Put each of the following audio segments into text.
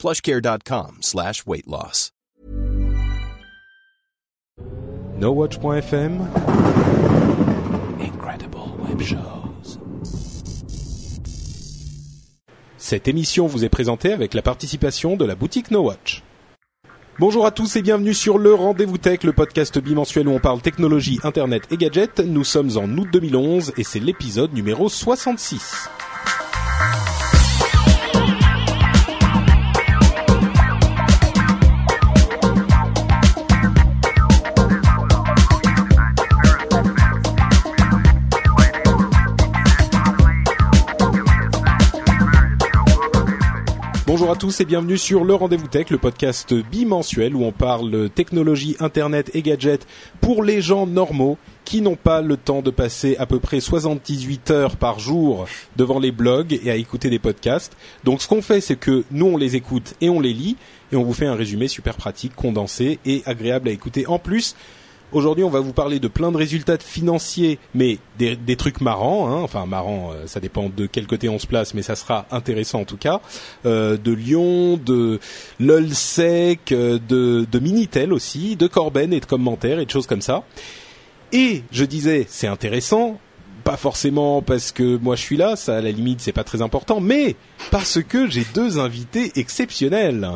plushcare.com slash weight loss. NoWatch.fm Incredible Web Shows Cette émission vous est présentée avec la participation de la boutique NoWatch. Bonjour à tous et bienvenue sur le Rendez-vous Tech, le podcast bimensuel où on parle technologie, internet et gadgets. Nous sommes en août 2011 et c'est l'épisode numéro 66. Bonjour à tous et bienvenue sur le Rendez-vous Tech, le podcast bimensuel où on parle technologie, internet et gadgets pour les gens normaux qui n'ont pas le temps de passer à peu près 78 heures par jour devant les blogs et à écouter des podcasts. Donc ce qu'on fait, c'est que nous on les écoute et on les lit et on vous fait un résumé super pratique, condensé et agréable à écouter. En plus, Aujourd'hui, on va vous parler de plein de résultats financiers, mais des, trucs marrants. Hein. Enfin, marrants, euh, ça dépend de quel côté on se place, mais ça sera intéressant en tout cas. Euh, de Lyon, de LOLSEC, euh, de, de Minitel aussi, de Corben et de commentaires et de choses comme ça. Et je disais, c'est intéressant, pas forcément parce que moi je suis là, ça à la limite c'est pas très important, mais parce que j'ai deux invités exceptionnels.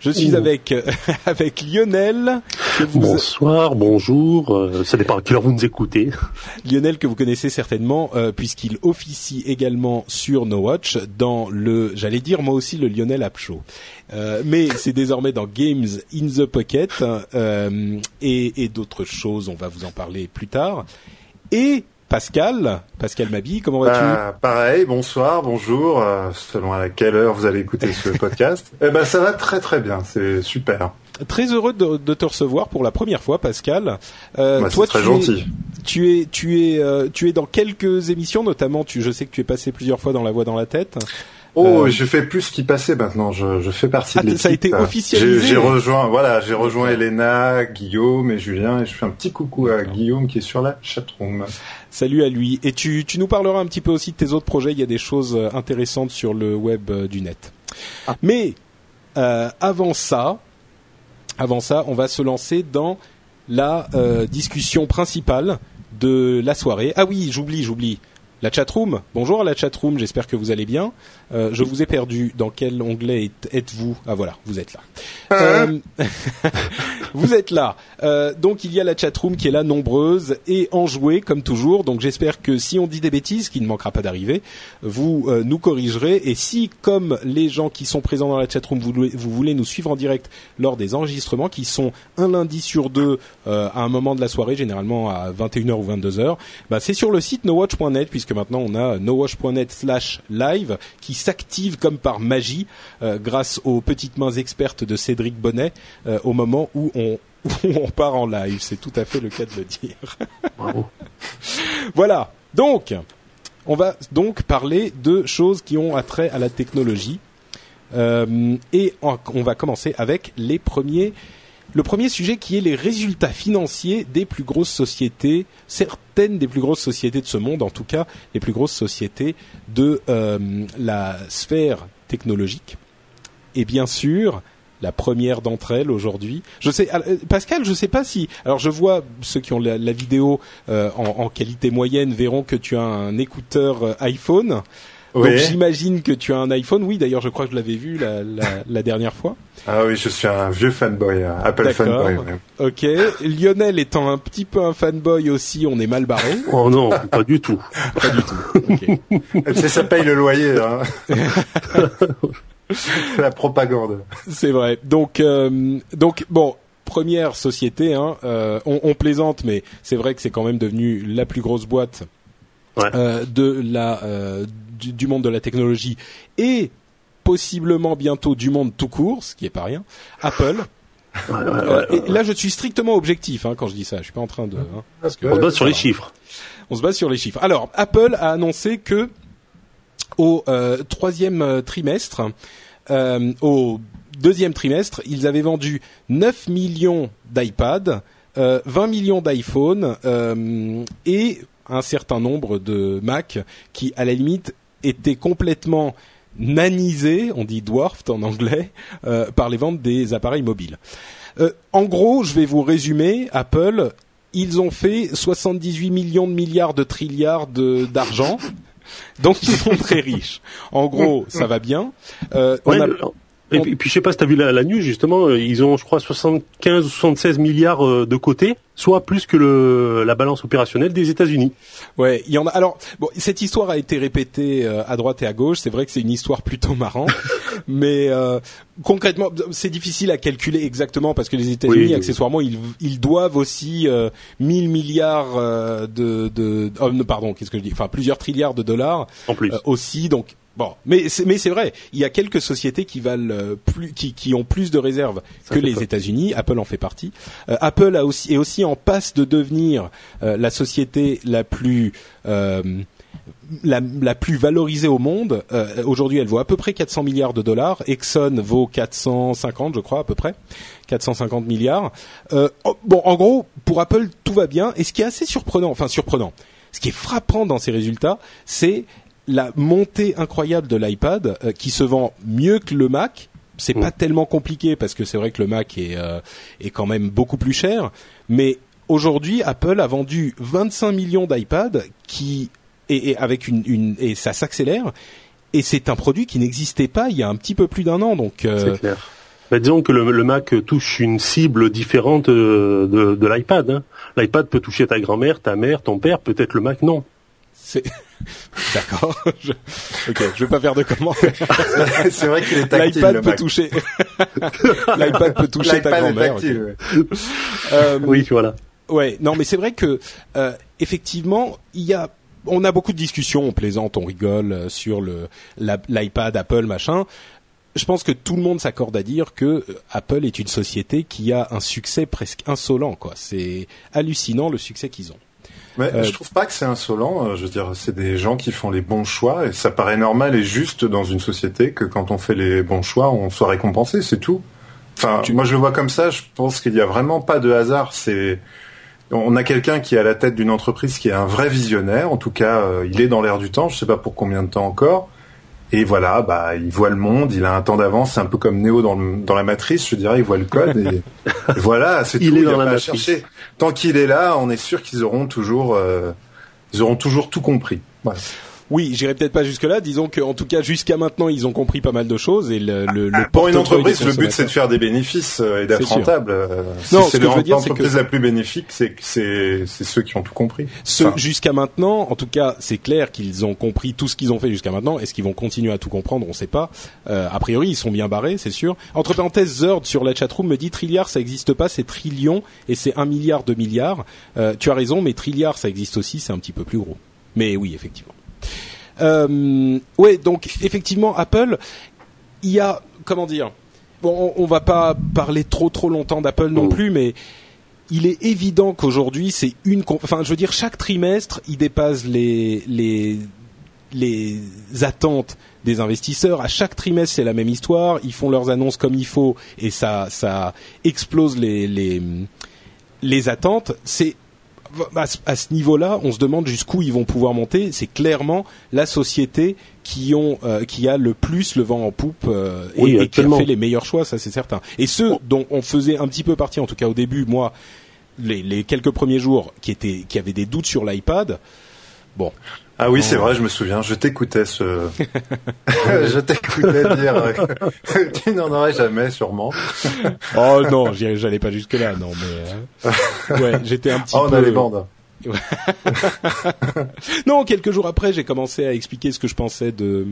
Je suis avec avec Lionel. Vous... Bonsoir, bonjour. Euh, ça dépend à quelle heure vous nous écoutez. Lionel que vous connaissez certainement euh, puisqu'il officie également sur No Watch dans le, j'allais dire moi aussi le Lionel App Show. Euh, mais c'est désormais dans Games in the Pocket euh, et, et d'autres choses. On va vous en parler plus tard. Et Pascal, Pascal Mabi, comment vas-tu bah, Pareil, bonsoir, bonjour, euh, selon à quelle heure vous allez écouter ce podcast. eh ben ça va très très bien, c'est super. Très heureux de, de, te recevoir pour la première fois, Pascal. Euh, bah, toi, très tu gentil. Es, tu es, tu es, euh, tu es dans quelques émissions, notamment. Tu, je sais que tu es passé plusieurs fois dans La Voix dans la tête. Oh, euh... je fais plus ce qui passait maintenant. Je, je fais partie ah, de l'équipe. Ça a été officialisé. J'ai rejoint, voilà, j'ai rejoint Elena, Guillaume et Julien, et je fais un petit coucou à Guillaume qui est sur la chatroom. Salut à lui. Et tu, tu nous parleras un petit peu aussi de tes autres projets. Il y a des choses intéressantes sur le web du net. Ah. Mais euh, avant ça, avant ça, on va se lancer dans la euh, discussion principale de la soirée. Ah oui, j'oublie, j'oublie. La chatroom. Bonjour à la chatroom, j'espère que vous allez bien. Euh, je vous ai perdu. Dans quel onglet êtes-vous Ah voilà, vous êtes là. Euh, vous êtes là. Euh, donc il y a la chatroom qui est là, nombreuse et enjouée comme toujours. Donc j'espère que si on dit des bêtises, qui ne manquera pas d'arriver, vous nous corrigerez. Et si, comme les gens qui sont présents dans la chatroom, vous, vous voulez nous suivre en direct lors des enregistrements, qui sont un lundi sur deux à un moment de la soirée, généralement à 21h ou 22h, bah, c'est sur le site nowatch.net puisque maintenant on a nowatch.net slash live qui s'active comme par magie euh, grâce aux petites mains expertes de Cédric Bonnet euh, au moment où on, où on part en live. C'est tout à fait le cas de le dire. Bravo. voilà. Donc, on va donc parler de choses qui ont attrait à la technologie. Euh, et on, on va commencer avec les premiers le premier sujet qui est les résultats financiers des plus grosses sociétés, certaines des plus grosses sociétés de ce monde, en tout cas les plus grosses sociétés de euh, la sphère technologique. Et bien sûr, la première d'entre elles aujourd'hui. Je sais, Pascal, je sais pas si. Alors, je vois ceux qui ont la, vidéo euh, en, qualité moyenne verront que tu as un écouteur euh, iPhone. Oui. Donc j'imagine que tu as un iPhone. Oui, d'ailleurs, je crois que je l'avais vu la, la, la, dernière fois. Ah oui, je suis un vieux fanboy, un Apple fanboy. Ouais. Ok. Lionel étant un petit peu un fanboy aussi, on est mal barré. Oh non, pas du tout. pas du tout. Okay. ça paye le loyer. Hein. la propagande. C'est vrai. Donc, euh, donc bon. Première société, hein, euh, on, on plaisante, mais c'est vrai que c'est quand même devenu la plus grosse boîte Ouais. euh, de la euh, du, du, monde de la technologie et possiblement bientôt du monde tout court, ce qui est pas rien. Apple. Euh, et là, je suis strictement objectif hein, quand je dis ça. Je suis pas en train de. Hein, parce que, on se base sur les chiffres. On se base sur les chiffres. Alors, Apple a annoncé que au euh, troisième euh, trimestre, euh, au deuxième trimestre, ils avaient vendu 9 millions d'iPad, euh, 20 millions d'iPhone et un certain nombre de Mac qui, à la limite, étaient complètement nanisés, on dit dwarfed en anglais, euh, par les ventes des appareils mobiles. Euh, en gros, je vais vous résumer, Apple, ils ont fait 78 millions de milliards de trilliards d'argent. Donc ils sont très riches. En gros, ça va bien. Euh, ouais, on a... Et puis, je sais pas si tu as vu la, la, news justement, ils ont je crois 75 ou 76 milliards euh, de côté, soit plus que le, la balance opérationnelle des États-Unis. Ouais, il y en a. Alors bon, cette histoire a été répétée euh, à droite et à gauche. C'est vrai que c'est une histoire plutôt marrante, mais euh, concrètement, c'est difficile à calculer exactement parce que les États-Unis, oui, accessoirement, ils, ils doivent aussi euh, 1000 milliards euh, de, de oh, pardon, qu'est-ce que je dis? Enfin, plusieurs trilliards de dollars en plus aussi. Donc Bon, mais c'est, mais c'est vrai, il y a quelques sociétés qui valent plus, qui, qui ont plus de réserves Ça que les États-Unis. Apple en fait partie. Euh, Apple a aussi, est aussi en passe de devenir euh, la société la plus euh, la, la, plus valorisée au monde. Euh, aujourd'hui, elle vaut à peu près 400 milliards de dollars. Exxon vaut 450, je crois, à peu près. 450 milliards. Euh, bon, en gros, pour Apple, tout va bien. Et ce qui est assez surprenant, enfin surprenant, ce qui est frappant dans ces résultats, c'est la montée incroyable de l'iPad euh, qui se vend mieux que le Mac. C'est mmh. pas tellement compliqué parce que c'est vrai que le Mac est, euh, est quand même beaucoup plus cher. Mais aujourd'hui, Apple a vendu 25 millions d'iPad qui et, et, avec une, une et ça s'accélère. Et c'est un produit qui n'existait pas il y a un petit peu plus d'un an. Donc euh, c'est clair. Bah, disons que le, le, Mac touche une cible différente de, de, de l'iPad. Hein. L'iPad peut toucher ta grand-mère, ta mère, ton père, peut-être le Mac non. C'est D'accord. Je... Ok, je vais pas faire de commentaires. c'est vrai qu'il est tactile. L'iPad peut toucher. L'iPad peut toucher ta grand-mère. Okay. Euh, oui, voilà. Ouais, non, mais c'est vrai que euh, effectivement, il y a, on a beaucoup de discussions, on plaisante, on rigole euh, sur le l'iPad, Apple, machin. Je pense que tout le monde s'accorde à dire que euh, Apple est une société qui a un succès presque insolent. Quoi, c'est hallucinant le succès qu'ils ont. Mais euh, je trouve pas que c'est insolent. Je veux dire, c'est des gens qui font les bons choix et ça paraît normal et juste dans une société que quand on fait les bons choix, on soit récompensé. C'est tout. Enfin, tu... moi je le vois comme ça. Je pense qu'il y a vraiment pas de hasard. C'est on a quelqu'un qui est à la tête d'une entreprise qui est un vrai visionnaire. En tout cas, euh, il est dans l'air du temps. Je sais pas pour combien de temps encore. Et voilà, bah, il voit le monde, il a un temps d'avance, c'est un peu comme Neo dans, le, dans la matrice, je dirais, il voit le code et, voilà, c'est tout. Il est dans il la pas à matrice. chercher. Tant qu'il est là, on est sûr qu'ils auront toujours, euh, ils auront toujours tout compris. Voilà. Oui, j'irai peut-être pas jusque là. Disons qu'en tout cas jusqu'à maintenant, ils ont compris pas mal de choses et le, le, ah, le pour une entreprise, le but c'est de faire des bénéfices et d'être rentable. Non, si ce que je veux dire, c'est l'entreprise que la plus bénéfique, c'est c'est c'est ceux qui ont tout compris. Enfin, jusqu'à maintenant, en tout cas, c'est clair qu'ils ont compris tout ce qu'ils ont fait jusqu'à maintenant. Est-ce qu'ils vont continuer à tout comprendre? On ne sait pas. Euh, a priori, ils sont bien barrés, c'est sûr. Entre parenthèses, Zerd sur la chatroom me dit trilliard, ça n'existe pas, c'est trillion et c'est un milliard de milliards. Euh, tu as raison, mais trilliard, ça existe aussi, c'est un petit peu plus gros. Mais oui, effectivement. Euh, ouais, donc effectivement, Apple, il y a comment dire. Bon, on, on va pas parler trop trop longtemps d'Apple non plus, mais il est évident qu'aujourd'hui, c'est une. Enfin, je veux dire, chaque trimestre, il dépasse les les les attentes des investisseurs. À chaque trimestre, c'est la même histoire. Ils font leurs annonces comme il faut et ça ça explose les les les attentes. C'est à ce, à ce niveau-là, on se demande jusqu'où ils vont pouvoir monter. C'est clairement la société qui ont euh, qui a le plus le vent en poupe euh, et, Oui, et qui a fait les meilleurs choix, ça c'est certain. Et ceux dont on faisait un petit peu partie, en tout cas au début, moi, les, les quelques premiers jours, qui étaient qui avaient des doutes sur l'iPad. Bon, Ah oui, c'est vrai, je me souviens. Je t'écoutais ce, je t'écoutais dire que tu n'en aurais jamais, sûrement. oh non, j'allais pas jusque là, non, mais euh, ouais, j'étais un petit Oh, on peu. a les bandes. non, quelques jours après, j'ai commencé à expliquer ce que je pensais de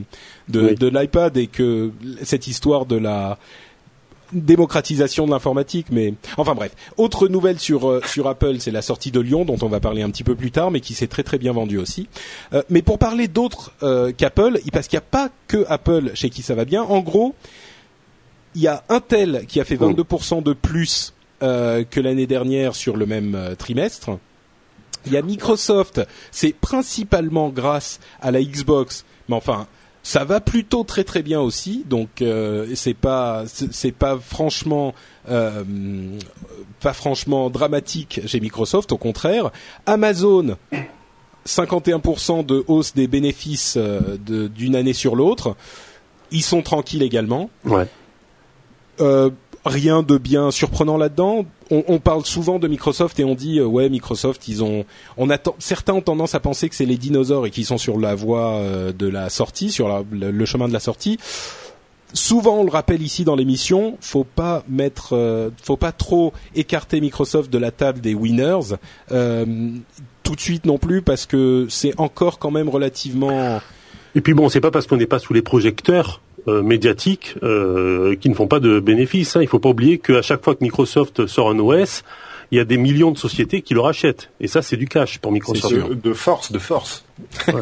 de, Oui. de l'iPad et que cette histoire de la démocratisation de l'informatique, mais enfin bref. Autre nouvelle sur euh, sur Apple, c'est la sortie de Lyon, dont on va parler un petit peu plus tard, mais qui s'est très très bien vendue aussi. Euh, mais pour parler d'autres euh, qu'Apple, parce qu'il n'y a pas que Apple chez qui ça va bien. En gros, il y a Intel qui a fait 22% de plus que l'année dernière sur le même trimestre. Il y a Microsoft, c'est principalement grâce à la Xbox, mais enfin, ça va plutôt très très bien aussi, donc euh, c'est pas c'est pas franchement euh, pas franchement dramatique chez Microsoft, au contraire. Amazon, 51% de hausse des bénéfices euh, d'une année sur l'autre. Ils sont tranquilles également. Ouais. Euh, rien de bien surprenant là-dedans. On, parle souvent de Microsoft et on dit euh, ouais Microsoft ils ont on attend certains ont tendance à penser que c'est les dinosaures et qu'ils sont sur la voie euh, de la sortie sur le, chemin de la sortie. Souvent on le rappelle ici dans l'émission, faut pas mettre euh, faut pas trop écarter Microsoft de la table des winners tout de suite non plus parce que c'est encore quand même relativement et puis bon, c'est pas parce qu'on n'est pas sous les projecteurs euh, médiatiques euh, qui ne font pas de bénéfices. Hein. Il faut pas oublier qu'à chaque fois que Microsoft sort un OS, il y a des millions de sociétés qui le rachètent. Et ça, c'est du cash pour Microsoft. De force, de force.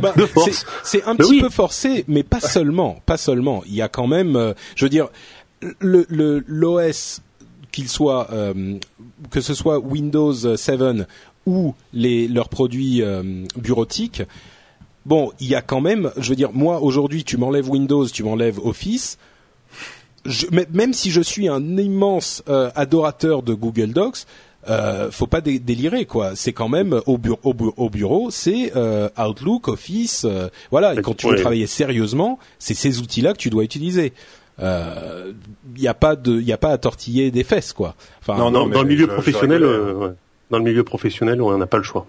Bah, de force. C'est un petit peu forcé, mais pas seulement. Pas seulement. Il y a quand même, euh, je veux dire, le l'OS qu'il soit, euh, que ce soit Windows 7 ou les, leurs produits euh, bureautiques, bon, il y a quand même, je veux dire, moi aujourd'hui, tu m'enlèves Windows, tu m'enlèves Office. Je, même si je suis un immense euh, adorateur de Google Docs, euh, faut pas délirer quoi. C'est quand même au, bureau, au, bureau, c'est euh, Outlook, Office, euh, voilà. Et quand tu veux travailler sérieusement, c'est ces outils-là que tu dois utiliser. Il euh, n'y a pas de, il a pas à tortiller des fesses quoi. Enfin, non, non, dans le milieu professionnel, ouais. dans le milieu professionnel, on n'a pas le choix.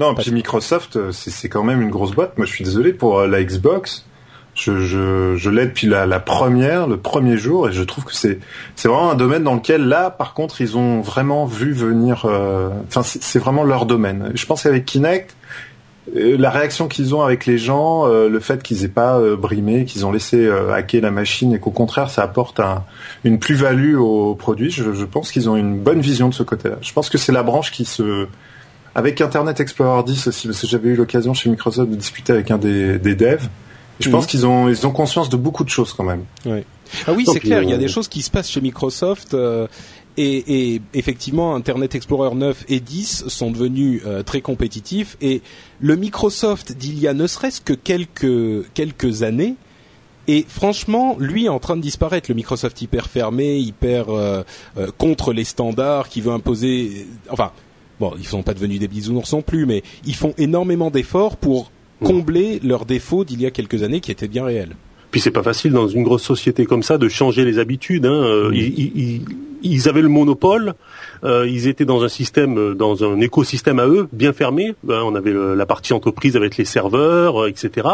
Non, puis Microsoft, euh, c'est quand même une grosse boîte. Moi, je suis désolé pour euh, la Xbox. Je, je, je l'ai depuis la, la, première, le premier jour, et je trouve que c'est c'est vraiment un domaine dans lequel là, par contre, ils ont vraiment vu venir. Euh, enfin, c'est vraiment leur domaine. Je pense qu'avec Kinect, la réaction qu'ils ont avec les gens, le fait qu'ils aient pas brimé, qu'ils ont laissé hacker la machine, et qu'au contraire, ça apporte un, une plus-value au produit. Je, je pense qu'ils ont une bonne vision de ce côté-là. Je pense que c'est la branche qui se avec Internet Explorer 10 aussi, parce que j'avais eu l'occasion chez Microsoft de discuter avec un des, des devs. Je pense qu'ils ont, ils ont conscience de beaucoup de choses quand même. Oui. Ah oui, c'est clair. Il y a des choses qui se passent chez Microsoft. Euh, et, et, effectivement, Internet Explorer 9 et 10 sont devenus euh, très compétitifs. Et le Microsoft d'il y a ne serait-ce que quelques quelques années. Et franchement, lui est en train de disparaître. Le Microsoft hyper fermé, hyper euh, contre les standards, qui veut imposer. Enfin, bon, ils sont pas devenus des bisounours non plus, mais ils font énormément d'efforts pour combler leurs défauts d'il y a quelques années qui étaient bien réels. Puis c'est pas facile dans une grosse société comme ça de changer les habitudes. Hein. Euh, ils, avaient le monopole, euh, ils étaient dans un système, euh, dans un écosystème à eux, bien fermé. Ben, on avait la partie entreprise avec les serveurs, etc.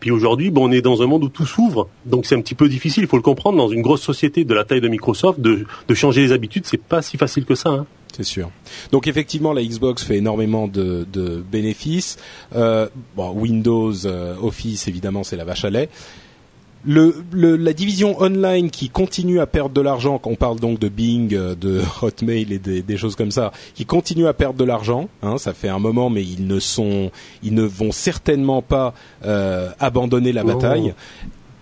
Puis aujourd'hui, on est dans un monde où tout s'ouvre, donc c'est un petit peu difficile. Il faut le comprendre. Dans une grosse société de la taille de Microsoft, de, de changer les habitudes, c'est pas si facile que ça. Hein. C'est sûr. Donc effectivement, la Xbox fait énormément de, de bénéfices. Euh, bon, Windows, euh, Office, évidemment, c'est la vache à lait. Le, le, la division online qui continue à perdre de l'argent, on parle donc de Bing, euh, de Hotmail et des, des, choses comme ça, qui continue à perdre de l'argent. Hein, ça fait un moment, mais ils ne sont, ils ne vont certainement pas euh, abandonner la oh. bataille.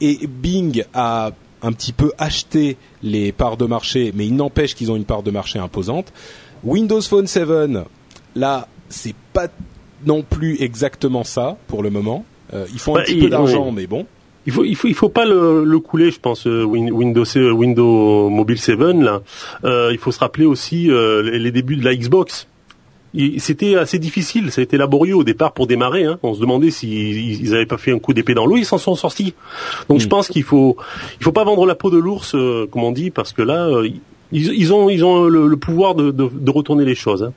Et Bing a un petit peu acheté les parts de marché, mais il n'empêche qu'ils ont une part de marché imposante. Windows Phone 7, là, c'est pas non plus exactement ça pour le moment. Euh, ils font un bah, petit peu d'argent, mais bon. Il faut, il faut, il faut pas le, le couler, je pense. Euh, Windows, Windows Mobile 7 là. Euh, il faut se rappeler aussi euh, les débuts de la Xbox. C'était assez difficile, ça a été laborieux au départ pour démarrer. Hein. On se demandait s'ils n'avaient pas fait un coup d'épée dans l'eau, ils s'en sont sortis. Donc je hmm. pense qu'il faut, il faut pas vendre la peau de l'ours, euh, comme on dit, parce que là, ils, ont, ils ont le, pouvoir de, de, retourner les choses. Hein.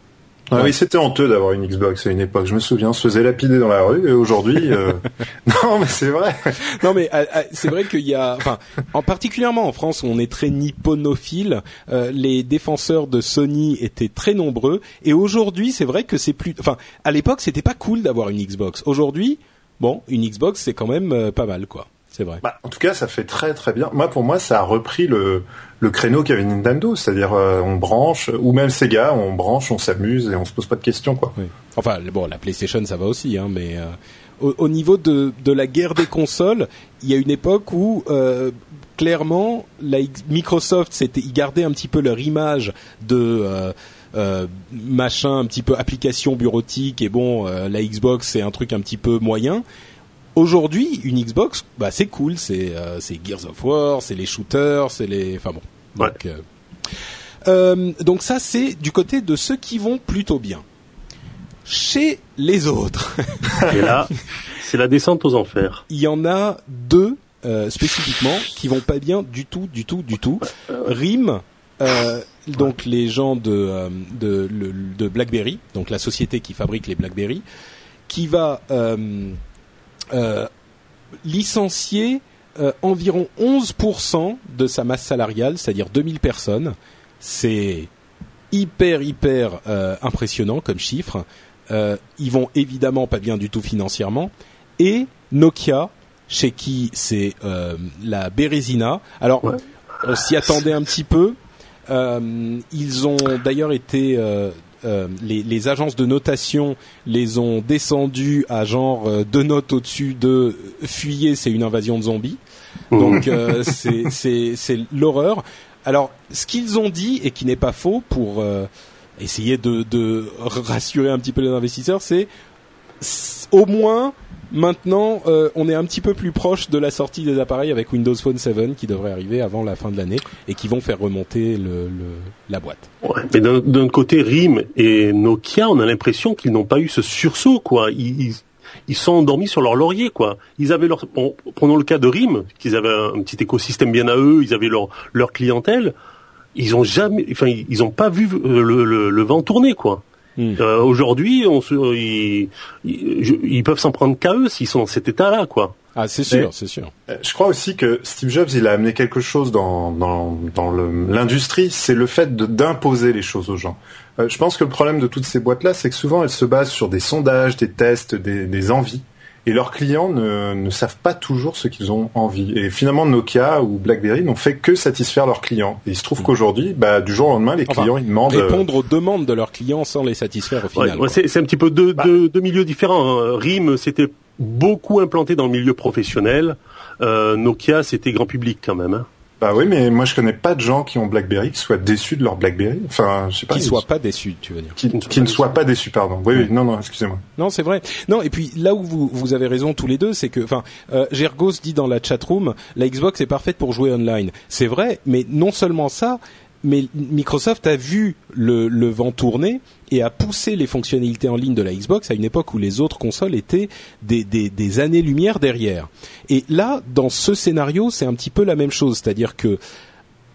Ah oui, c'était honteux d'avoir une Xbox à une époque. Je me souviens, on se faisait lapider dans la rue et aujourd'hui, euh... non mais c'est vrai. non mais euh, euh, c'est vrai qu'il y a, enfin, en particulièrement en France où on est très nipponophile, euh, les défenseurs de Sony étaient très nombreux et aujourd'hui c'est vrai que c'est plus, enfin, à l'époque c'était pas cool d'avoir une Xbox. Aujourd'hui, bon, une Xbox c'est quand même pas mal quoi c'est vrai. Bah, en tout cas, ça fait très très bien. Moi, pour moi, ça a repris le, le créneau qu'avait Nintendo, c'est-à-dire euh, on branche, ou même Sega, on branche, on s'amuse et on se pose pas de questions, quoi. Enfin, bon, la PlayStation, ça va aussi, hein, mais euh, au, niveau de, de la guerre des consoles, il y a une époque où euh, clairement, la, Microsoft, c'était, ils gardaient un petit peu leur image de euh, euh, machin, un petit peu application bureautique. Et bon, euh, la Xbox, c'est un truc un petit peu moyen. Aujourd'hui, une Xbox, bah c'est cool, c'est euh, c'est Gears of War, c'est les shooters, c'est les, enfin bon. Donc, euh, donc ça, c'est du côté de ceux qui vont plutôt bien. Chez les autres. Et là, c'est la descente aux enfers. Il y en a deux euh, spécifiquement qui vont pas bien du tout, du tout, du tout. RIM, euh, donc les gens de, euh, de, de, BlackBerry, donc la société qui fabrique les BlackBerry, qui va euh, euh licencier environ 11% de sa masse salariale, c'est-à-dire 2000 personnes. C'est hyper hyper impressionnant comme chiffre. ils vont évidemment pas bien du tout financièrement. Et Nokia, chez qui c'est la Bérésina. Alors, on s'y attendait un petit peu. Euh, ils ont d'ailleurs été euh, euh, les, les, agences de notation les ont descendus à genre deux notes au-dessus de fuyez, c'est une invasion de zombies. Mmh. Donc c'est l'horreur. Alors ce qu'ils ont dit et qui n'est pas faux pour essayer de, de rassurer un petit peu les investisseurs, c'est au moins Maintenant, euh, on est un petit peu plus proche de la sortie des appareils avec Windows Phone 7 qui devrait arriver avant la fin de l'année et qui vont faire remonter le, la boîte. Ouais, mais d'un côté, RIM et Nokia, on a l'impression qu'ils n'ont pas eu ce sursaut, quoi. Ils, ils, sont endormis sur leur laurier, quoi. Ils avaient leur, prenons le cas de RIM, qu'ils avaient un petit écosystème bien à eux, ils avaient leur, leur clientèle. Ils ont jamais, enfin, ils ont pas vu le, le, le vent tourner, quoi. Hmm. Euh, Aujourd'hui, on se, ils, ils, peuvent s'en prendre qu'à eux s'ils sont dans cet état-là, quoi. Ah, c'est sûr, c'est sûr. Euh, je crois aussi que Steve Jobs, il a amené quelque chose dans dans, dans l'industrie, c'est le fait d'imposer les choses aux gens. Euh, je pense que le problème de toutes ces boîtes-là, c'est que souvent elles se basent sur des sondages, des tests, des, des envies et leurs clients ne, ne savent pas toujours ce qu'ils ont envie. Et finalement, Nokia ou BlackBerry n'ont fait que satisfaire leurs clients. Et il se trouve qu'aujourd'hui, bah, du jour au lendemain, les clients ils demandent euh, répondre aux demandes de leurs clients sans les satisfaire au final. Ouais, c'est un petit peu deux, bah. deux, deux milieux différents. Hein. RIM, c'était beaucoup implanté dans le milieu professionnel. Euh, Nokia, c'était grand public quand même. Hein. Bah oui, mais moi je connais pas de gens qui ont BlackBerry qui soient déçus de leur BlackBerry. Enfin, je sais pas. Qui soient pas déçus, tu veux dire. Qui, qui ne soient pas déçus, pardon. Oui, oui, non, non, excusez-moi. Non, c'est vrai. Non, et puis là où vous, vous avez raison tous les deux, c'est que, enfin, euh, Gergos dit dans la chatroom, la Xbox est parfaite pour jouer online. C'est vrai, mais non seulement ça, mais Microsoft a vu le, vent tourner et a poussé les fonctionnalités en ligne de la Xbox à une époque où les autres consoles étaient des, années-lumière derrière. Et là, dans ce scénario, c'est un petit peu la même chose, c'est-à-dire que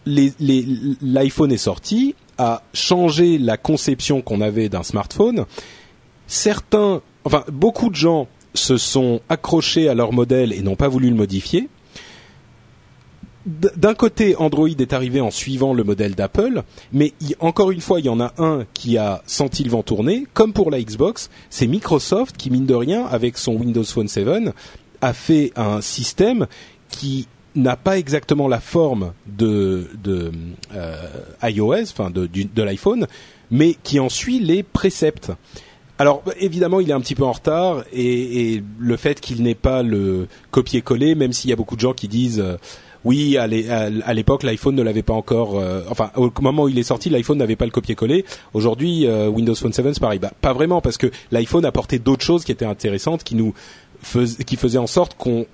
l'iPhone est sorti, a changé la conception qu'on avait d'un smartphone. Certains, enfin beaucoup de gens se sont accrochés à leur modèle et n'ont pas voulu le modifier d'un côté, Android est arrivé en suivant le modèle d'Apple, mais encore une fois, il y en a un qui a senti le vent tourner. Comme pour la Xbox, c'est Microsoft qui, mine de rien, avec son Windows Phone 7, a fait un système qui n'a pas exactement la forme de, euh, iOS, enfin de, l'iPhone, mais qui en suit les préceptes. Alors évidemment, il est un petit peu en retard et, le fait qu'il n'ait pas le copier-coller, même s'il y a beaucoup de gens qui disent euh, oui, à l'époque, l'iPhone ne l'avait pas encore. Euh, enfin, au moment où il est sorti, l'iPhone n'avait pas le copier-coller. Aujourd'hui, euh, Windows Phone 7, c'est pareil. Bah, pas vraiment, parce que l'iPhone apportait d'autres choses qui étaient intéressantes, qui nous qui faisaient en sorte qu'on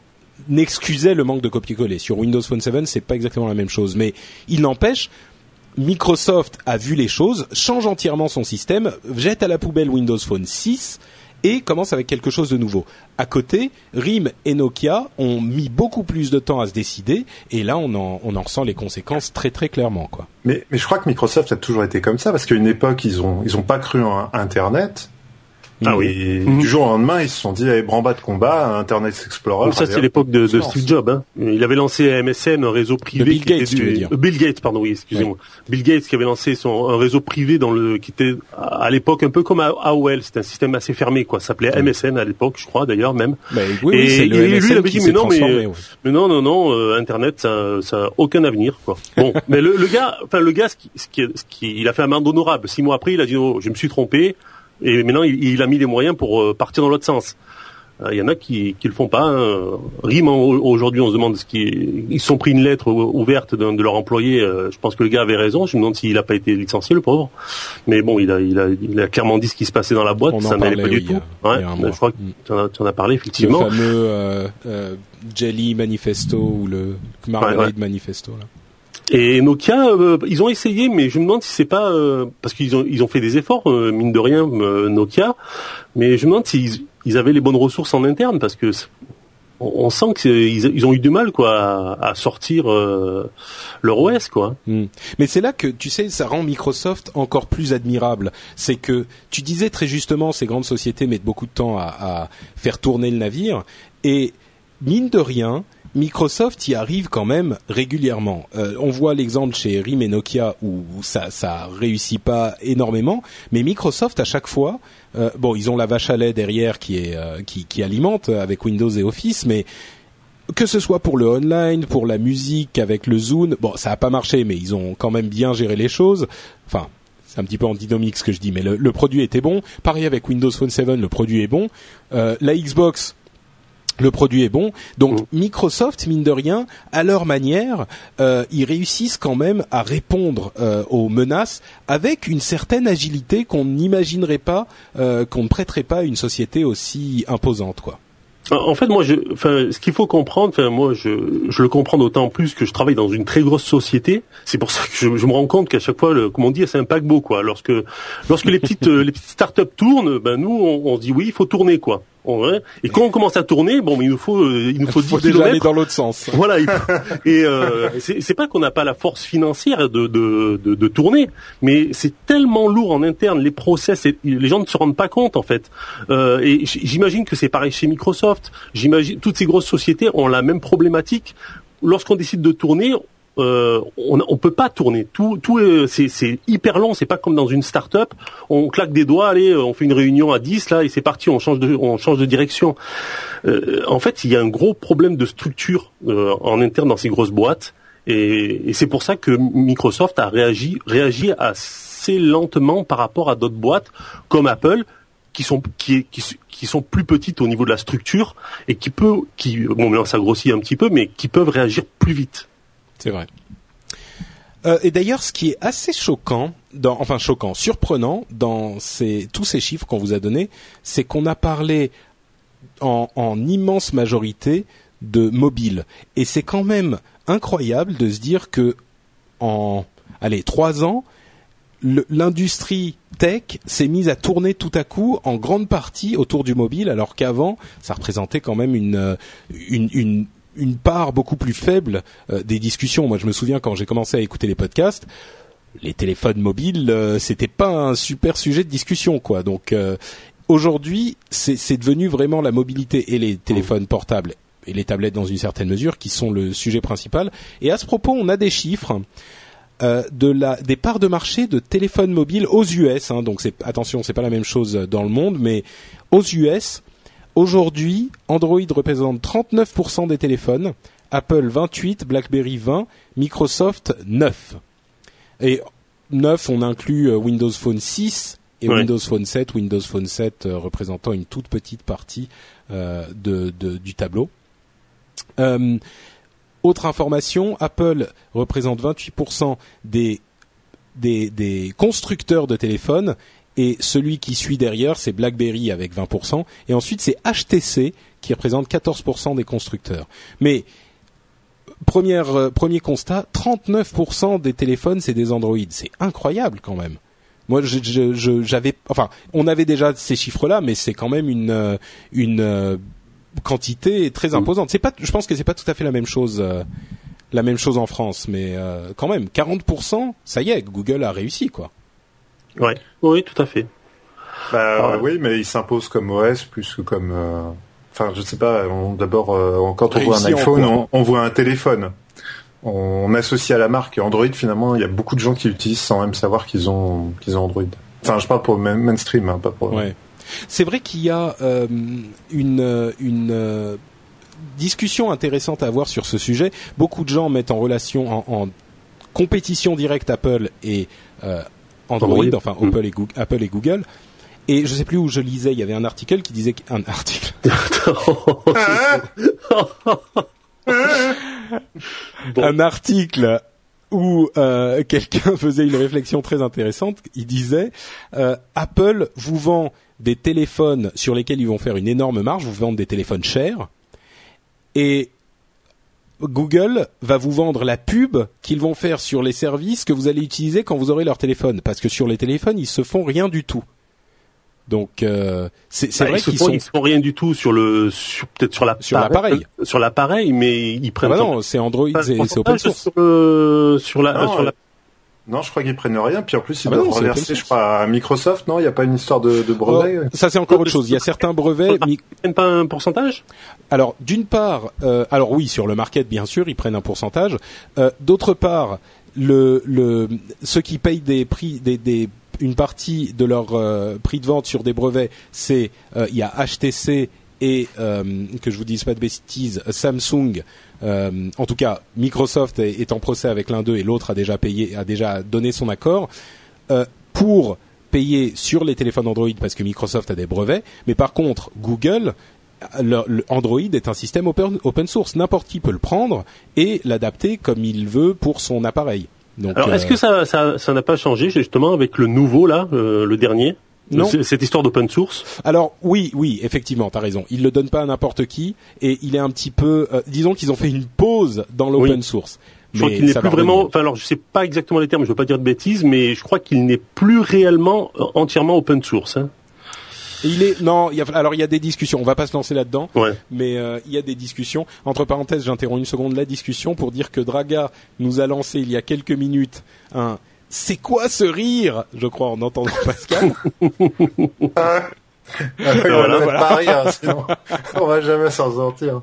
excusait le manque de copier-coller. Sur Windows Phone 7, c'est pas exactement la même chose, mais il n'empêche. Microsoft a vu les choses, change entièrement son système, jette à la poubelle Windows Phone 6 et commence avec quelque chose de nouveau. À côté, RIM et Nokia ont mis beaucoup plus de temps à se décider, et là on en, on en ressent les conséquences très très clairement. Quoi. Mais, mais je crois que Microsoft a toujours été comme ça, parce qu'à une époque ils ont, ils ont pas cru en Internet, ah oui. Et du jour au lendemain, ils se sont dit, allez, bas de combat, Internet Explorer. ça, c'est l'époque de, de Steve Jobs. Hein. Il avait lancé MSN, un réseau privé. Bill Gates, tu veux dire. Bill Gates, pardon, oui, excusez-moi. Bill Gates qui avait lancé son un réseau privé dans le qui était à l'époque un peu comme AOL. C'était un système assez fermé, quoi. Ça s'appelait MSN à l'époque, je crois d'ailleurs même. Bah, oui, et, oui, le lui, il avait dit, mais non, mais, mais, non, non, non, euh, Internet, ça, ça a aucun avenir, quoi. Bon, mais le, le, gars, enfin le gars, ce qui, ce qui, ce qui, il a fait un amende honorable. Six mois après, il a dit, oh, je me suis trompé et maintenant il, a mis les moyens pour euh, partir dans l'autre sens. Il y en a qui qui le font pas. Hein. RIM aujourd'hui, on se demande ce qui ils sont pris une lettre ouverte de, de leur employé. Je pense que le gars avait raison. Je me demande s'il a pas été licencié, le pauvre. Mais bon, il a il a il a clairement dit ce qui se passait dans la boîte. ça n'allait pas du tout. Ouais, je crois que tu en, en as parlé effectivement. Le fameux euh, euh, Jelly Manifesto ou le Marmalade Manifesto là. Et Nokia, euh, ils ont essayé, mais je me demande si c'est pas euh, parce qu'ils ont ils ont fait des efforts, euh, mine de rien, Nokia. Mais je me demande s'ils ils avaient les bonnes ressources en interne, parce que on, sent qu'ils ils ont eu du mal quoi à, sortir leur OS quoi. Hmm. Mais c'est là que tu sais, ça rend Microsoft encore plus admirable. C'est que tu disais très justement, ces grandes sociétés mettent beaucoup de temps à, à faire tourner le navire, et mine de rien Microsoft y arrive quand même régulièrement. Euh, on voit l'exemple chez RIM et Nokia où ça ça réussit pas énormément, mais Microsoft à chaque fois, euh, bon ils ont la vache à lait derrière euh, qui alimente avec Windows et Office, mais que ce soit pour le online, pour la musique avec le Zoom, bon ça a pas marché, mais ils ont quand même bien géré les choses. Enfin, c'est un petit peu antinomique ce que je dis, mais le, le, produit était bon. Pareil avec Windows Phone 7, le produit est bon. la Xbox, le produit est bon. Donc mm. Microsoft, mine de rien, à leur manière, euh, ils réussissent quand même à répondre euh, aux menaces avec une certaine agilité qu'on n'imaginerait pas, euh, qu'on ne prêterait pas à une société aussi imposante, quoi. En fait, moi, je, enfin, ce qu'il faut comprendre, enfin, moi, je, je le comprends d'autant plus que je travaille dans une très grosse société. C'est pour ça que je, je me rends compte qu'à chaque fois, le, comme on dit, c'est un paquebot, quoi. Lorsque, lorsque les petites, les petites startups tournent, ben nous, on, on se dit oui, il faut tourner, quoi. Et quand on commence à tourner, bon, il nous faut, euh, il nous faut, faut déjà aller dans l'autre sens. Voilà. et euh, c'est pas qu'on n'a pas la force financière de, de, de, de tourner, mais c'est tellement lourd en interne, les process, les gens ne se rendent pas compte en fait. Euh, et j'imagine que c'est pareil chez Microsoft. J'imagine toutes ces grosses sociétés ont la même problématique. Lorsqu'on décide de tourner, euh, on, on peut pas tourner. Tout, tout c'est, hyper long. C'est pas comme dans une start-up. On claque des doigts, allez, on fait une réunion à 10 là et c'est parti. On change de, direction. Euh, en fait, il y a un gros problème de structure euh, en interne dans ces grosses boîtes. Et, c'est pour ça que Microsoft a réagi, assez lentement par rapport à d'autres boîtes comme Apple qui sont plus petites au niveau de la structure et qui peut qui bon maintenant ça grossit un petit peu mais qui peuvent réagir plus vite. C'est vrai. Euh, et d'ailleurs, ce qui est assez choquant, enfin choquant, surprenant dans ces, tous ces chiffres qu'on vous a donnés, c'est qu'on a parlé en, en, immense majorité de mobile. Et c'est quand même incroyable de se dire que en allez trois ans, l'industrie tech s'est mise à tourner tout à coup en grande partie autour du mobile, alors qu'avant, ça représentait quand même une, euh, une part beaucoup plus faible euh, des discussions. Moi, je me souviens quand j'ai commencé à écouter les podcasts, les téléphones mobiles, euh, c'était pas un super sujet de discussion, quoi. Donc euh, aujourd'hui, c'est devenu vraiment la mobilité et les téléphones portables et les tablettes dans une certaine mesure qui sont le sujet principal. Et à ce propos, on a des chiffres. de la des parts de marché de téléphones mobiles aux US. Hein, donc attention, c'est pas la même chose dans le monde, mais aux US, Aujourd'hui, Android représente 39% des téléphones, Apple 28, BlackBerry 20, Microsoft 9. Et 9, on inclut euh, Windows Phone 6 et Windows Phone 7, Windows Phone 7 euh, représentant une toute petite partie euh, de, du tableau. autre information, Apple représente 28% des, des, des constructeurs de téléphones et celui qui suit derrière, c'est BlackBerry avec 20%, et ensuite c'est HTC qui représente 14% des constructeurs. Mais première, euh, premier constat, 39% des téléphones c'est des Android, c'est incroyable quand même. Moi, j'avais, enfin, on avait déjà ces chiffres-là, mais c'est quand même une euh, une euh, quantité très imposante. C'est pas, je pense que c'est pas tout à fait la même chose. la même chose en France, mais quand même, 40%, ça y est, Google a réussi, quoi. Ouais. Oui, tout à fait. Bah, ah oui, mais il s'impose comme OS plus que comme. Euh, enfin, je sais pas. D'abord, euh, quand on voit un iPhone, on, voit un téléphone. On, associe à la marque Android. Finalement, il y a beaucoup de gens qui l'utilisent sans même savoir qu'ils ont qu'ils ont Android. Enfin, je parle pour le mainstream, hein, pas pour. Ouais. C'est vrai qu'il y a euh, une une discussion intéressante à avoir sur ce sujet. Beaucoup de gens mettent en relation en, en compétition directe Apple et Android, enfin mm. Apple, et Google, Et je sais plus où je lisais, il y avait un article qui disait un article. Un article où euh, quelqu'un faisait une réflexion très intéressante. Il disait euh, Apple vous vend des téléphones sur lesquels ils vont faire une énorme marge, vous vendent des téléphones chers, et Google va vous vendre la pub qu'ils vont faire sur les services que vous allez utiliser quand vous aurez leur téléphone, parce que sur les téléphones ils se font rien du tout. Donc euh, c'est Bah, vrai qu'ils font, sont ils se font rien du tout sur le, sur, peut-être sur la Sur l'appareil. sur l'appareil, mais ils Ah prennent bah non, c'est Android c'est open source. sur, le- sur la, Non, sur la- Non, je crois qu'ils prennent rien. Puis en plus, ils Ah bah doivent non, reverser, je crois, à Microsoft. Non, il n'y a pas une histoire de, de brevet? Oh, ça c'est encore autre chose. Il y a certains brevets. prennent pas un pourcentage? Alors d'une part, euh, alors oui sur le market bien sûr ils prennent un pourcentage. Euh, D'autre part, le, le ceux qui payent des prix des, des une partie de leur euh, prix de vente sur des brevets, c'est euh, il y a HTC et euh, que je vous dise pas de bêtises, Samsung. euh, en tout cas, Microsoft est, est en procès avec l'un d'eux et l'autre a déjà payé, a déjà donné son accord euh, pour payer sur les téléphones Android parce que Microsoft a des brevets. Mais par contre, Google le, le Android est un système open, open source. N'importe qui peut le prendre et l'adapter comme il veut pour son appareil. Donc, Alors, est-ce euh, que ça, ça, ça n'a pas changé justement avec le nouveau là, euh, le dernier? Non. Cette histoire d'open source. Alors oui, oui, effectivement, t'as raison. Il le donne pas à n'importe qui et il est un petit peu. euh, disons qu'ils ont fait une pause dans l'open Oui. source. Je crois Mais qu'il n'est plus vraiment. Enfin, alors, je sais pas exactement les termes. Je veux pas dire de bêtises, mais je crois qu'il n'est plus réellement euh, entièrement open source. Hein. Il est non. Il y a, alors il y a des discussions. On va pas se lancer là-dedans. Ouais. mais euh, il y a des discussions. Entre parenthèses, j'interromps une seconde la discussion pour dire que Draga nous a lancé il y a quelques minutes un c'est quoi ce rire? Je crois en entendant Pascal. voilà, voilà. pas rire, sinon on va jamais s'en sortir.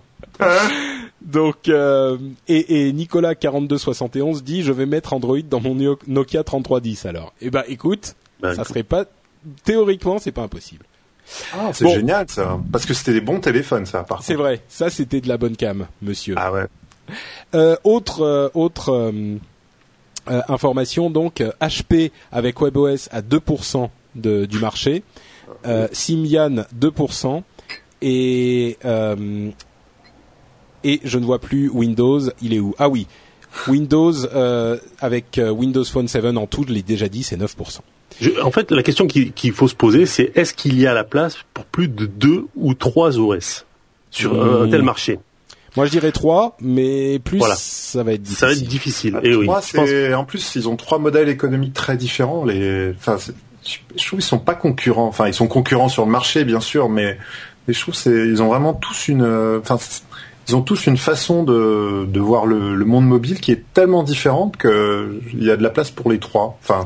Donc euh, et, et Nicolas 4271 dit je vais mettre Android dans mon Nokia 3310 alors. Eh ben écoute, Bah, ça serait pas théoriquement c'est pas impossible. Ah, c'est Bon. génial ça. Parce que c'était des bons téléphones ça, par C'est vrai, ça c'était de la bonne cam, monsieur. Ah ouais. Euh, autre euh, autre euh, euh, information donc euh, HP avec WebOS à 2% de, du marché, euh, Symbian 2% et euh, et je ne vois plus Windows, il est où? Ah oui, Windows euh, avec euh, Windows Phone 7 en tout, je l'ai déjà dit, c'est 9%. Je- en fait, la question qui- qu'il faut se poser, c'est est-ce qu'il y a la place pour plus de deux ou trois OS sur un- un tel marché? Moi je dirais 3, mais plus Voilà. ça va être difficile. Ça va être difficile. Et oui. Pense- en plus ils ont trois modèles économiques très différents. Les, enfin, je trouve qu'ils sont pas concurrents. Enfin, ils sont concurrents sur le marché, bien sûr, mais, mais je trouve ils ont vraiment tous une, enfin, ils ont tous une façon de, de voir le, le monde mobile qui est tellement différente que il y a de la place pour les trois. Enfin.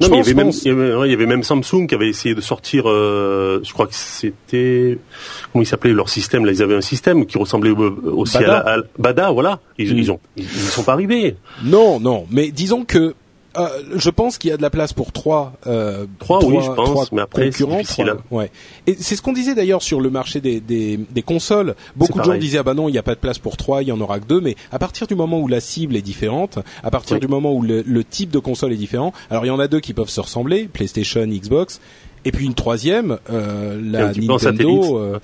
Non, mais il y avait même, il y avait, ouais, il y avait même Samsung qui avait essayé de sortir, euh, je crois que c'était, comment il s'appelait leur système là Ils avaient un système qui ressemblait aussi Bada. à, la, à- Bada, voilà. Ils, Mm. ils ont, ils, ils sont pas arrivés. Non, non, mais disons que euh, je pense qu'il y a de la place pour trois, euh, Trois, oui, je pense, trois mais après, concurrents. trois- ouais. Et c'est ce qu'on disait d'ailleurs sur le marché des, des, des consoles. Beaucoup de gens disaient ah bah non, il n'y a pas de place pour trois, il y en aura que deux. Mais à partir du moment où la cible est différente, à partir Oui. du moment où le, le type de console est différent, alors il y en a deux qui peuvent se ressembler, PlayStation, Xbox, et puis une troisième, euh, la. Nintendo. euh,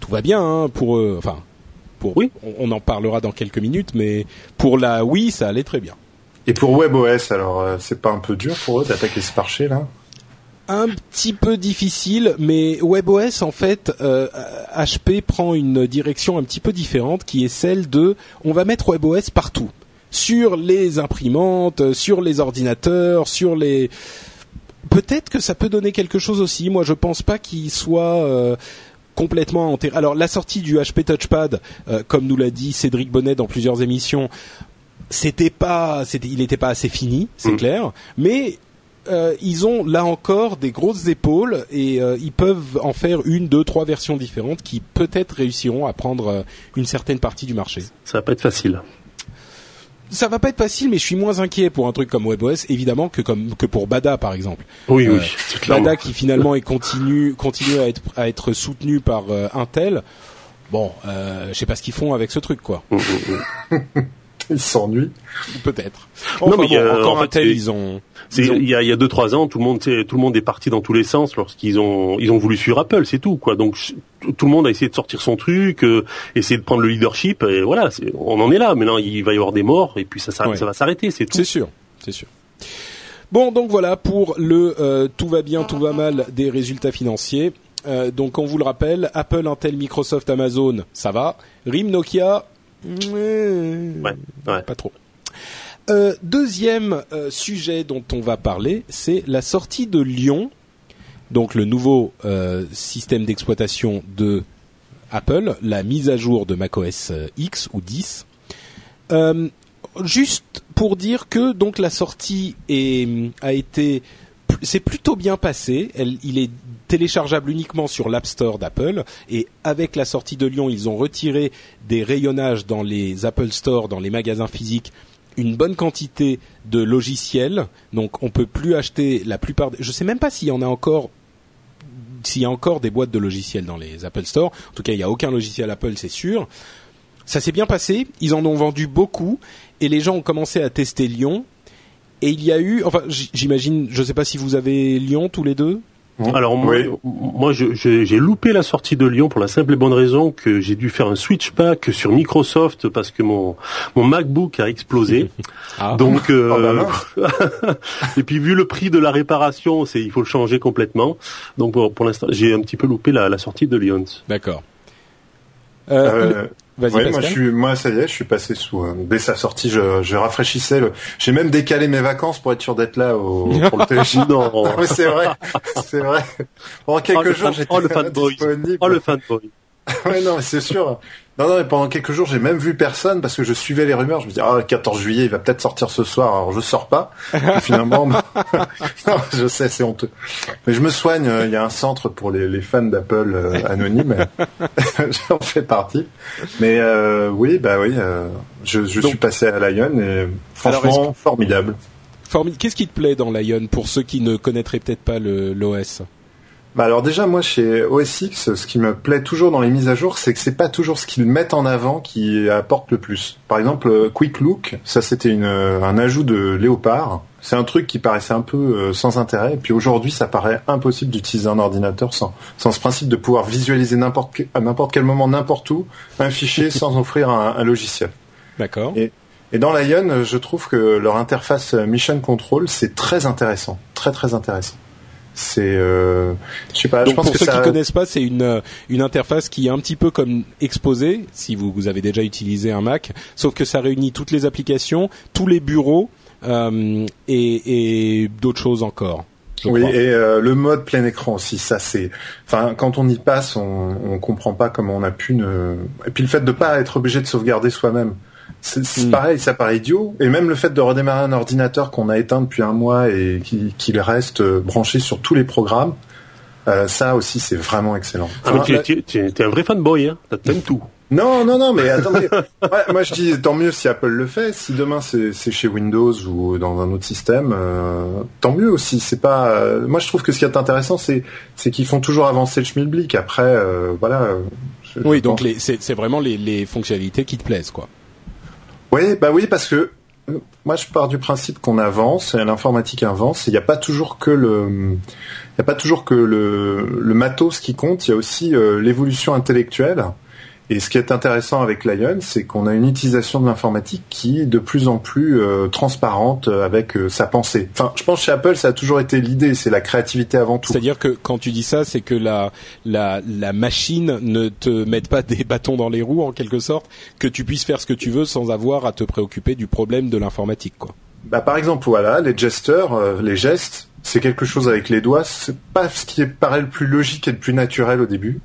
tout va bien hein, pour eux. Enfin, pour Oui. on, on en parlera dans quelques minutes, mais pour la Wii, ça allait très bien. Et pour WebOS, alors euh, c'est pas un peu dur pour eux d'attaquer ce marché là un petit peu difficile, mais WebOS en fait, euh, HP prend une direction un petit peu différente, qui est celle de, on va mettre WebOS partout, sur les imprimantes, sur les ordinateurs, sur les. Peut-être que ça peut donner quelque chose aussi. Moi, je pense pas qu'il soit euh, complètement enterré. Alors, la sortie du HP Touchpad, euh, comme nous l'a dit Cédric Bonnet dans plusieurs émissions, c'était pas, c'était, il n'était pas assez fini, c'est Mm. clair, mais euh, ils ont là encore des grosses épaules et euh, ils peuvent en faire une, deux, trois versions différentes qui peut-être réussiront à prendre euh, une certaine partie du marché. Ça va pas être facile. Ça va pas être facile, mais je suis moins inquiet pour un truc comme WebOS, évidemment, que comme que pour Bada par exemple. Oui, Euh, oui. Bada qui finalement est continue continue à être à être soutenu par euh, Intel. Bon, euh, je sais pas ce qu'ils font avec ce truc quoi. Ils s'ennuient. Peut-être. non, mais il y a- encore en un fait, tel, ils ont. Il y a y a deux trois ans, tout le monde tout le monde est parti dans tous les sens lorsqu'ils ont ils ont voulu suivre Apple, c'est tout quoi. Donc tout le monde a essayé de sortir son truc, euh, essayer de prendre le leadership et voilà, on en est là. Maintenant, il va y avoir des morts et puis ça Ouais. ça va s'arrêter, c'est tout. C'est sûr, c'est sûr. Bon, donc voilà pour le euh, tout va bien, tout va mal des résultats financiers. Euh, donc on vous le rappelle, Apple, Intel, Microsoft, Amazon, ça va. RIM, Nokia, Ouais, ouais. pas trop. Euh, deuxième euh, sujet dont on va parler, c'est la sortie de Lyon, donc le nouveau euh, système d'exploitation de Apple, la mise à jour de macOS X ou 10. Euh, juste pour dire que donc la sortie est, a été c'est plutôt bien passé. Elle, il est téléchargeable uniquement sur l'App Store d'Apple et avec la sortie de Lyon, ils ont retiré des rayonnages dans les Apple Store, dans les magasins physiques, une bonne quantité de logiciels. Donc on peut plus acheter la plupart. Je sais même pas s'il y en a encore s'il y a encore des boîtes de logiciels dans les Apple Store. En tout cas, il n'y a aucun logiciel Apple, c'est sûr. Ça s'est bien passé. Ils en ont vendu beaucoup et les gens ont commencé à tester Lyon. Et il y a eu, enfin, j'imagine, je ne sais pas si vous avez Lyon tous les deux? Alors moi, Oui. j'ai loupé la sortie de Lyon pour la simple et bonne raison que j'ai dû faire un switch pack sur Microsoft parce que mon mon MacBook a explosé. Ah. Donc euh, Oh, bah et puis vu le prix de la réparation, c'est il faut le changer complètement. Donc pour, pour l'instant, j'ai un petit peu loupé la, la sortie de Lyon. D'accord. Euh, Euh, ouais, Pascal. moi, je suis, moi, ça y est, je suis passé sous. euh, dès sa sortie, je, je rafraîchissais. Le... J'ai même décalé mes vacances pour être sûr d'être là au, pour le télécharger. Non. Non, mais c'est vrai, c'est vrai. Quelques Oh, le jours, j'étais oh, le fanboy. Oh le fanboy. ouais, non, mais c'est sûr. Non, non, mais pendant quelques jours, j'ai même vu personne parce que je suivais les rumeurs. Je me disais, ah, le 14 juillet, il va peut-être sortir ce soir. Alors, je sors pas. Puis finalement, non, je sais, c'est honteux. Mais je me soigne. euh, Il y a un centre pour les, les fans d'Apple euh, anonymes. J'en fais partie. Mais euh, oui, bah oui, euh, je, je Donc- suis passé à Lyon et Alors, franchement, formidable. Formi- Qu'est-ce qui te plaît dans Lion pour ceux qui ne connaîtraient peut-être pas l'OS Bah alors déjà moi chez OS X, ce qui me plaît toujours dans les mises à jour, c'est que c'est pas toujours ce qu'ils mettent en avant qui apporte le plus. Par exemple, euh, Quick Look, ça c'était euh, un ajout de Léopard. C'est un truc qui paraissait un peu euh, sans intérêt, et puis aujourd'hui ça paraît impossible d'utiliser un ordinateur sans, sans ce principe de pouvoir visualiser n'importe à n'importe quel moment, n'importe où, un fichier sans offrir un, un logiciel. D'accord. Et- Et dans Lion, je trouve que leur interface Mission Control, c'est très intéressant, très très intéressant. C'est, euh, je sais pas, Donc je pense pour que ceux ça... qui connaissent pas, c'est une euh, une interface qui est un petit peu comme exposé si vous, vous avez déjà utilisé un Mac, sauf que ça réunit toutes les applications, tous les bureaux euh, et, et d'autres choses encore. Oui, crois. et euh, le mode plein écran aussi, ça c'est, enfin, quand on y passe, on, on comprend pas comment on a pu ne. Et puis le fait de pas être obligé de sauvegarder soi-même, c'est c'est Mm. pareil, ça paraît idiot. Et même le fait de redémarrer un ordinateur qu'on a éteint depuis un mois et qui- qu'il reste euh, branché sur tous les programmes, euh, ça aussi c'est vraiment excellent. Ah, mais Enfin, tu, es- tu es- tu es- t'es un vrai fanboy, hein. T'as- T'aimes tout. non, non, non, mais attendez. Ouais, moi, je dis tant mieux si Apple le fait. Si demain c'est c'est chez Windows ou dans un autre système, euh, tant mieux aussi. C'est pas. euh, moi, je trouve que ce qui est intéressant, c'est c'est qu'ils font toujours avancer le schmilblick. Après, euh, voilà. euh, je- Oui, je donc pense- les- c'est c'est vraiment les, les fonctionnalités qui te plaisent, quoi. Oui, bah oui, parce que euh, moi, je pars du principe qu'on avance, et l'informatique avance. Il n'y a pas toujours que le, il a pas toujours que le, le matos qui compte. Il y a aussi euh, l'évolution intellectuelle. Et ce qui est intéressant avec Lion, c'est qu'on a une utilisation de l'informatique qui est de plus en plus euh, transparente euh, avec euh, sa pensée. Enfin, je pense que chez Apple, ça a toujours été l'idée, c'est la créativité avant tout. C'est-à-dire que quand tu dis ça, c'est que la, la, la machine ne te mette pas des bâtons dans les roues, en quelque sorte, que tu puisses faire ce que tu veux sans avoir à te préoccuper du problème de l'informatique, quoi. Bah, par exemple, voilà, les gesteurs, euh, les gestes, c'est quelque chose avec les doigts. C'est pas ce qui paraît le plus logique et le plus naturel au début.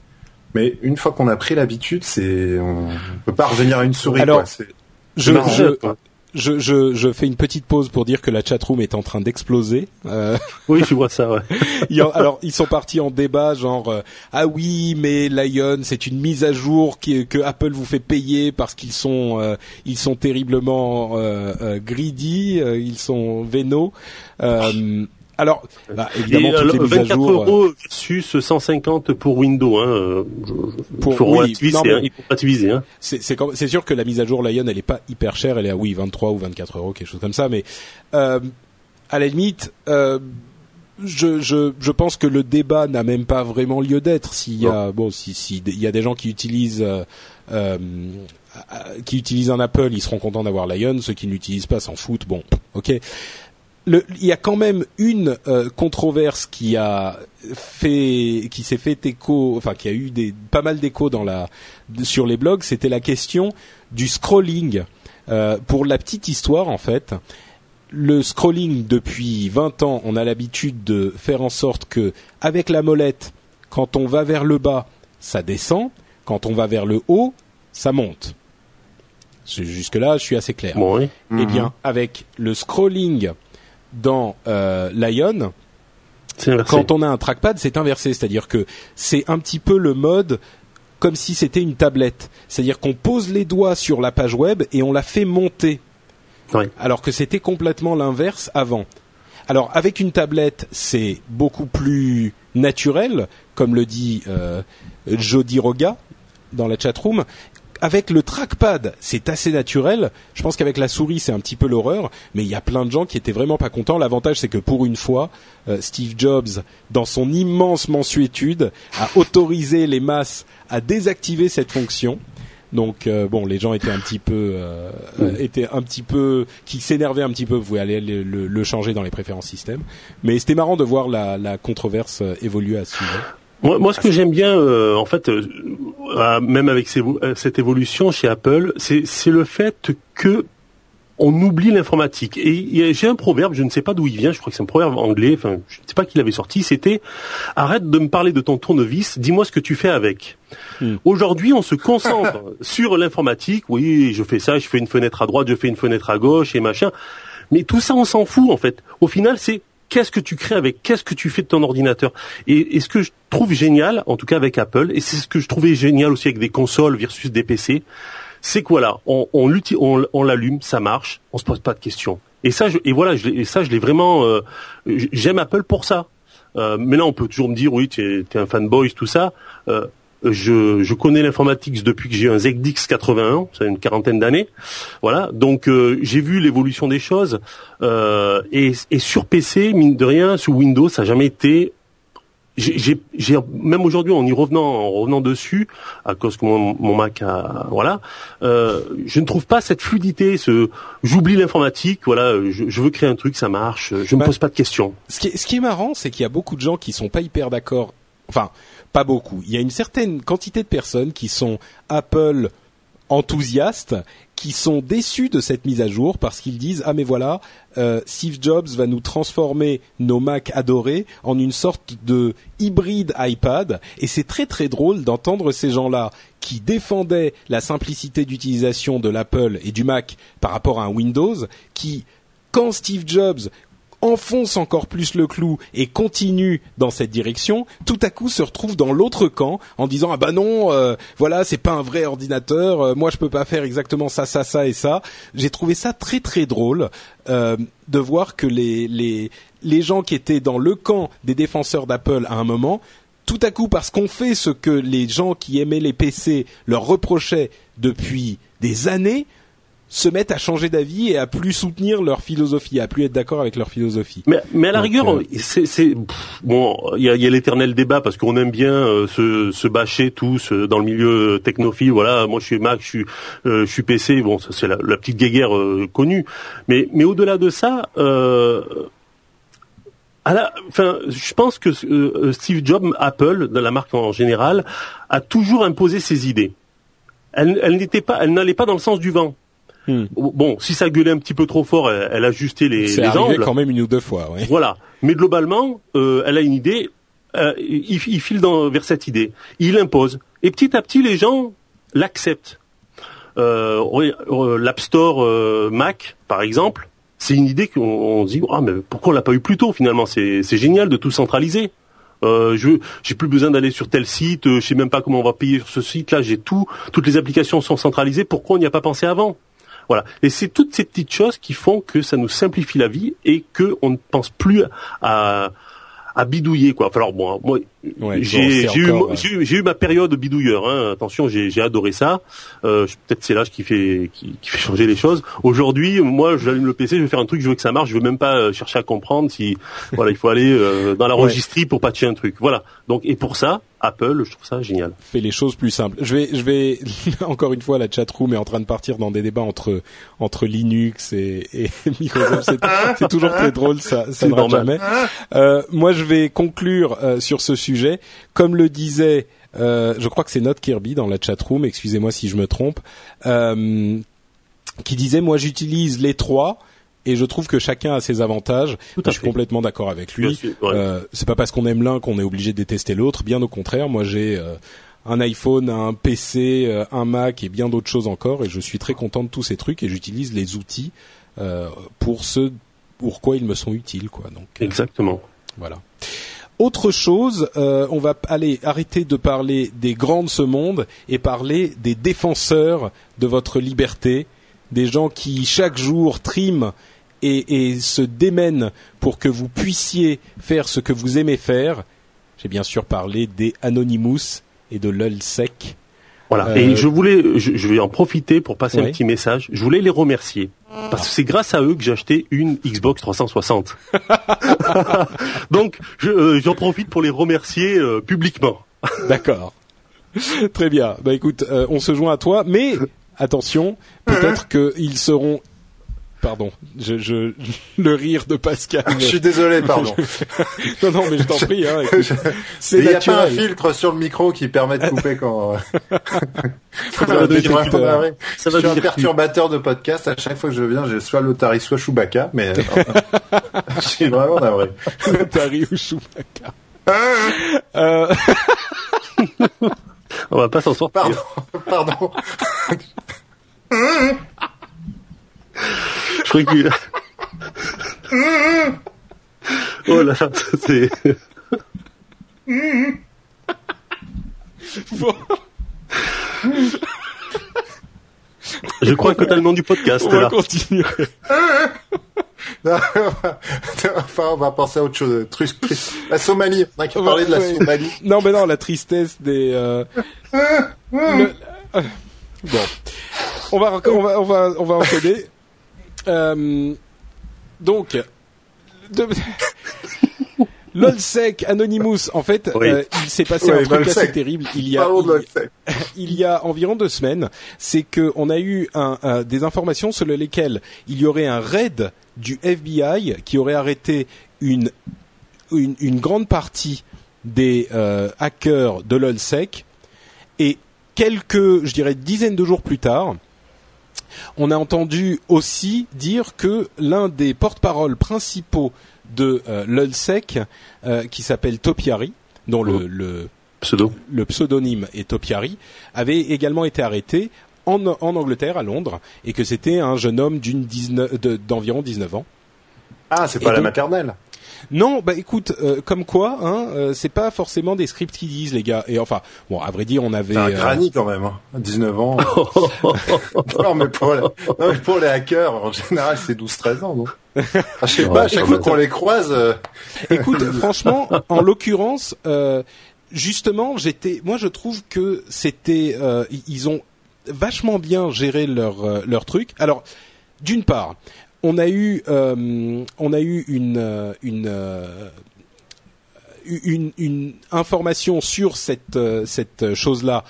Mais une fois qu'on a pris l'habitude, c'est on peut pas revenir à une souris. Alors, quoi. C'est- Je, marrant, je, je, je, je fais une petite pause pour dire que la chatroom est en train d'exploser. Euh, Oui, je vois ça, ouais. alors, ils sont partis en débat, genre euh, ah oui, mais Lion, c'est une mise à jour qui, que Apple vous fait payer parce qu'ils sont euh, ils sont terriblement euh, euh, greedy, euh, ils sont vénaux. Euh, Alors, bah, évidemment, Et, toutes les euh, mises à 24 jour, euh, euros versus 150 pour Windows. Hein, euh, je- je- Pour- faut oui, mais- hein. Hein. c'est sûr que la mise à jour Lion elle est pas hyper chère elle est à oui 23 ou 24 euros quelque chose comme ça mais euh, à la limite euh, je, je, je pense que le débat n'a même pas vraiment lieu d'être s'il y a bon si si il y a des gens qui utilisent euh, euh, euh, qui utilisent un Apple ils seront contents d'avoir Lion ceux qui ne l'utilisent pas s'en foutent bon ok il y a quand même une euh, controverse qui a fait, qui s'est fait écho, enfin qui a eu des pas mal d'écho dans la sur les blogs, c'était la question du scrolling. Euh, pour la petite histoire, en fait, le scrolling depuis 20 ans, on a l'habitude de faire en sorte que avec la molette, quand on va vers le bas, ça descend, quand on va vers le haut, ça monte. Jusque là, je suis assez clair. Oui. Eh bien, avec le scrolling dans euh, Lion, quand on a un trackpad, c'est inversé, c'est-à-dire que c'est un petit peu le mode comme si c'était une tablette, c'est-à-dire qu'on pose les doigts sur la page web et on la fait monter, alors que c'était complètement l'inverse avant. Alors avec une tablette, c'est beaucoup plus naturel, comme le dit euh, Jody Roga dans la chatroom. Avec le trackpad, c'est assez naturel. Je pense qu'avec la souris, c'est un petit peu l'horreur, mais il y a plein de gens qui étaient vraiment pas contents. L'avantage, c'est que pour une fois, euh, Steve Jobs, dans son immense mensuétude, a autorisé les masses à désactiver cette fonction. Donc euh, bon, les gens étaient un petit peu, euh, euh, étaient un petit peu, qui s'énervaient un petit peu. Vous pouvez aller le, le- le changer dans les préférences système. Mais c'était marrant de voir la, la controverse évoluer à ce sujet. Moi, moi, ce que j'aime bien, euh, en fait, euh, même avec ces- euh, cette évolution chez Apple, c'est c'est le fait que on oublie l'informatique. Et j'ai un proverbe, je ne sais pas d'où il vient, je crois que c'est un proverbe anglais, enfin, je ne sais pas qui l'avait sorti, c'était « Arrête de me parler de ton tournevis, dis-moi ce que tu fais avec Hmm. Aujourd'hui, on se concentre sur l'informatique, oui, je fais ça, je fais une fenêtre à droite, je fais une fenêtre à gauche et machin, mais tout ça, on s'en fout, en fait. Au final, c'est qu'est-ce que tu crées avec, qu'est-ce que tu fais de ton ordinateur. Et, et ce que je trouve génial, en tout cas avec Apple, et c'est ce que je trouvais génial aussi avec des consoles versus des PC, c'est que voilà, on, on, on, l'allume, ça marche, on se pose pas de questions. Et ça, je, et voilà, je, et ça, je l'ai vraiment, euh, j'aime Apple pour ça. Euh, mais là, on peut toujours me dire, oui, tu es, un fanboy, tout ça. Euh, je, je connais l'informatique depuis que j'ai un ZX 81, c'est une quarantaine d'années. Voilà, donc euh, j'ai vu l'évolution des choses. Euh, et, et sur PC, mine de rien, sous Windows, ça n'a jamais été j'ai, même aujourd'hui en y revenant, en revenant dessus, à cause que mon, mon Mac a, voilà, euh, je ne trouve pas cette fluidité. Ce, j'oublie l'informatique, voilà, je, je veux créer un truc, ça marche, je Bah, me pose pas de questions. Ce qui est, ce qui est marrant, c'est qu'il y a beaucoup de gens qui sont pas hyper d'accord. Enfin, pas beaucoup. Il y a une certaine quantité de personnes qui sont Apple enthousiastes, qui sont déçus de cette mise à jour parce qu'ils disent ah mais voilà, euh, Steve Jobs va nous transformer nos Mac adorés en une sorte de hybride iPad et c'est très très drôle d'entendre ces gens-là qui défendaient la simplicité d'utilisation de l'Apple et du Mac par rapport à un Windows qui quand Steve Jobs enfonce encore plus le clou et continue dans cette direction, tout à coup se retrouve dans l'autre camp en disant ah bah non, euh, voilà c'est pas un vrai ordinateur, euh, moi je peux pas faire exactement ça, ça, ça et ça. J'ai trouvé ça très très drôle euh, de voir que les les les gens qui étaient dans le camp des défenseurs d'Apple à un moment tout à coup, parce qu'on fait ce que les gens qui aimaient les PC leur reprochaient depuis des années, se mettent à changer d'avis et à plus soutenir leur philosophie, à plus être d'accord avec leur philosophie. Mais, mais à la Donc, rigueur, euh, c'est, bon, il y a, y a l'éternel débat parce qu'on aime bien euh, se, se bâcher tous euh, dans le milieu technophile. Voilà, moi je suis Mac, je suis, euh, je suis PC. Bon, c'est la, la petite guéguerre euh, connue. Mais, mais au-delà de ça. Euh, à la, enfin, je pense que euh, Steve Jobs, Apple, de la marque en général, a toujours imposé ses idées. Elle, elle n'était pas, elle n'allait pas dans le sens du vent. Hmm. Bon, si ça gueulait un petit peu trop fort, elle, elle ajustait les, les angles. quand même une ou deux fois. Voilà. Mais globalement, euh, elle a une idée, euh, il, il file dans, vers cette idée. Il impose. Et petit à petit, les gens l'acceptent. Euh, L'App Store euh, Mac, par exemple, c'est une idée qu'on on se dit, ah mais pourquoi on l'a pas eu plus tôt finalement? C'est c'est génial de tout centraliser. Euh, je j'ai plus besoin d'aller sur tel site, euh, je sais même pas comment on va payer sur ce site. Là, j'ai tout, toutes les applications sont centralisées. Pourquoi on n'y a pas pensé avant? Voilà. Et c'est toutes ces petites choses qui font que ça nous simplifie la vie et que on ne pense plus à à bidouiller quoi. alors bon, moi j'ai eu, eu, eu ma période bidouilleur. Hein. Attention, j'ai adoré ça. Euh, Peut-être c'est l'âge qui fait qui, qui, fait changer les choses. Aujourd'hui, moi, j'allume le PC, je vais faire un truc, je veux que ça marche. Je veux même pas euh, chercher à comprendre si voilà, il faut aller euh, dans la registrie pour patcher un truc. Voilà. Donc et pour ça, Apple, je trouve ça génial. Fait les choses plus simples. Je vais, je vais encore une fois, la chatroom est en train de partir dans des débats entre entre Linux et, et Microsoft. C'est toujours très drôle, ça, ça ne jamais. Euh, moi, je vais conclure euh, sur ce sujet. Comme le disait, euh, je crois que c'est Note Kirby dans la chatroom. Excusez-moi si je me trompe. Qui disait, moi, j'utilise les trois et je trouve que chacun a ses avantages. je suis complètement d'accord avec lui. Euh, c'est pas parce qu'on aime l'un qu'on est obligé de détester l'autre. Bien au contraire, moi j'ai euh, un iPhone, un PC, euh, un Mac et bien d'autres choses encore, et je suis très content de tous ces trucs et j'utilise les outils euh, pour ce pourquoi ils me sont utiles, quoi. Donc exactement. Voilà. Autre chose, on va aller arrêter de parler des grands de ce monde et parler des défenseurs de votre liberté, des gens qui chaque jour triment et, se démènent pour que vous puissiez faire ce que vous aimez faire. J'ai bien sûr parlé des Anonymous et de l'ULSEC. Voilà. Et euh, je voulais, je, vais en profiter pour passer un petit message. Je voulais les remercier parce que c'est grâce à eux que j'ai acheté une Xbox 360. Donc, euh, j'en profite pour les remercier euh, publiquement. D'accord. Très bien. Bah écoute, on se joint à toi, mais attention, peut-être qu'ils seront pardon, je, je, le rire de Pascal. je suis désolé, pardon. non, non, mais je t'en prie. Hein, c'est Il n'y a pas un filtre sur le micro qui permet de couper quand. ça va je suis un perturbateur de podcast. À chaque fois que je viens, j'ai soit l'Otari, soit Chewbacca, mais je suis vraiment navré. L'Otari ou Chewbacca. euh... On va pas s'en sortir. Pardon. Pardon. Je crois qu'il... oh là là, c'est... Je crois que t'as le nom du podcast. On va continuer. enfin, on va penser à autre chose. La Somalie. On a qu'à parler de la Somalie. Non, mais non, la tristesse des. Euh... Le... Bon, on va, on va, on va, on va enchaîner. Euh, donc, de... LOLSEC Anonymous, en fait, euh, il s'est passé un truc assez terrible. Il y a, il, y a environ deux semaines, c'est que on a eu un, des informations selon lesquelles il y aurait un raid du FBI qui aurait arrêté une une, une grande partie des euh, hackers de LOLSEC. Et quelques, je dirais, dizaines de jours plus tard, on a entendu aussi dire que l'un des porte-paroles principaux de euh, l'ULSEC, euh, qui s'appelle Topiari, dont le, le, Pseudo. le pseudonyme est Topiari, avait également été arrêté en, en Angleterre, à Londres, et que c'était un jeune homme d'environ 19 ans. Ah, c'est pas la maternelle non, bah écoute, euh, comme quoi, hein, euh, c'est pas forcément des scripts qui disent les gars. Et enfin, bon, à vrai dire, on avait un euh, granny quand même, hein, 19 ans. non, mais pour, non, mais pour les hackers, en général, c'est 12-13 ans, non? Ah, Je sais pas, à chaque fois qu'on les croise. Écoute, franchement, en l'occurrence, justement, j'étais, moi, je trouve que c'était, ils ont vachement bien géré leur leur truc. Alors, d'une part, on a eu, euh, on a eu une, euh, euh, information sur cette, chose-là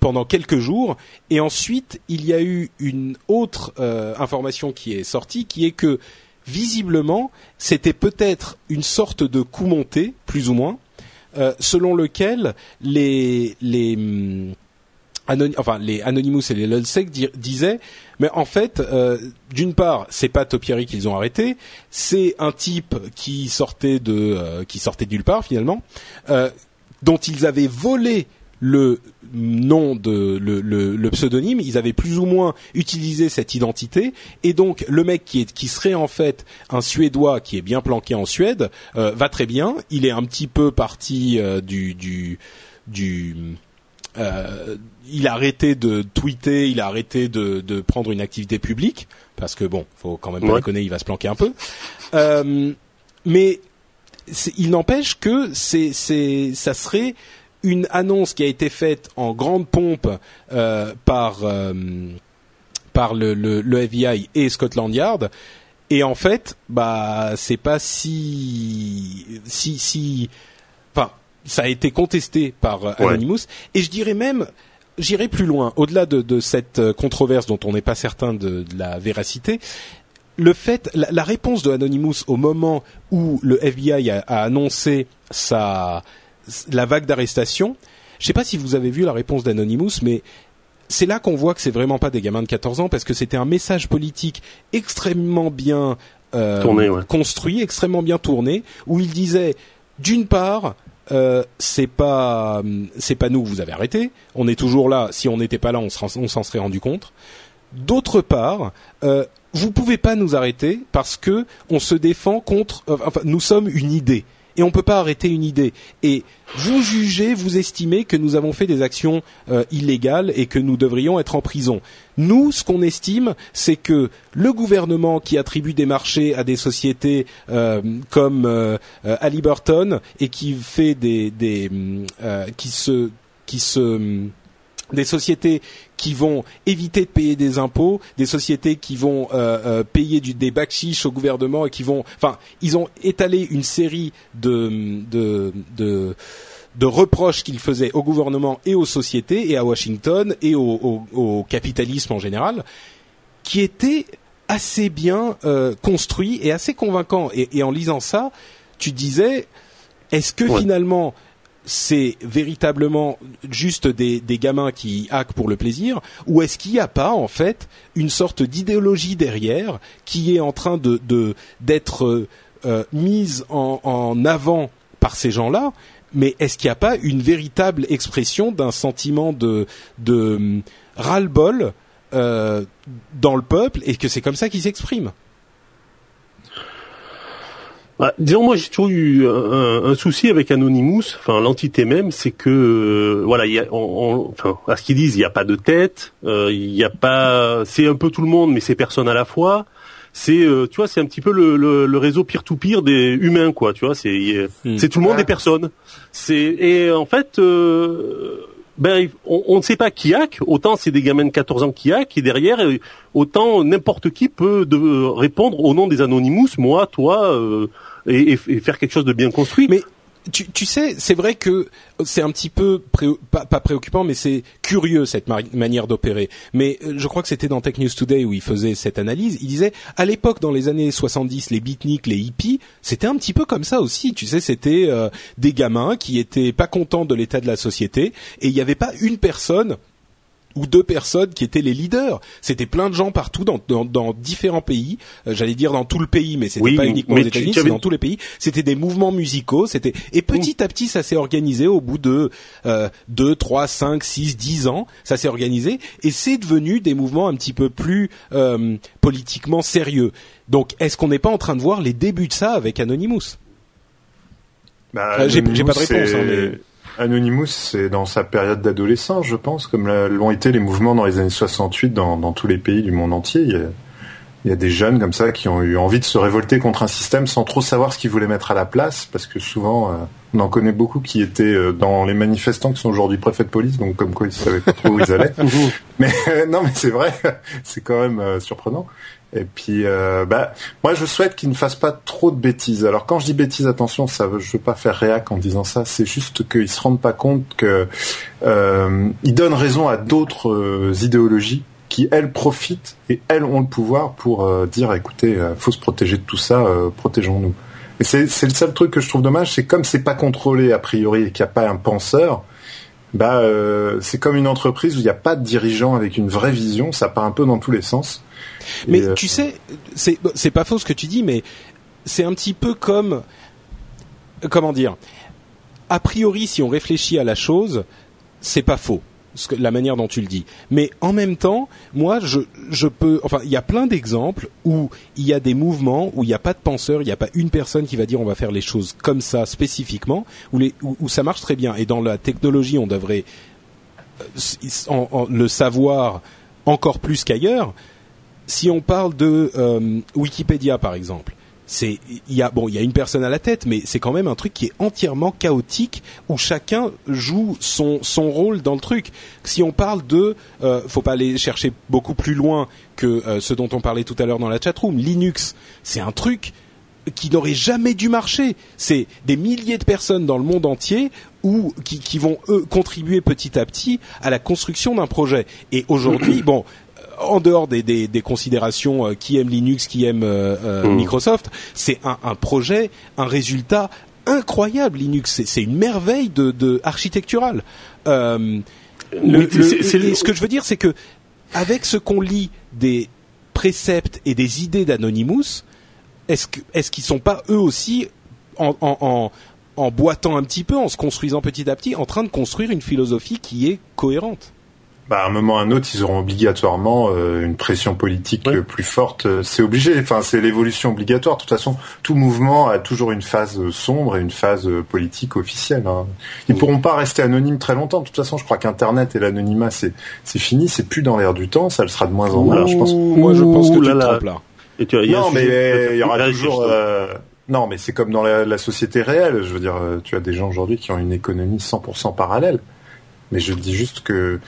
pendant quelques jours, et ensuite il y a eu une autre information qui est sortie, qui est que visiblement c'était peut-être une sorte de coup monté, plus ou moins, selon lequel les les hum, les Anonymous et les LulzSec disaient mais en fait euh, d'une part c'est pas Topiary qu'ils ont arrêté c'est un type qui sortait de euh, qui sortait nulle part finalement euh, dont ils avaient volé le nom de le, pseudonyme, ils avaient plus ou moins utilisé cette identité et donc le mec qui est qui serait en fait un suédois qui est bien planqué en Suède va très bien, il est un petit peu parti du du du il a arrêté de tweeter, il a arrêté de, de prendre une activité publique parce que bon, faut quand même pas déconner, il va se planquer un peu. mais il n'empêche que c'est, c'est, ça serait une annonce qui a été faite en grande pompe euh, par euh, par le, le, le, FBI et Scotland Yard. Et en fait, bah, c'est pas si si si. Enfin, ça a été contesté par euh, Anonymous. Et je dirais même, j'irai plus loin, au-delà de, de, cette controverse dont on n'est pas certain de, de, la véracité. Le fait, la, la, réponse de Anonymous au moment où le FBI a, a annoncé sa la vague d'arrestations. Je sais pas si vous avez vu la réponse d'Anonymous, mais c'est là qu'on voit que c'est vraiment pas des gamins de 14 ans parce que c'était un message politique extrêmement bien euh, construit, extrêmement bien tourné, où il disait d'une part euh, c'est pas c'est pas nous que vous avez arrêté, on est toujours là. Si on n'était pas là, on s'en serait rendu compte. D'autre part, euh, vous pouvez pas nous arrêter parce que on se défend contre. Euh, enfin, nous sommes une idée et on ne peut pas arrêter une idée. Et vous jugez, vous estimez que nous avons fait des actions euh, illégales et que nous devrions être en prison. Nous, ce qu'on estime, c'est que le gouvernement qui attribue des marchés à des sociétés euh, comme euh, Halliburton et qui fait des, des qui se qui se des sociétés qui vont éviter de payer des impôts, des sociétés qui vont euh, euh, payer du, des backchiches au gouvernement et qui vont, enfin, ils ont étalé une série de, de, de de reproches qu'ils faisaient au gouvernement et aux sociétés et à Washington et au, au, au capitalisme en général, qui étaient assez bien euh, construits et assez convaincants. Et, et, en lisant ça, tu disais, est-ce que ouais. finalement c'est véritablement juste des, des, gamins qui hackent pour le plaisir ou est-ce qu'il n'y a pas en fait une sorte d'idéologie derrière qui est en train de d'être euh, mise en, en, avant par ces gens-là mais est-ce qu'il n'y a pas une véritable expression d'un sentiment de, de ras-le-bol euh, dans le peuple et que c'est comme ça qu'ils s'expriment? Bah, disons moi j'ai toujours eu un, un, souci avec Anonymous, enfin l'entité même, c'est que euh, voilà, y a, on, on, enfin à ce qu'ils disent, il n'y a pas de tête, euh, il n'y a pas, c'est un peu tout le monde, mais c'est personne à la fois. C'est euh, tu vois, c'est un petit peu le, le, le réseau peer-to-peer des humains quoi, tu vois, c'est hmm. c'est tout le monde des personnes. C'est et en fait. Euh, ben, on, ne sait pas qui hack. Autant c'est des gamins de 14 ans qui hack, et derrière, autant n'importe qui peut de, répondre au nom des Anonymous, moi, toi, euh, et, et, faire quelque chose de bien construit. Mais tu, tu sais, c'est vrai que c'est un petit peu pas, préoccupant, mais c'est curieux cette manière d'opérer. Mais euh, je crois que c'était dans Tech News Today où il faisait cette analyse. Il disait à l'époque, dans les années 70, les beatniks, les hippies, c'était un petit peu comme ça aussi. Tu sais, c'était euh, des gamins qui étaient pas contents de l'état de la société et il n'y avait pas une personne ou deux personnes qui étaient les leaders. C'était plein de gens partout dans, dans, dans différents pays. Euh, J'allais dire dans tout le pays, mais c'était oui, pas uniquement aux États-Unis, c'était dans tous les pays. C'était des mouvements musicaux. C'était et petit à petit, ça s'est organisé au bout de euh, deux, trois, cinq, six, dix ans. Ça s'est organisé et c'est devenu des mouvements un petit peu plus euh, politiquement sérieux. Donc, est-ce qu'on n'est pas en train de voir les débuts de ça avec Anonymous? Bah, J'ai pas de réponse, hein, mais Anonymous, c'est dans sa période d'adolescence, je pense, comme l'ont été les mouvements dans les années 68 dans, dans tous les pays du monde entier. Il y, a, des jeunes comme ça qui ont eu envie de se révolter contre un système sans trop savoir ce qu'ils voulaient mettre à la place, parce que souvent, euh, on en connaît beaucoup qui étaient euh, dans les manifestants qui sont aujourd'hui préfets de police, donc comme quoi ils savaient pas trop où ils allaient. mais euh, non, mais c'est vrai, c'est quand même euh, surprenant. Et puis, bah, moi, je souhaite qu'ils ne fassent pas trop de bêtises. Alors, quand je dis bêtises, attention, ça, je veux pas faire réac en disant ça. C'est juste qu'ils se rendent pas compte que euh, ils donnent raison à d'autres idéologies qui elles profitent et elles ont le pouvoir pour euh, dire, écoutez, euh, faut se protéger de tout ça, euh, protégeons-nous. Et c'est le seul truc que je trouve dommage, c'est comme c'est pas contrôlé a priori et qu'il n'y a pas un penseur. Bah, euh, c'est comme une entreprise où il n'y a pas de dirigeant avec une vraie vision. Ça part un peu dans tous les sens. Mais et tu sais, c'est c'est pas faux ce que tu dis, mais c'est un petit peu comme comment dire. A priori, si on réfléchit à la chose, c'est pas faux la manière dont tu le dis. Mais en même temps, moi, je, je peux. Enfin, il y a plein d'exemples où il y a des mouvements où il n'y a pas de penseur, il n'y a pas une personne qui va dire on va faire les choses comme ça spécifiquement, où, les, où, où ça marche très bien. Et dans la technologie, on devrait le savoir encore plus qu'ailleurs. Si on parle de Wikipédia par exemple, c'est il y a bon il y a une personne à la tête mais c'est quand même un truc qui est entièrement chaotique où chacun joue son son rôle dans le truc si on parle de euh, faut pas aller chercher beaucoup plus loin que euh, ce dont on parlait tout à l'heure dans la chatroom Linux c'est un truc qui n'aurait jamais dû marcher. C'est des milliers de personnes dans le monde entier ou qui, qui vont eux contribuer petit à petit à la construction d'un projet. Et aujourd'hui, bon, en dehors des, des, des considérations euh, qui aime Linux, qui aime euh, euh, mmh. Microsoft, c'est un, un, projet, un résultat incroyable. Linux, c'est une merveille de, de architecturale. Le, ce que je veux dire, c'est que avec ce qu'on lit des préceptes et des idées d'Anonymous, est-ce qu'ils est sont pas eux aussi en, en, en en boitant un petit peu, en se construisant petit à petit, en train de construire une philosophie qui est cohérente? Bah, à un moment ou à un autre, ils auront obligatoirement euh, une pression politique plus forte. C'est obligé. Enfin, c'est l'évolution obligatoire. De toute façon, tout mouvement a toujours une phase sombre et une phase politique officielle. Hein. Ils pourront pas rester anonymes très longtemps. De toute façon, je crois qu'Internet et l'anonymat, c'est c'est fini. C'est plus dans l'air du temps. Ça le sera de moins en moins. Je pense. Moi, je pense que tu te trompes là. Et tu, non, mais il y aura toujours. Euh, non, mais c'est comme dans la, la, société réelle. Je veux dire, euh, tu as des gens aujourd'hui qui ont une économie 100% parallèle. Mais je dis juste que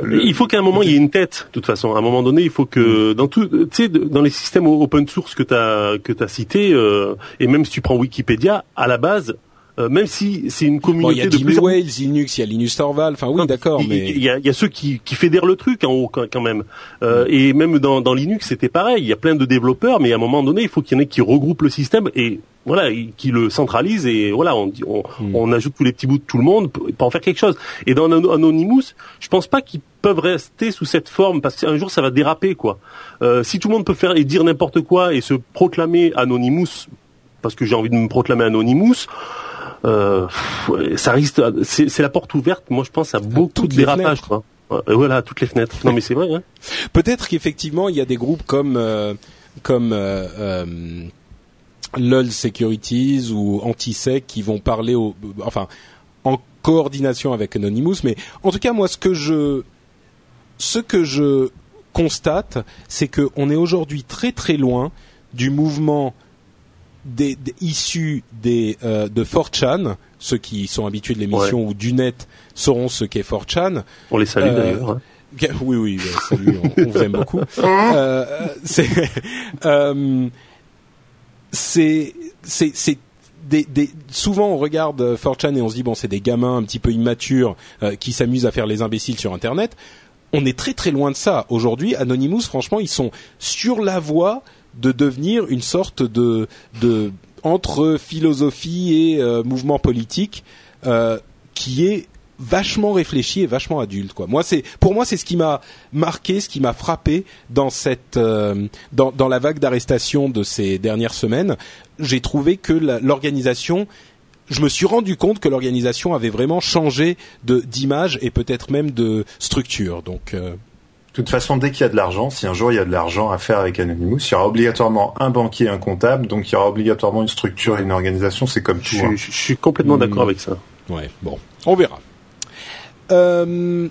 il faut qu'à un moment il y ait une tête. De toute façon, à un moment donné, il faut que dans tout, tu sais, dans les systèmes open source que tu as que as cité, euh, et même si tu prends Wikipédia, à la base, euh, même si c'est une communauté bon, il y a de Wales, Linux, il y a Linus Torvald, enfin oui, d'accord, mais il y a, y a, ceux qui, qui fédèrent le truc en haut quand même. Euh, Et même dans, dans Linux, c'était pareil. Il y a plein de développeurs, mais à un moment donné, il faut qu'il y en ait qui regroupent le système et voilà, qui le centralise et voilà, on, on, hmm. on, ajoute tous les petits bouts de tout le monde pour, en faire quelque chose. Et dans Anonymous, je pense pas qu'ils peuvent rester sous cette forme parce qu'un jour ça va déraper quoi. Euh, si tout le monde peut faire et dire n'importe quoi et se proclamer Anonymous parce que j'ai envie de me proclamer Anonymous, euh, ça risque, c'est la porte ouverte. Moi, je pense à beaucoup de dérapages. Quoi. Voilà, toutes les fenêtres. Non, mais c'est vrai. Hein. Peut-être qu'effectivement, il y a des groupes comme euh, comme euh, euh LOL Securities ou Antisec qui vont parler au, enfin, en coordination avec Anonymous. Mais en tout cas, moi, ce que je, ce que je constate, c'est qu'on est aujourd'hui très très loin du mouvement des, issus des, euh, de 4chan, ceux qui sont habitués de l'émission ou du net sauront ce qu'est 4chan. On les salue euh, d'ailleurs. Hein. Oui, oui, salut, on, vous aime beaucoup. euh, c'est, euh, c'est, c'est, c'est des, des, souvent on regarde 4chan et on se dit bon c'est des gamins un petit peu immatures euh, qui s'amusent à faire les imbéciles sur internet. On est très très loin de ça. Aujourd'hui, Anonymous, franchement, ils sont sur la voie de devenir une sorte de, de entre philosophie et euh, mouvement politique euh, qui est vachement réfléchi et vachement adulte quoi. Moi c'est pour moi c'est ce qui m'a marqué, ce qui m'a frappé dans cette euh, dans, dans la vague d'arrestations de ces dernières semaines. J'ai trouvé que l'organisation je me suis rendu compte que l'organisation avait vraiment changé de d'image et peut-être même de structure. Donc de toute façon, dès qu'il y a de l'argent, si un jour il y a de l'argent à faire avec Anonymous, il y aura obligatoirement un banquier et un comptable, donc il y aura obligatoirement une structure et une organisation, c'est comme tout. Je, hein. je, suis complètement d'accord hmm. avec ça. Ouais, bon, on verra. Euh,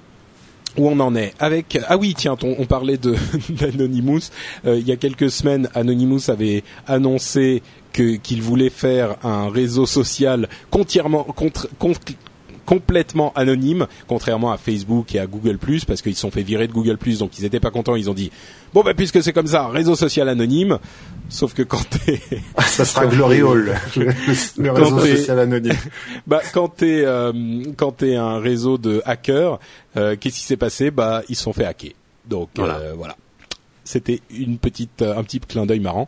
où on en est avec ah oui tiens on, on parlait de d'Anonymous euh, il y a quelques semaines Anonymous avait annoncé que qu'il voulait faire un réseau social entièrement contre, contre complètement anonyme, contrairement à Facebook et à Google parce qu'ils se sont fait virer de Google donc ils n'étaient pas contents. Ils ont dit bon bah puisque c'est comme ça, réseau social anonyme. Sauf que quand t'es ça sera Glory Hall, le, réseau social anonyme. Bah quand t'es euh, quand t'es un réseau de hackers, euh, qu'est-ce qui s'est passé? Bah ils se sont fait hacker. Donc voilà. Euh, voilà. C'était une petite un petit clin d'œil marrant.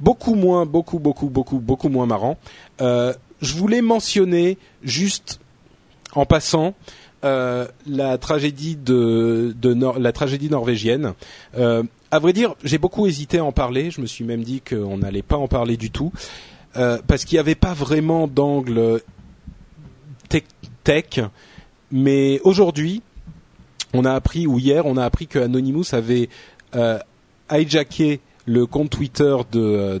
beaucoup moins, beaucoup, beaucoup, beaucoup, beaucoup moins marrant. Je voulais mentionner juste en passant euh, la tragédie de, la tragédie norvégienne. Euh, à vrai dire, j'ai beaucoup hésité à en parler. Je me suis même dit qu'on n'allait pas en parler du tout euh, parce qu'il n'y avait pas vraiment d'angle tech, tech. Mais aujourd'hui, on a appris ou hier, on a appris que Anonymous avait euh, hijacké le compte Twitter de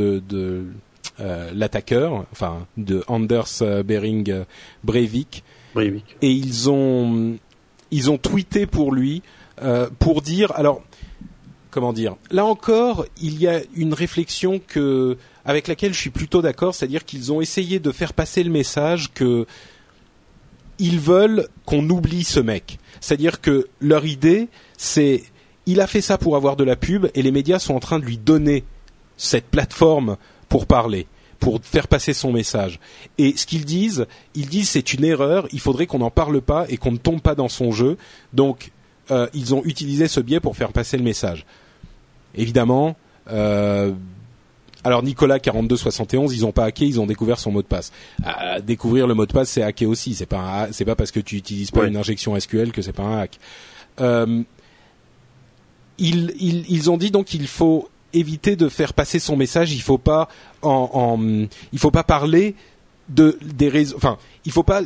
De, de euh, l'attaqueur, enfin de Anders euh, Bering euh, Breivik. Breivik. Et ils ont ils ont tweeté pour lui euh, pour dire alors comment dire là encore il y a une réflexion que avec laquelle je suis plutôt d'accord c'est-à-dire qu'ils ont essayé de faire passer le message que ils veulent qu'on oublie ce mec c'est-à-dire que leur idée c'est il a fait ça pour avoir de la pub et les médias sont en train de lui donner cette plateforme pour parler pour faire passer son message. Et ce qu'ils disent, ils disent c'est une erreur, il faudrait qu'on n'en parle pas et qu'on ne tombe pas dans son jeu. Donc euh, ils ont utilisé ce biais pour faire passer le message. Évidemment, euh, alors Nicolas 4271, ils ont pas hacké, ils ont découvert son mot de passe. Euh, découvrir le mot de passe, c'est hacker aussi. C'est pas c'est pas parce que tu utilises pas Ouais. une injection SQL que c'est pas un hack. Euh, ils, ils, ils ont dit donc qu'il faut éviter de faire passer son message. Il faut pas il faut pas parler de des raisons. Enfin, il faut pas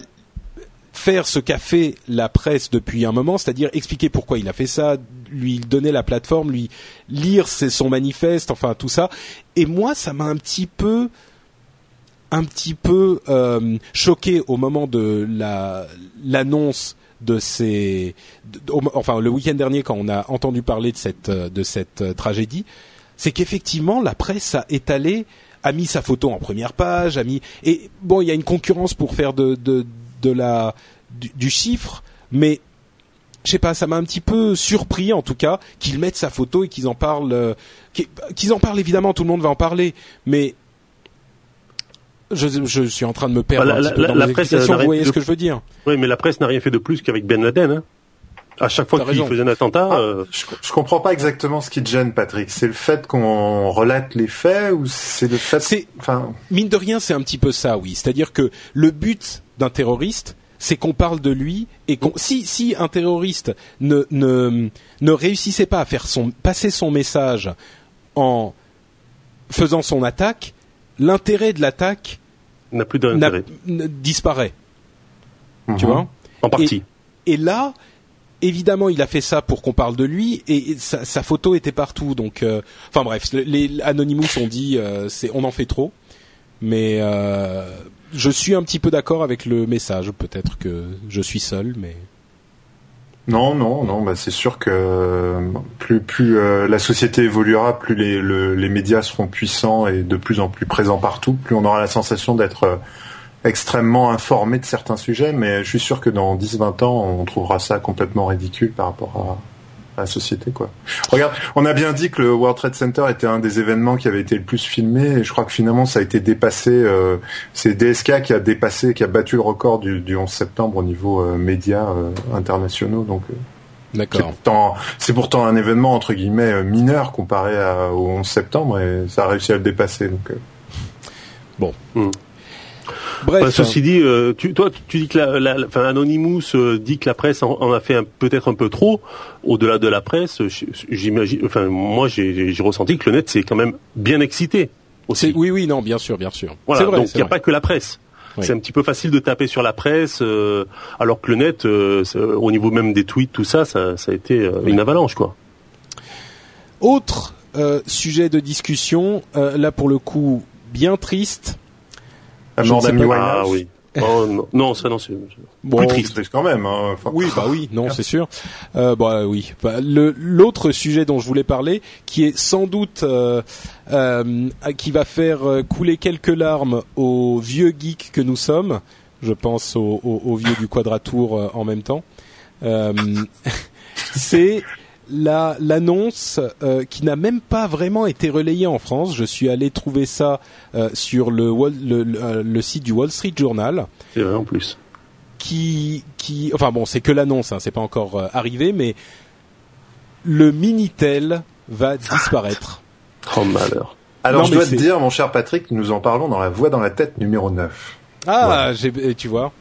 faire ce qu'a fait la presse depuis un moment, c'est-à-dire expliquer pourquoi il a fait ça, lui donner la plateforme, lui lire son manifeste, enfin tout ça. Et moi, ça m'a un petit peu, un petit peu euh, choqué au moment de la l'annonce de ces, enfin le week-end dernier quand on a entendu parler de cette euh, de cette euh, tragédie, c'est qu'effectivement la presse a étalé a mis sa photo en première page, a mis et bon il y a une concurrence pour faire de de, de la du, du chiffre, mais je sais pas, ça m'a un petit peu surpris en tout cas qu'ils mettent sa photo et qu'ils en parlent, euh, qu'ils en parlent évidemment, tout le monde va en parler, mais je, je suis en train de me perdre Bah, un la- peu dans la presse, elle vous voyez ce que je veux dire Oui, mais la presse n'a rien fait de plus qu'avec Ben Laden. Hein. À chaque fois qu'il faisait un attentat, Ah, euh, je, je comprends pas exactement ce qui te gêne, Patrick. C'est le fait qu'on relate les faits ou c'est le fait, C'est- enfin, mine de rien, c'est un petit peu ça, oui. C'est-à-dire que le but d'un terroriste, c'est qu'on parle de lui et qu'on si si un terroriste ne ne ne réussissait pas à faire son passer son message en faisant son attaque, l'intérêt de l'attaque n'a plus d'intérêt. disparaît. Tu mhm. vois? En partie. Et là, évidemment, il a fait ça pour qu'on parle de lui, et sa, photo était partout. Donc, euh, enfin bref, les, Anonymous ont dit, euh, on en fait trop. Mais euh, je suis un petit peu d'accord avec le message. Peut-être que je suis seul, mais Non, non, non. Bah, c'est sûr que plus euh, la société évoluera, plus les le- les médias seront puissants et de plus en plus présents partout, plus on aura la sensation d'être extrêmement informé de certains sujets. Mais je suis sûr que dans 10-20 ans, on trouvera ça complètement ridicule par rapport à, à la société, quoi. Regarde, on a bien dit que le World Trade Center était un des événements qui avait été le plus filmé, et je crois que finalement ça a été dépassé. euh, c'est DSK qui a dépassé, qui a battu le record du, du 11 septembre au niveau euh, médias euh, internationaux. Donc euh, c'est d'accord. pourtant, c'est pourtant un événement entre guillemets mineur comparé à- au 11 septembre, et ça a réussi à le dépasser. Donc euh, Bref, Enfin, ceci dit, euh, tu, toi, tu dis que la, la- la- enfin, Anonymous euh, dit que la presse en, en a fait peut-être un peu trop. Au-delà de la presse, j'imagine, enfin, moi, j'ai ressenti que le net s'est quand même bien excité aussi. oui, oui, non, bien sûr, bien sûr. Voilà, vrai. donc il n'y a vrai. pas que la presse. Oui. C'est un petit peu facile de taper sur la presse, euh, alors que le net, euh, au niveau même des tweets, tout ça, ça, ça a été euh, Oui. une avalanche, quoi. Autre euh, sujet de discussion, euh, là pour le coup bien triste. Ah Winehouse. oui. Oh non, non ça non c'est bon, plus triste quand même. Hein. oui, bah oui, non, c'est sûr. Euh, bah oui. Bah, l'autre sujet dont je voulais parler, qui est sans doute euh, euh, qui va faire euh, couler quelques larmes aux vieux geeks que nous sommes. Je pense aux, aux, vieux du Quadratour euh, en même temps. c'est la l'annonce euh, qui n'a même pas vraiment été relayée en France. Je suis allé trouver ça euh, sur le, le, euh, le, site du Wall Street Journal. C'est vrai en plus. Qui qui enfin bon c'est que l'annonce, hein, c'est pas encore arrivé, mais le minitel va disparaître. oh malheur. Alors je dois te dire, mon cher Patrick, nous en parlons dans la voix dans la tête numéro 9. Ah, tu vois.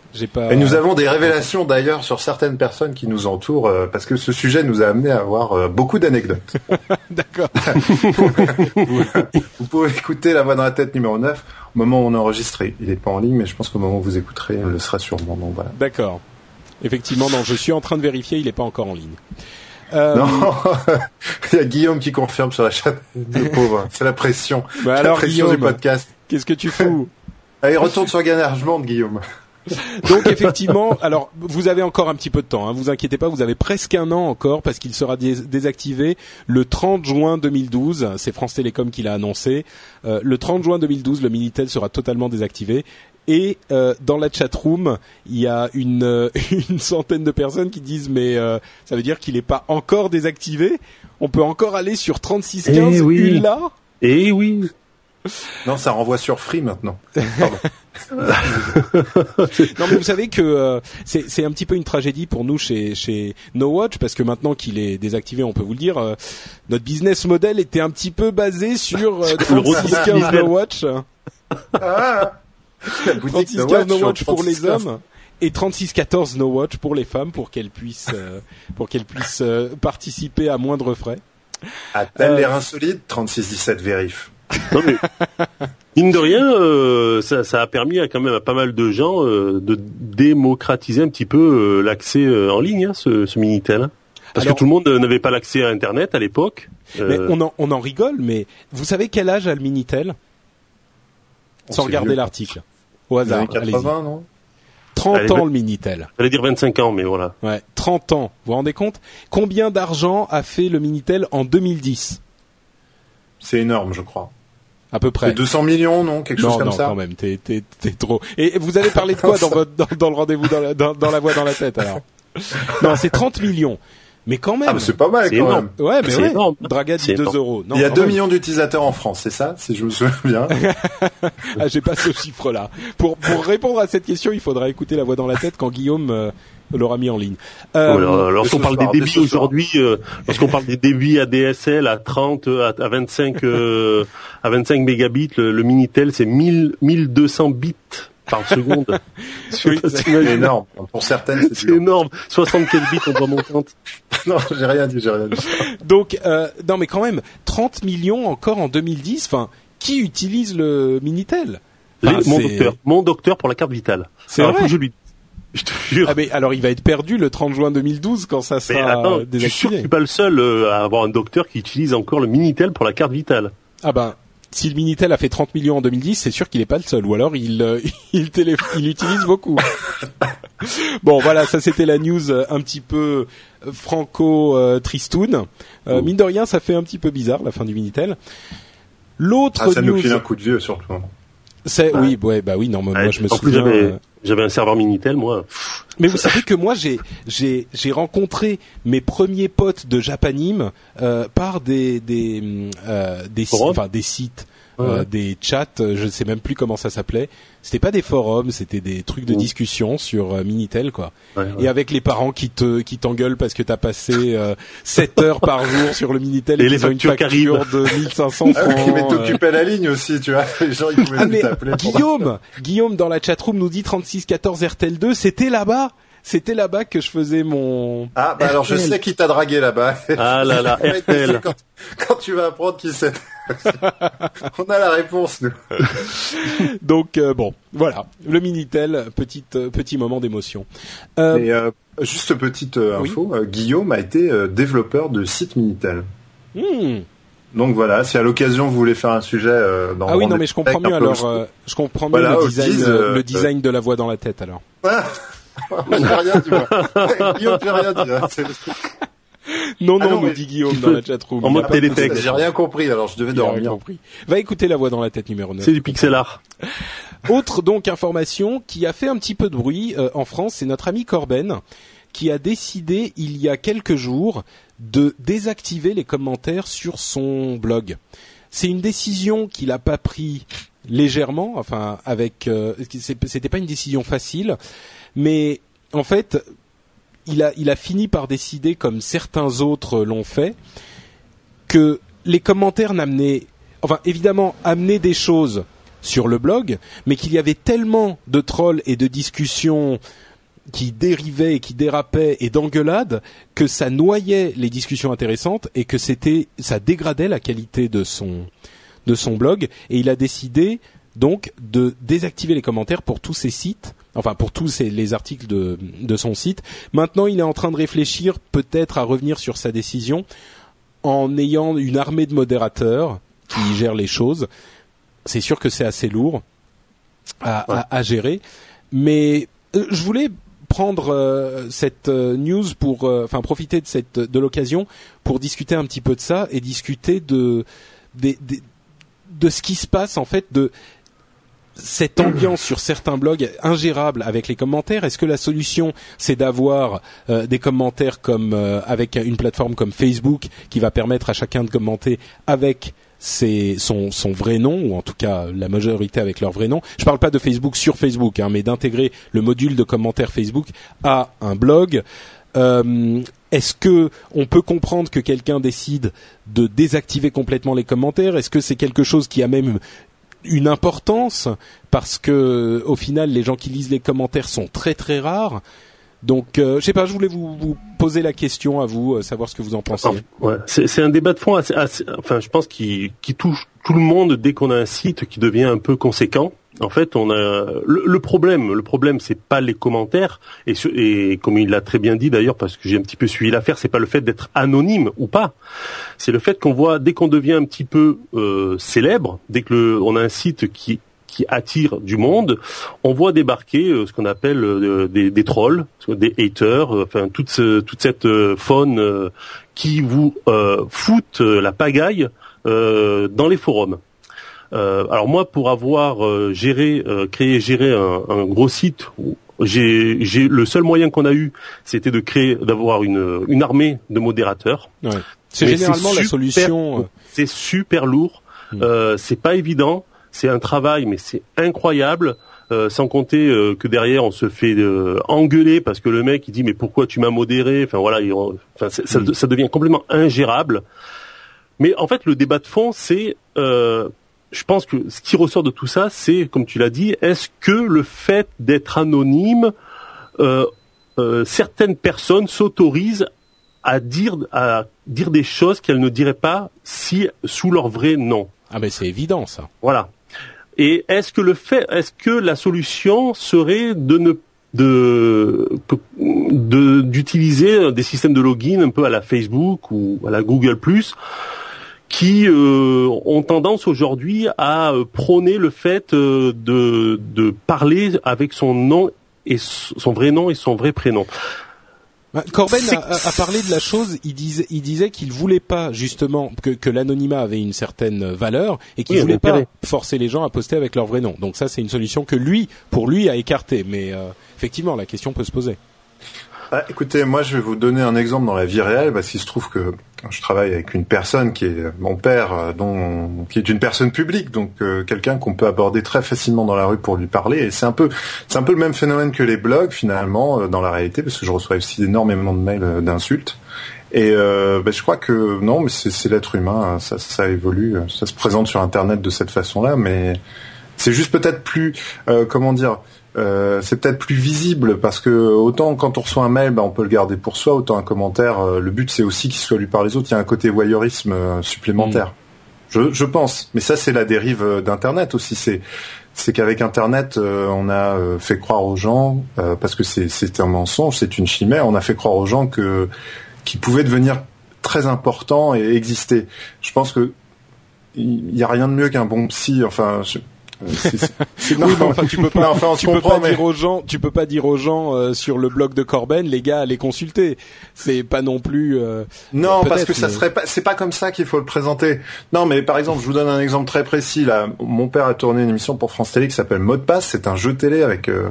Et nous avons des révélations d'ailleurs sur certaines personnes qui nous entourent euh, parce que ce sujet nous a amené à avoir euh, beaucoup d'anecdotes. D'accord. vous, pouvez écouter La Voix dans la tête numéro 9 au moment où on a enregistré. Il n'est pas en ligne, mais je pense qu'au moment où vous écouterez, il le sera sûrement. Voilà. D'accord. Effectivement, non, je suis en train de vérifier, il n'est pas encore en ligne. Euh... Non, il y a Guillaume qui confirme sur la chaîne. Le pauvre, c'est la pression. Bah la pression du podcast. Qu'est-ce que tu fous? Allez, retourne sur Gunner, je monte Guillaume. Donc effectivement, alors vous avez encore un petit peu de temps, hein, vous inquiétez pas, vous avez presque un an encore parce qu'il sera désactivé le 30 juin 2012. C'est France Télécom qui l'a annoncé. Euh, le 30 juin 2012, le Minitel sera totalement désactivé. Et euh, dans la chat room, il y a une, une centaine de personnes qui disent mais euh, ça veut dire qu'il n'est pas encore désactivé. On peut encore aller sur 3615 eh oui. là. Eh oui. Non, ça renvoie sur Free maintenant. non, mais vous savez que euh, c'est un petit peu une tragédie pour nous chez chez No Watch parce que maintenant qu'il est désactivé, on peut vous le dire, euh, notre business model était un petit peu basé sur euh, 3615 No Watch. Ah, 3615 No Watch pour les hommes et 3614 No Watch pour les femmes pour qu'elles puissent euh, pour qu'elles puissent participer à moindre frais. A-t-elle l'air insolite? 3617 vérif non mais mine de rien, euh, ça, ça, a permis à quand même à pas mal de gens euh, de démocratiser un petit peu euh, l'accès en ligne, hein, ce, ce minitel. Hein. Parce que tout le monde n'avait pas l'accès à Internet à l'époque. Mais on en, on en rigole, mais vous savez quel âge a le minitel? Sans regarder l'article. Au hasard. 80, non? 30 ans le Minitel. J'allais dire 25 ans, mais voilà. Ouais, 30 ans. Vous vous rendez compte? Combien d'argent a fait le Minitel en 2010 C'est énorme, je crois à peu près. 200 millions, non, quelque chose comme ça. Non, quand même, t'es t'es t'es trop. Et vous avez parlé de quoi dans votre dans, dans le rendez-vous dans la, dans, dans la voix dans la tête alors? Non, c'est 30 millions. Mais quand même. Ah, mais c'est pas mal quand énorme. même. Ouais, mais ouais. Énorme. Draga dit 2 euros. Non, Il y a 2 millions d'utilisateurs en France, c'est ça, si je me souviens bien? ah, j'ai pas ce chiffre-là. Pour pour répondre à cette question, il faudra écouter la voix dans la tête quand Guillaume euh, l'aura mis en ligne. Euh, lorsqu'on parle des débits aujourd'hui, euh, lorsqu'on parle des débits ADSL à 30, à, à 25, euh, à 25 mégabits, le, le Minitel c'est 1000, 1200 bits par seconde. c'est énorme. Pour certaines, c'est énorme. 75 bits, on doit mon compte. non, j'ai rien dit, j'ai rien dit. Donc, euh, non, mais quand même, 30 millions encore en 2010. Enfin, qui utilise le Minitel? Enfin, Mon docteur, mon docteur pour la carte vitale. C'est vrai. Faut que je lui je te jure. Ah mais alors il va être perdu le 30 juin 2012 quand ça sera mais attends, désactivé. Je suis sûr que je suis pas le seul euh, à avoir un docteur qui utilise encore le Minitel pour la carte vitale? Ah ben si le Minitel a fait 30 millions en 2010, c'est sûr qu'il n'est pas le seul, ou alors il euh, il, il utilise beaucoup. bon, voilà, ça c'était la news euh, un petit peu franco tristoun. Euh, mine de rien, ça fait un petit peu bizarre la fin du Minitel. L'autre ah, ça news, nous file un coup de vieux surtout. C'est oui, ouais, bah oui, non, moi je me souviens. J'avais un serveur Minitel, moi. Mais vous savez que moi, j'ai j'ai j'ai rencontré mes premiers potes de Japanim euh, par des des euh, des, enfin, des sites euh, des chats, euh, je ne sais même plus comment ça s'appelait. C'était pas des forums, c'était des trucs de discussion sur euh, Minitel quoi. Et avec les parents qui te qui t'engueulent parce que t'as passé 7 heures par jour sur le Minitel et, et les ont une facture de 1500 francs. Ah mais t'occupais la ligne aussi, tu vois. Les gens ils pouvaient ah, t'appeler. Guillaume, Guillaume dans la chatroom nous dit 3614 RTL 2, c'était là-bas c'était là-bas que je faisais mon. Ah, bah alors je sais qui t'a dragué là-bas. Ah là là, RTL. Quand, quand, tu vas apprendre qui c'est. On a la réponse, nous. Donc euh, bon, voilà, le minitel, petite euh, petit moment d'émotion. Euh, euh juste petite info, Guillaume a été développeur de site minitel. Hmm. Donc voilà, si à l'occasion vous voulez faire un sujet euh, dans Ah oui, non mais je comprends mieux alors euh, je comprends mieux le design euh, le design de la voix dans la tête alors. Ah j'ai rien dit moi. Guillaume, j'ai rien dit. Hein. Non, non, ah nous dit Guillaume dans la chatroom. En mode télétexte. J'ai rien compris, alors je devais dormir. Compris. Va écouter la voix dans la tête numéro 9. C'est du pixel art. Autre donc information qui a fait un petit peu de bruit en France, c'est notre ami Corben qui a décidé il y a quelques jours de désactiver les commentaires sur son blog. C'est une décision qu'il n'a pas pris légèrement, enfin avec, euh, c'était pas une décision facile, mais en fait, il a, fini par décider, comme certains autres l'ont fait, que les commentaires n'amenaient, enfin évidemment, amenaient des choses sur le blog, mais qu'il y avait tellement de trolls et de discussions qui dérivait et qui dérapait et d'engueulades que ça noyait les discussions intéressantes et que c'était ça dégradait la qualité de son de son blog. Et il a décidé donc de désactiver les commentaires pour tous ses sites enfin pour tous les articles de, de son site. Maintenant, il est en train de réfléchir peut-être à revenir sur sa décision en ayant une armée de modérateurs qui gèrent les choses. C'est sûr que c'est assez lourd à, à gérer, mais euh, je voulais prendre euh, cette euh, news pour, euh, enfin profiter de cette de l'occasion pour discuter un petit peu de ça et discuter de de, de ce qui se passe en fait de cette ambiance sur certains blogs ingérable avec les commentaires Est-ce que la solution c'est d'avoir des commentaires comme avec une plateforme comme Facebook qui va permettre à chacun de commenter avec c'est son, son vrai nom, ou en tout cas la majorité avec leur vrai nom? Je parle pas de Facebook sur Facebook, hein, mais d'intégrer le module de commentaires Facebook à un blog. Euh, est-ce que on peut comprendre que quelqu'un décide de désactiver complètement les commentaires? Est-ce que c'est quelque chose qui a même une importance parce que au final les gens qui lisent les commentaires sont très très rares donc, euh, je sais pas, je voulais vous, vous, poser la question à vous, euh, savoir ce que vous en pensez. ouais, c'est un débat de fond, assez, enfin, je pense qui, qui touche tout le monde dès qu'on a un site qui devient un peu conséquent. En fait, on a le, problème. Le problème, c'est pas les commentaires et, comme il l'a très bien dit d'ailleurs, parce que j'ai un petit peu suivi l'affaire, c'est pas le fait d'être anonyme ou pas. C'est le fait qu'on voit dès qu'on devient un petit peu euh, célèbre, dès que le, on a un site qui attire du monde, on voit débarquer euh, ce qu'on appelle euh, des, trolls, des haters, enfin toute, toute cette faune qui vous fout la pagaille dans les forums. Alors moi, pour avoir géré, créé, géré un, un gros site, j'ai, j'ai le seul moyen qu'on a eu, c'était de créer, d'avoir une, une armée de modérateurs. Ouais. C'est généralement la solution. C'est super lourd. Mm. Euh, c'est pas évident c'est un travail, mais c'est incroyable. Euh, sans compter euh, que derrière on se fait euh, engueuler parce que le mec il dit mais pourquoi tu m'as modéré? Enfin voilà enfin, mm. ça, devient complètement ingérable mais en fait le débat de fond c'est je pense que ce qui ressort de tout ça c'est comme tu l'as dit est-ce que le fait d'être anonyme certaines personnes s'autorisent à dire à dire des choses qu'elles ne diraient pas si sous leur vrai nom? Ah ben c'est évident ça. Voilà. Et est-ce que le fait, est-ce que la solution serait de ne de d'utiliser des systèmes de login un peu à la Facebook ou à la Google qui euh, ont tendance aujourd'hui à prôner le fait euh, de, de parler avec son nom et son vrai nom et son vrai prénom. Bah, Corben a, parlé de la chose. Il disait, il disait qu'il voulait pas justement que, que l'anonymat avait une certaine valeur et qu'il voulait pas forcer les gens à poster avec leur vrai nom. Donc ça, c'est une solution que lui, pour lui, a écarté. Mais euh, effectivement, la question peut se poser. Ah, écoutez, moi je vais vous donner un exemple dans la vie réelle parce qu'il se trouve que je travaille avec une personne qui est mon père, euh, dont, qui est une personne publique, donc euh, quelqu'un qu'on peut aborder très facilement dans la rue pour lui parler. Et c'est un peu, c'est un peu le même phénomène que les blogs finalement euh, dans la réalité, parce que je reçois aussi énormément de mails d'insultes. Et ben, je crois que non, mais c'est l'être humain, hein, ça, ça évolue, ça se présente sur Internet de cette façon-là, mais c'est juste peut-être plus, comment dire euh, c'est peut-être plus visible parce que autant quand on reçoit un mail, bah, on peut le garder pour soi, autant un commentaire, euh, le but c'est aussi qu'il soit lu par les autres. Il y a un côté voyeurisme euh, supplémentaire. Mm. Je, je, pense, mais ça c'est la dérive d'Internet aussi. C'est c'est qu'avec Internet, on a fait croire aux gens parce que c'est un mensonge, c'est une chimère. On a fait croire aux gens que qui pouvaient devenir très important et exister. Je pense que il y a rien de mieux qu'un bon psy. Enfin, je, non, oui, mais enfin, tu peux pas, enfin, tu peux pas dire aux gens, tu peux pas dire aux gens euh, sur le blog de Corben, les gars, allez consulter. C'est pas non plus. Euh, non, parce que ça serait pas. C'est pas comme ça qu'il faut le présenter. Non, mais par exemple, je vous donne un exemple très précis. Là, mon père a tourné une émission pour France Télé qui s'appelle Mode Passe. C'est un jeu télé avec euh,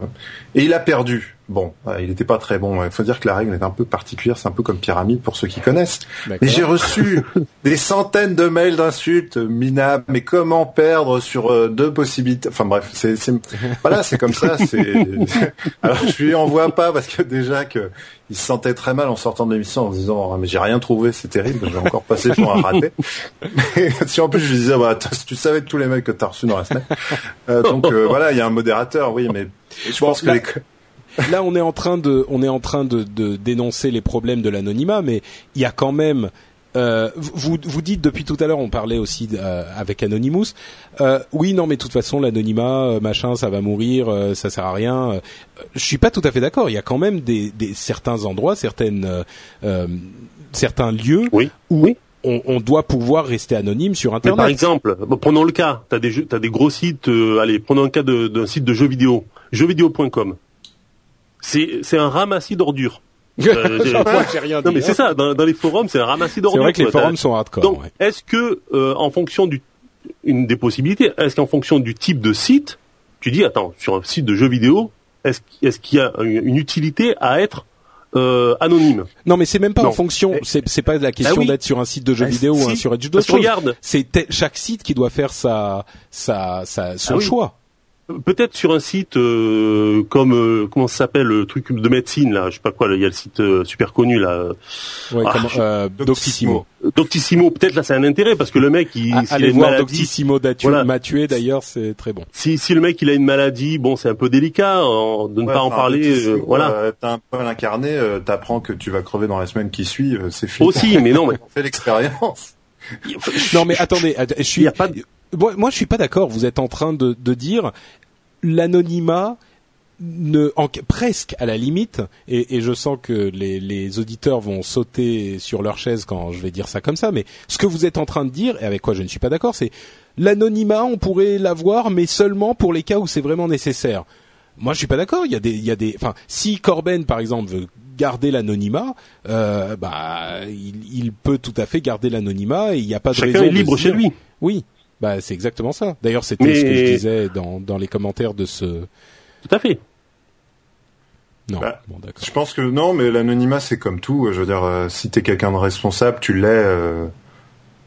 et il a perdu. Bon, il n'était pas très bon. Il faut dire que la règle est un peu particulière. C'est un peu comme pyramide pour ceux qui connaissent. Mais j'ai reçu des centaines de mails d'insultes minables. Mais comment perdre sur euh, deux possibilités? Enfin bref, c'est voilà, c'est comme ça. Alors je lui envoie pas parce que déjà que il se sentait très mal en sortant de l'émission en se disant ah, mais j'ai rien trouvé, c'est terrible. Je vais encore passer pour un raté. Mais si en plus je lui disais bah tu savais tous les mails que t'as reçus dans la semaine. Euh, donc euh, voilà, il y a un modérateur, oui, mais je pense que les là, on est en train de, on est en train de, de dénoncer les problèmes de l'anonymat, mais il y a quand même euh, vous, vous dites depuis tout à l'heure, on parlait aussi euh, avec Anonymous. Euh, oui, non, mais de toute façon, l'anonymat, euh, machin, ça va mourir, euh, ça sert à rien. je suis pas tout à fait d'accord. Il y a quand même des, des certains endroits, certaines, certains lieux oui. où On, on, doit pouvoir rester anonyme sur Internet. par exemple, prenons le cas. T'as des, as des gros sites. allez, prenons le cas d'un site de jeux vidéo, jeuxvideo.com c'est un ramassis d'ordures. Euh, rien non mais c'est ça. Dans, les forums, c'est un ramassis d'ordures. C'est vrai que les forums sont hardcore. Donc, est-ce que euh, en fonction du une des possibilités, est-ce qu'en fonction du type de site, tu dis attends sur un site de jeux vidéo, est-ce qu'il y a une utilité à être euh, anonyme? Non, mais c'est même pas en fonction. C'est c'est pas la question ah d'être sur un site de jeux ah, vidéo ou un sur Edge Regarde, c'est chaque site qui doit faire sa sa, sa son ah choix peut-être sur un site euh, comme euh, comment ça s'appelle le truc de médecine là, je sais pas quoi, il y a le site euh, super connu là. Ouais, ah, Doctissimo. Doctissimo, peut-être là c'est un intérêt parce que le mec il ah, allez voir maladie, Doctissimo m'a tué d'ailleurs, c'est très bon. Si si le mec il a une maladie, bon c'est un peu délicat de ne pas en parler voilà. T'as un peu l'incarné, t'apprends que tu vas crever dans la semaine qui suit, c'est fini. Aussi, mais non mais on fait l'expérience. non mais attendez, je suis moi, je suis pas d'accord. Vous êtes en train de, de dire l'anonymat ne, en, presque à la limite, et, et je sens que les, les, auditeurs vont sauter sur leur chaise quand je vais dire ça comme ça, mais ce que vous êtes en train de dire, et avec quoi je ne suis pas d'accord, c'est l'anonymat, on pourrait l'avoir, mais seulement pour les cas où c'est vraiment nécessaire. Moi, je suis pas d'accord. Il y a des, il y a des, enfin, si Corben, par exemple, veut garder l'anonymat, euh, bah, il, il, peut tout à fait garder l'anonymat et il n'y a pas de Chacun raison. est libre chez lui. Oui. Bah, c'est exactement ça. D'ailleurs, c'était ce que je disais dans, dans les commentaires de ce. Tout à fait. Non. Bah, bon, je pense que non, mais l'anonymat c'est comme tout. Je veux dire, euh, si t'es quelqu'un de responsable, tu l'es euh,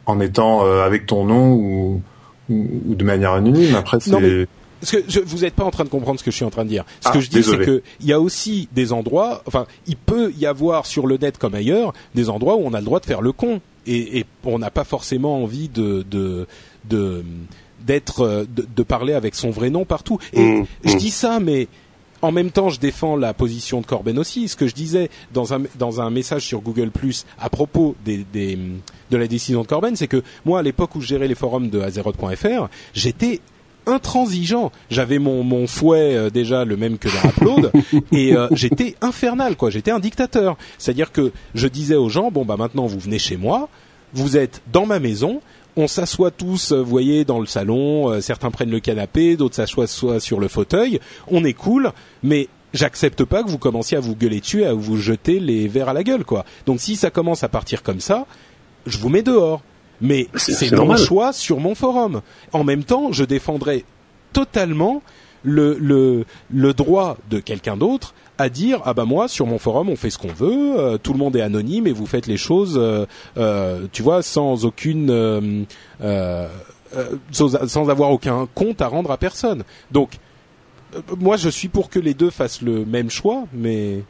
en étant euh, avec ton nom ou, ou, de manière anonyme. Après, c'est. Parce que je, vous n'êtes pas en train de comprendre ce que je suis en train de dire. Ce que ah, je dis, c'est que il y a aussi des endroits, enfin, il peut y avoir sur le net comme ailleurs des endroits où on a le droit de faire le con et, et on n'a pas forcément envie de, de de d'être euh, de, parler avec son vrai nom partout. Et mmh, je mmh. dis ça, mais en même temps, je défends la position de Corben aussi. Ce que je disais dans un dans un message sur Google Plus à propos des, des de la décision de Corben, c'est que moi, à l'époque où je gérais les forums de Azeroth.fr, j'étais intransigeant. J'avais mon, mon fouet euh, déjà le même que dans Upload et euh, j'étais infernal quoi. J'étais un dictateur. C'est-à-dire que je disais aux gens bon bah maintenant vous venez chez moi, vous êtes dans ma maison, on s'assoit tous, euh, vous voyez, dans le salon. Euh, certains prennent le canapé, d'autres s'assoient sur le fauteuil. On est cool, mais j'accepte pas que vous commenciez à vous gueuler dessus, à vous jeter les verres à la gueule, quoi. Donc si ça commence à partir comme ça, je vous mets dehors. Mais c'est mon choix sur mon forum. En même temps, je défendrai totalement le, le, le droit de quelqu'un d'autre à dire ah bah moi sur mon forum on fait ce qu'on veut, euh, tout le monde est anonyme et vous faites les choses, euh, euh, tu vois, sans aucune, sans, sans, avoir aucun compte à rendre à personne. Donc moi, je suis pour que les deux fassent le même choix, mais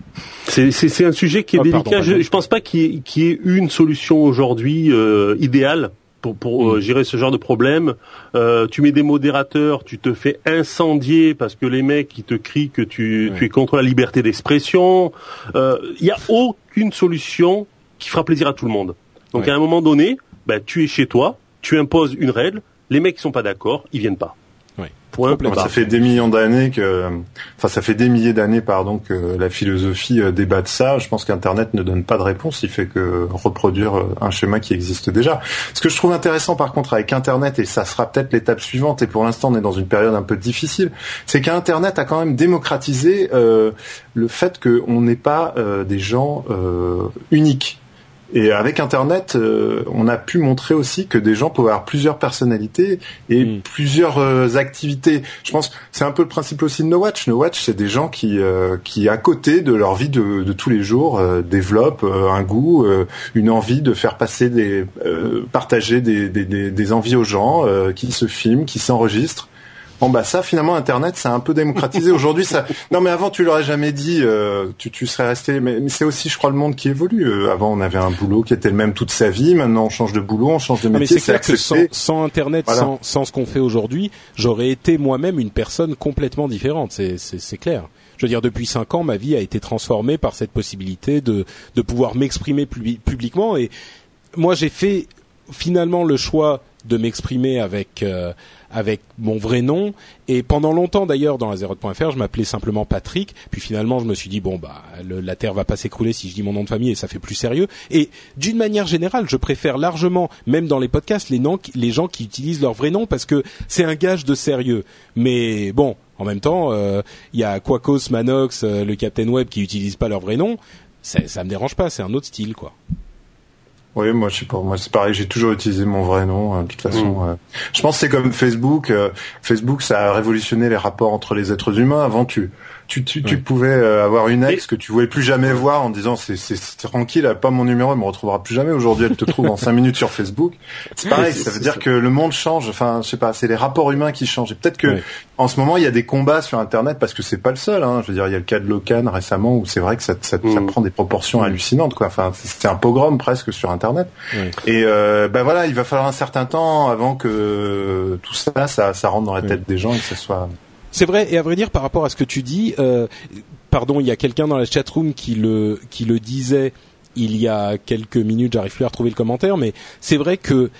c'est un sujet qui est oh, délicat. je, je pense pas qu'il y, qu y, ait une solution aujourd'hui idéale pour, pour euh, mm. gérer ce genre de problème. Euh, tu mets des modérateurs, tu te fais incendier parce que les mecs qui te crient que tu, tu es contre la liberté d'expression. Il euh, n'y a aucune solution qui fera plaisir à tout le monde. Donc à un moment donné, bah, tu es chez toi, tu imposes une règle, les mecs qui sont pas d'accord, ils viennent pas. Ça fait des millions d'années que, enfin, ça fait des milliers d'années, pardon, que la philosophie euh, débat de ça. Je pense qu'Internet ne donne pas de réponse. Il fait que reproduire euh, un schéma qui existe déjà. Ce que je trouve intéressant, par contre, avec Internet, et ça sera peut-être l'étape suivante, et pour l'instant, on est dans une période un peu difficile, c'est qu'Internet a quand même démocratisé euh, le fait qu'on n'est pas des gens uniques. Et avec Internet, euh, on a pu montrer aussi que des gens pouvaient avoir plusieurs personnalités et mm. plusieurs euh, activités. Je pense c'est un peu le principe aussi de No Watch. No Watch, c'est des gens qui, euh, qui à côté de leur vie de, de tous les jours, développent un goût, une envie de faire passer des, partager des, des, des, envies aux gens, qui se filment, qui s'enregistrent Bon bah ça finalement Internet c'est un peu démocratisé. Aujourd'hui ça non mais avant tu l'aurais jamais dit euh, tu, tu serais resté mais, c'est aussi je crois le monde qui évolue. Euh, avant on avait un boulot qui était le même toute sa vie. Maintenant on change de boulot on change de métier mais c'est clair que sans, sans Internet sans, sans ce qu'on fait aujourd'hui j'aurais été moi-même une personne complètement différente. C'est c'est clair. Je veux dire, depuis cinq ans, ma vie a été transformée par cette possibilité de, de pouvoir m'exprimer publiquement. Et moi, j'ai fait finalement le choix de m'exprimer avec euh, avec mon vrai nom. Et pendant longtemps d'ailleurs dans la Zero.fr, je m'appelais simplement Patrick. Puis finalement, je me suis dit bon bah la terre va pas s'écrouler si je dis mon nom de famille et ça fait plus sérieux. Et d'une manière générale, je préfère largement, même dans les podcasts, les, gens qui utilisent leur vrai nom parce que c'est un gage de sérieux. Mais bon, en même temps, euh, il y a Quacos, Manox, euh, le Captain Web qui utilisent pas leur vrai nom. Ça, ça me dérange pas, c'est un autre style quoi. Oui, moi je sais pas. Moi c'est pareil. J'ai toujours utilisé mon vrai nom. Hein, de toute façon, mm. euh, je pense que c'est comme Facebook. Euh, Facebook, ça a révolutionné les rapports entre les êtres humains. Avant, tu tu, tu, tu pouvais euh, avoir une ex que tu voulais plus jamais voir en disant c'est tranquille, elle a pas mon numéro, elle me retrouvera plus jamais. Aujourd'hui, elle te trouve en cinq minutes sur Facebook. C'est pareil, ça veut dire que le monde change. Enfin, je sais pas, c'est les rapports humains qui changent. Et peut-être que en ce moment, il y a des combats sur Internet parce que c'est pas le seul. Hein. Je veux dire, il y a le cas de Locan récemment où c'est vrai que ça, ça, ça, mm. prend des proportions mm. hallucinantes. Quoi. Enfin, c'est un pogrom presque sur Internet. Et euh, ben voilà, il va falloir un certain temps avant que tout ça, ça, ça rentre dans la tête des gens et que ça soit c'est vrai, et à vrai dire, par rapport à ce que tu dis, euh, pardon, il y a quelqu'un dans la chatroom qui le qui le disait il y a quelques minutes. J'arrive plus à retrouver le commentaire, mais c'est vrai que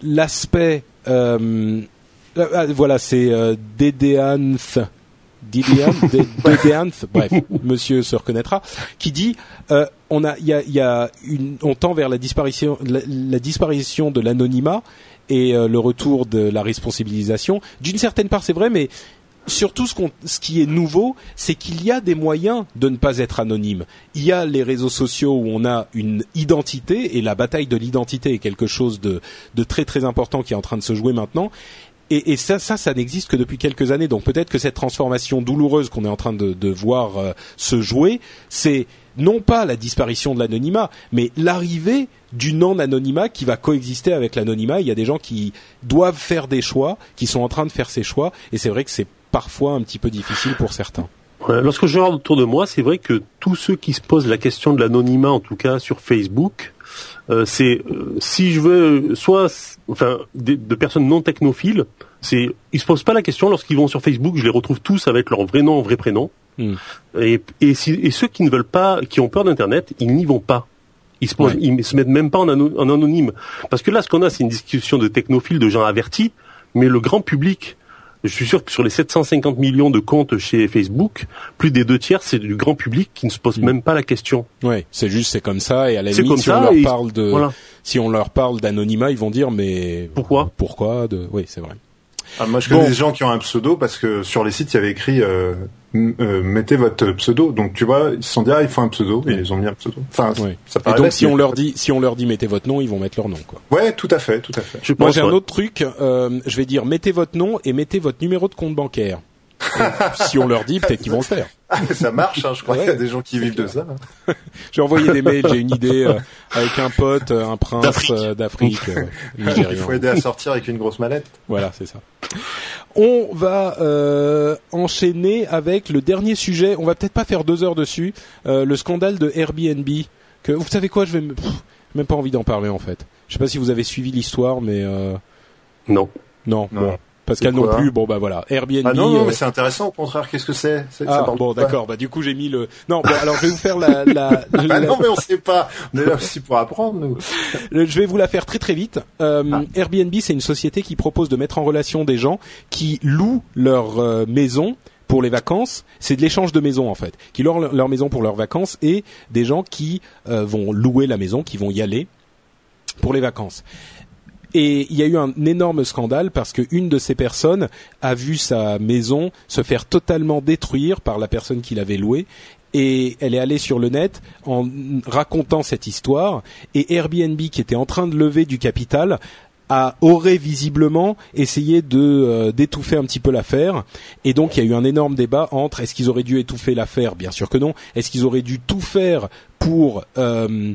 l'aspect, euh, euh voilà, c'est euh, Dédéanth. bref, monsieur se reconnaîtra, qui dit euh, on a, il y a, y a une, on tend vers la disparition, la disparition de l'anonymat et euh, le retour de la responsabilisation. D'une certaine part, c'est vrai, mais surtout ce, ce, qui est nouveau, c'est qu'il y a des moyens de ne pas être anonyme. Il y a les réseaux sociaux où on a une identité et la bataille de l'identité est quelque chose de, de, très très important qui est en train de se jouer maintenant. Et, et ça, ça, ça n'existe que depuis quelques années. Donc peut-être que cette transformation douloureuse qu'on est en train de, de voir euh, se jouer, c'est non pas la disparition de l'anonymat, mais l'arrivée du non-anonymat qui va coexister avec l'anonymat. Il y a des gens qui doivent faire des choix, qui sont en train de faire ces choix, et c'est vrai que c'est parfois un petit peu difficile pour certains. Lorsque je regarde autour de moi, c'est vrai que tous ceux qui se posent la question de l'anonymat, en tout cas sur Facebook, euh, c'est euh, si je veux soit enfin de, personnes non technophiles, c'est ils se posent pas la question lorsqu'ils vont sur Facebook, je les retrouve tous avec leur vrai nom, vrai prénom. Hmm. Et, et, ceux qui ne veulent pas, qui ont peur d'internet, ils n'y vont pas. Ils se, posent, ils se mettent même pas en, en anonyme. Parce que là, ce qu'on a, c'est une discussion de technophiles, de gens avertis, mais le grand public, je suis sûr que sur les 750 millions de comptes chez Facebook, plus des deux tiers, c'est du grand public qui ne se pose mm. même pas la question. Oui, c'est juste, c'est comme ça. Et à la limite, si on leur parle de, si on leur parle d'anonymat, ils vont dire mais pourquoi? Pourquoi de, oui, c'est vrai. Ah, moi, je connais des gens qui ont un pseudo parce que sur les sites, il y avait écrit euh, euh, mettez votre pseudo. Donc tu vois, ils se sont dit ah, il faut un pseudo et ils ont mis un pseudo. Enfin, ça et donc si on leur dit si on leur dit mettez votre nom, ils vont mettre leur nom quoi. Ouais, tout à fait, tout à fait. Moi j'ai un autre truc. Euh, je vais dire mettez votre nom et mettez votre numéro de compte bancaire. Si on leur dit, peut-être qu'ils vont le faire. ça marche, hein, je crois qu'il y a des gens qui vivent de ça. j'ai envoyé des mails, j'ai une idée euh, avec un pote, euh, un prince d'Afrique, euh, Il faut aider à sortir avec une grosse mallette. Voilà, c'est ça. On va enchaîner avec le dernier sujet. On va peut-être pas faire deux heures dessus. le scandale de Airbnb. Que vous savez quoi, je vais même pas envie d'en parler en fait. Je sais pas si vous avez suivi l'histoire, mais non. Non. non. Pascal non plus. Bon bah voilà, Airbnb. Ah non, non, mais c'est intéressant. Au contraire, qu'est-ce que c'est? Ah bon, d'accord. Bah du coup, j'ai mis le. Non, bon, alors je vais vous faire la. la, ah non, mais on sait pas. On est là aussi pour apprendre, nous. je vais vous la faire très très vite. Euh, ah. Airbnb, c'est une société qui propose de mettre en relation des gens qui louent leur euh, maison pour les vacances, c'est de l'échange de maisons en fait, qui louent leur maison pour leurs vacances et des gens qui euh, vont louer la maison, qui vont y aller pour les vacances. Et il y a eu un énorme scandale parce qu'une de ces personnes a vu sa maison se faire totalement détruire par la personne qui l'avait louée. Et elle est allée sur le net en racontant cette histoire. Et Airbnb qui était en train de lever du capital a, aurait visiblement essayé de euh, d'étouffer un petit peu l'affaire. Et donc il y a eu un énorme débat entre est-ce qu'ils auraient dû étouffer l'affaire? Bien sûr que non. Est-ce qu'ils auraient dû tout faire pour euh,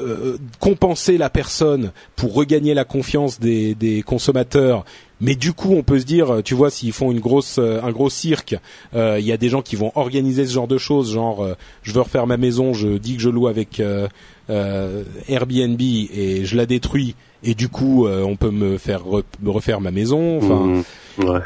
euh, compenser la personne pour regagner la confiance des, des, consommateurs. Mais du coup, on peut se dire, tu vois, s'ils font une grosse, euh, un gros cirque, euh, il y a des gens qui vont organiser ce genre de choses, genre, je veux refaire ma maison, je dis que je loue avec Airbnb et je la détruis, et du coup, on peut me faire refaire ma maison. Enfin, mmh. ouais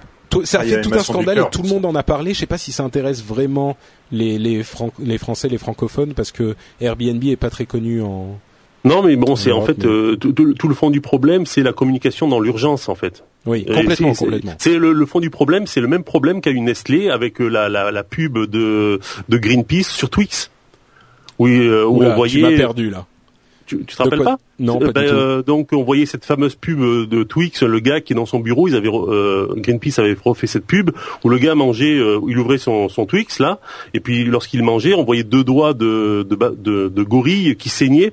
ça a fait tout un scandale et tout le monde en a parlé. Je sais pas si ça intéresse vraiment les les, les Français, les francophones, parce que Airbnb est pas très connu en. Non, mais bon, c'est en fait euh, tout, le fond du problème, c'est la communication dans l'urgence, en fait. Oui, complètement, complètement. C'est le, fond du problème, c'est le même problème qu'a eu Nestlé avec euh, la, la, la, pub de de Greenpeace sur Twix. Oui, euh, où on voyait. Tu m'as perdu là. Tu, tu te rappelles pas Non, pas du ben, tout. donc on voyait cette fameuse pub de Twix, le gars qui est dans son bureau, ils avaient Greenpeace avait refait cette pub où le gars mangeait, il ouvrait son, son Twix là, et puis lorsqu'il mangeait, on voyait deux doigts de de, de, de gorille qui saignaient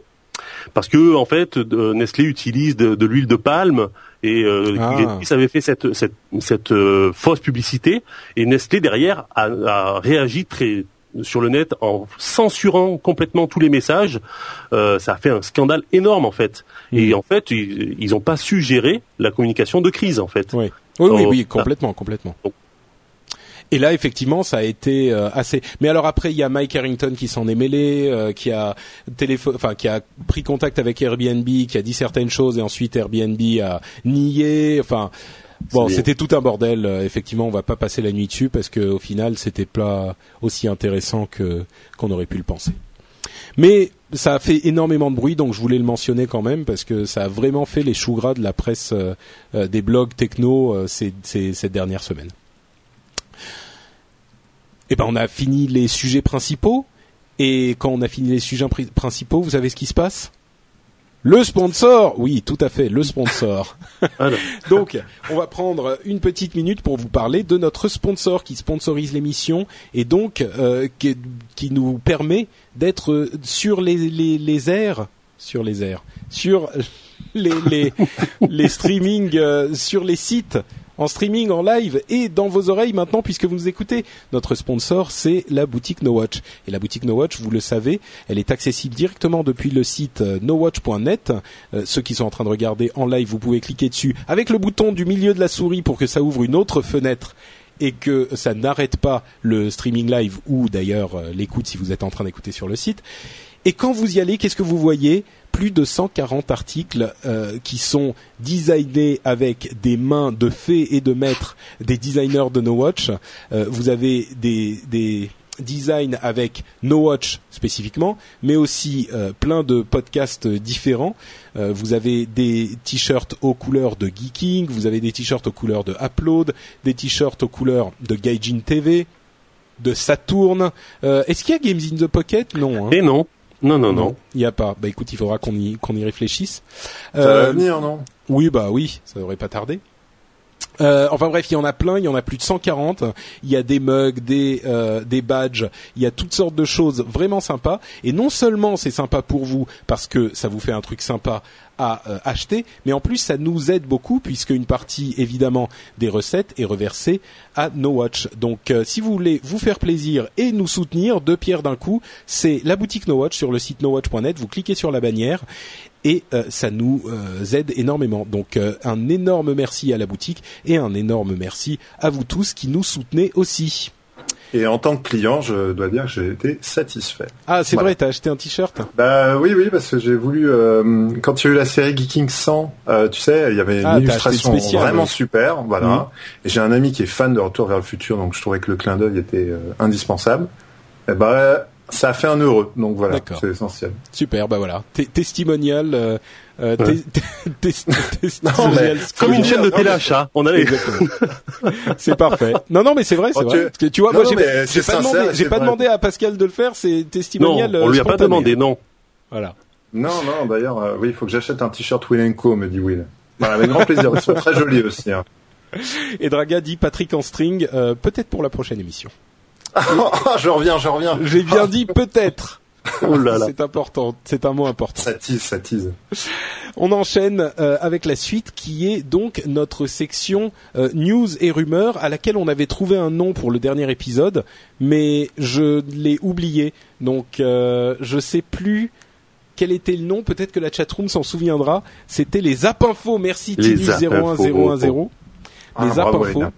parce que en fait Nestlé utilise de, l'huile de palme et euh, ah. avait fait cette, cette, cette euh, fausse publicité et Nestlé derrière a, a, réagi très sur le net en censurant complètement tous les messages. Euh, ça a fait un scandale énorme en fait. Et mm. en fait, ils n'ont pas su gérer la communication de crise en fait. Oui, oui, oui, oui complètement, complètement. Et là, effectivement, ça a été euh, assez. Mais alors après, il y a Mike Harrington qui s'en est mêlé, euh, qui a téléphone, enfin qui a pris contact avec Airbnb, qui a dit certaines choses et ensuite Airbnb a nié. Enfin. Bon, c'était tout un bordel. Euh, effectivement, on va pas passer la nuit dessus parce que au final, c'était pas aussi intéressant que qu'on aurait pu le penser. Mais ça a fait énormément de bruit, donc je voulais le mentionner quand même parce que ça a vraiment fait les choux gras de la presse des blogs techno ces, ces, cette dernière semaine. Eh ben on a fini les sujets principaux. Et quand on a fini les sujets principaux, vous savez ce qui se passe? Le sponsor, oui, tout à fait, le sponsor. Donc, on va prendre une petite minute pour vous parler de notre sponsor qui sponsorise l'émission et donc euh, qui, nous permet d'être sur les, les, airs, sur les airs, sur les les, les streamings, euh, sur les sites en streaming, en live et dans vos oreilles maintenant puisque vous nous écoutez. Notre sponsor, c'est la boutique No Watch. Et la boutique No Watch, vous le savez, elle est accessible directement depuis le site euh, nowatch.net. Euh, ceux qui sont en train de regarder en live, vous pouvez cliquer dessus avec le bouton du milieu de la souris pour que ça ouvre une autre fenêtre et que ça n'arrête pas le streaming live ou d'ailleurs euh, l'écoute si vous êtes en train d'écouter sur le site. Et quand vous y allez, qu'est-ce que vous voyez? Plus de 140 articles euh, qui sont designés avec des mains de fées et de maîtres des designers de No Watch. Euh, vous avez des, des designs avec No Watch spécifiquement, mais aussi euh, plein de podcasts différents. vous avez des t-shirts aux couleurs de Geeking, vous avez des t-shirts aux couleurs de Upload, des t-shirts aux couleurs de Gaijin TV, de Saturn. Est-ce qu'il y a Games in the Pocket? Non. Hein. Et non. Non, non, non. Il n'y a pas. Bah écoute, il faudra qu'on y, qu'on y réfléchisse. Ça va euh, venir, non? Oui, bah oui, ça devrait pas tarder. Euh, enfin bref, il y en a plein, il y en a plus de 140. Il y a des mugs, des euh, des badges, il y a toutes sortes de choses vraiment sympas. Et non seulement c'est sympa pour vous parce que ça vous fait un truc sympa à euh, acheter, mais en plus ça nous aide beaucoup puisque une partie évidemment des recettes est reversée à No Watch. Donc euh, si vous voulez vous faire plaisir et nous soutenir, deux pierres d'un coup, c'est la boutique No Watch sur le site nowatch.net. Vous cliquez sur la bannière et euh, ça nous aide énormément. Donc un énorme merci à la boutique et un énorme merci à vous tous qui nous soutenez aussi. Et en tant que client, je dois dire que j'ai été satisfait. Ah, c'est vrai, t'as acheté un t-shirt? Bah oui, oui, parce que j'ai voulu. Euh, quand il y a eu la série Geeking 100, euh, tu sais, il y avait une Ah, illustration spécial, vraiment oui. super, voilà. Mhm. Et j'ai un ami qui est fan de Retour vers le futur, donc je trouvais que le clin d'œil était euh, indispensable. Et bah, ça a fait un heureux, donc voilà, c'est essentiel. Super, bah voilà. T- testimonial. Euh, Comme une chaîne de non, téléachat. On a les... Exactement. c'est parfait. Non, non, mais c'est vrai, c'est Oh, vrai. tu- Parce que tu vois, Non, moi, non, j'ai pas demandé, j'ai c'est pas vrai. demandé à Pascal de le faire. C'est Non, testimonial. on euh, lui a pas demandé, non. Voilà. Non, non, d'ailleurs, euh, oui, il faut que j'achète un t-shirt Will Co, me dit Will. Voilà, avec grand plaisir, ils sont très jolis aussi. Hein. Et Draga dit Patrick en string, euh, peut-être pour la prochaine émission. je reviens, je reviens. J'ai bien dit peut-être. Oh là là. C'est important, c'est un mot important. Ça tease, ça tease. On enchaîne euh, avec la suite qui est donc notre section euh, news et rumeurs à laquelle on avait trouvé un nom pour le dernier épisode, mais je l'ai oublié. Donc euh, je sais plus quel était le nom, peut-être que la chatroom s'en souviendra. C'était les Zap Info. Merci Zap 01010. Ah, Les Zap bravo, Info. Aïda.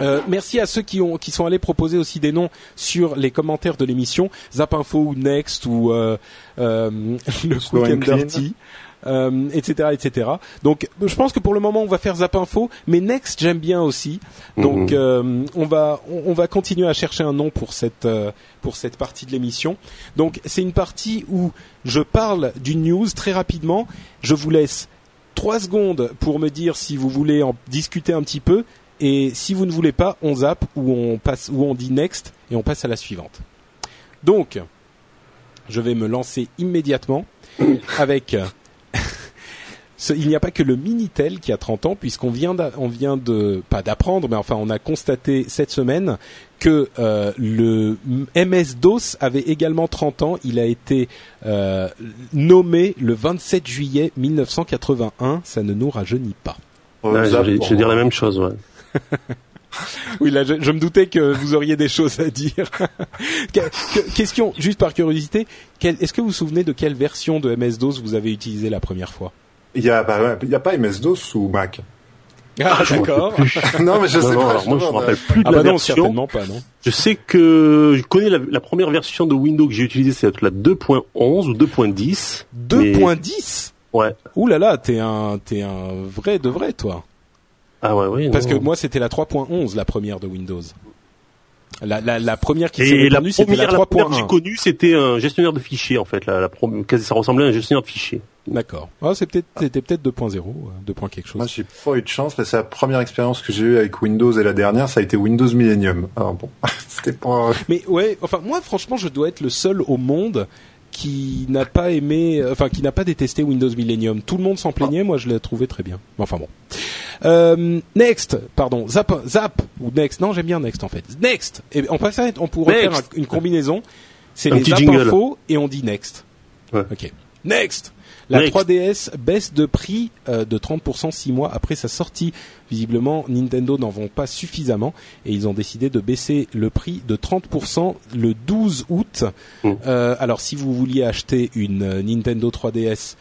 Euh, merci à ceux qui ont qui sont allés proposer aussi des noms sur les commentaires de l'émission Zap Info ou Next ou euh, euh, le Slow Quick and Clean. Dirty, euh, etc., etc. Donc, je pense que pour le moment, on va faire Zap Info, mais Next, j'aime bien aussi. Donc, Mhm. euh, on va on, on va continuer à chercher un nom pour cette euh, pour cette partie de l'émission. Donc, c'est une partie où je parle d'une news très rapidement. Je vous laisse trois secondes pour me dire si vous voulez en discuter un petit peu. Et si vous ne voulez pas, on zappe ou on passe ou on dit next et on passe à la suivante. Donc, je vais me lancer immédiatement avec. il n'y a pas que le Minitel qui a 30 ans, puisqu'on vient, on vient de pas d'apprendre, mais enfin on a constaté cette semaine que euh, le MS DOS avait également 30 ans. Il a été euh, nommé le 27 juillet 1981. Ça ne nous rajeunit pas. Ouais, je vais dire la même chose, ouais. Oui, là, je, je me doutais que vous auriez des choses à dire. Que- que- question, juste par curiosité, est-ce que vous vous souvenez de quelle version de MS-DOS vous avez utilisé la première fois? Il y a, bah, a pas MS-DOS ou Mac? Ah, d'accord. non, mais je Non, sais non, pas. alors moi, je me rappelle plus de Ah la bah non, version. certainement pas, non. Je sais que je connais la, la première version de Windows que j'ai utilisée, c'est la 2.11 ou 2.10. Mais- 2.10 Ouais. Ouh là là, t'es un, t'es un vrai de vrai, toi. Ah ouais, oui. Parce que moi, c'était la 3.11, la première de Windows. La, la, la première qui s'est répandue, c'était la première, la première que j'ai 3.1. connue, c'était un gestionnaire de fichiers, en fait. La, la ça ressemblait à un gestionnaire de fichiers. D'accord. C'est peut-être, c'était peut-être 2.0, euh, 2. point quelque chose. Moi, j'ai pas eu de chance, parce que la première expérience que j'ai eue avec Windows et la dernière, ça a été Windows Millennium. Alors bon, c'était pas... Mais ouais, enfin moi franchement je dois être le seul au monde qui n'a pas aimé, euh, enfin qui n'a pas détesté Windows Millennium. Tout le monde s'en plaignait, moi je l'ai trouvé très bien. Enfin bon. Euh, next, pardon, Zap, Zap ou Next. Non, j'aime bien Next en fait. Next. Et on pourrait on pourrait Next. faire un- une combinaison. C'est Un les Zap info et on dit Next. Ouais. Ok. Next. La Next. 3DS baisse de prix euh, de 30% six mois après sa sortie. Visiblement, Nintendo n'en vend pas suffisamment et ils ont décidé de baisser le prix de 30% le 12 août. Mm. Euh, alors, si vous vouliez acheter une euh, Nintendo 3DS,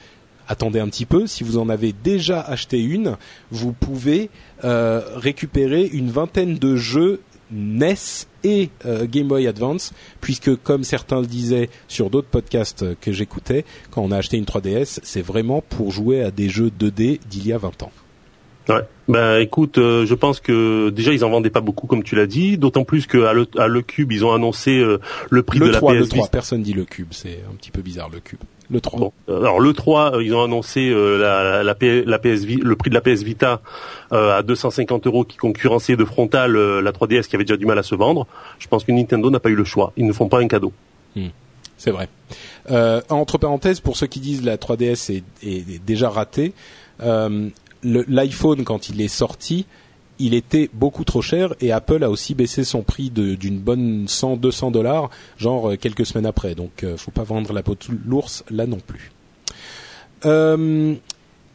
attendez un petit peu. Si vous en avez déjà acheté une, vous pouvez euh, récupérer une vingtaine de jeux NES et euh, Game Boy Advance, puisque comme certains le disaient sur d'autres podcasts euh, que j'écoutais, quand on a acheté une 3DS, c'est vraiment pour jouer à des jeux 2D d'il y a 20 ans. Ouais. Ben écoute, euh, je pense que déjà ils en vendaient pas beaucoup comme tu l'as dit, d'autant plus qu'à le, à le cube ils ont annoncé euh, le prix le de 3, la le PS 3, Vita. personne dit le cube, c'est un petit peu bizarre le cube. Le 3. Bon, euh, alors le 3, euh, ils ont annoncé euh, la, la, la, P- la PS le prix de la PS Vita euh, à 250 euros qui concurrençait de frontal euh, la 3DS qui avait déjà du mal à se vendre. Je pense que Nintendo n'a pas eu le choix. Ils ne font pas un cadeau. C'est vrai. Euh, entre parenthèses, pour ceux qui disent la 3DS est, est- déjà ratée, euh, le- l'iPhone quand il est sorti, il était beaucoup trop cher et Apple a aussi baissé son prix de- d'une bonne 100-200 dollars, genre euh, quelques semaines après. Donc, euh, faut pas vendre la peau de l'ours là non plus. Euh,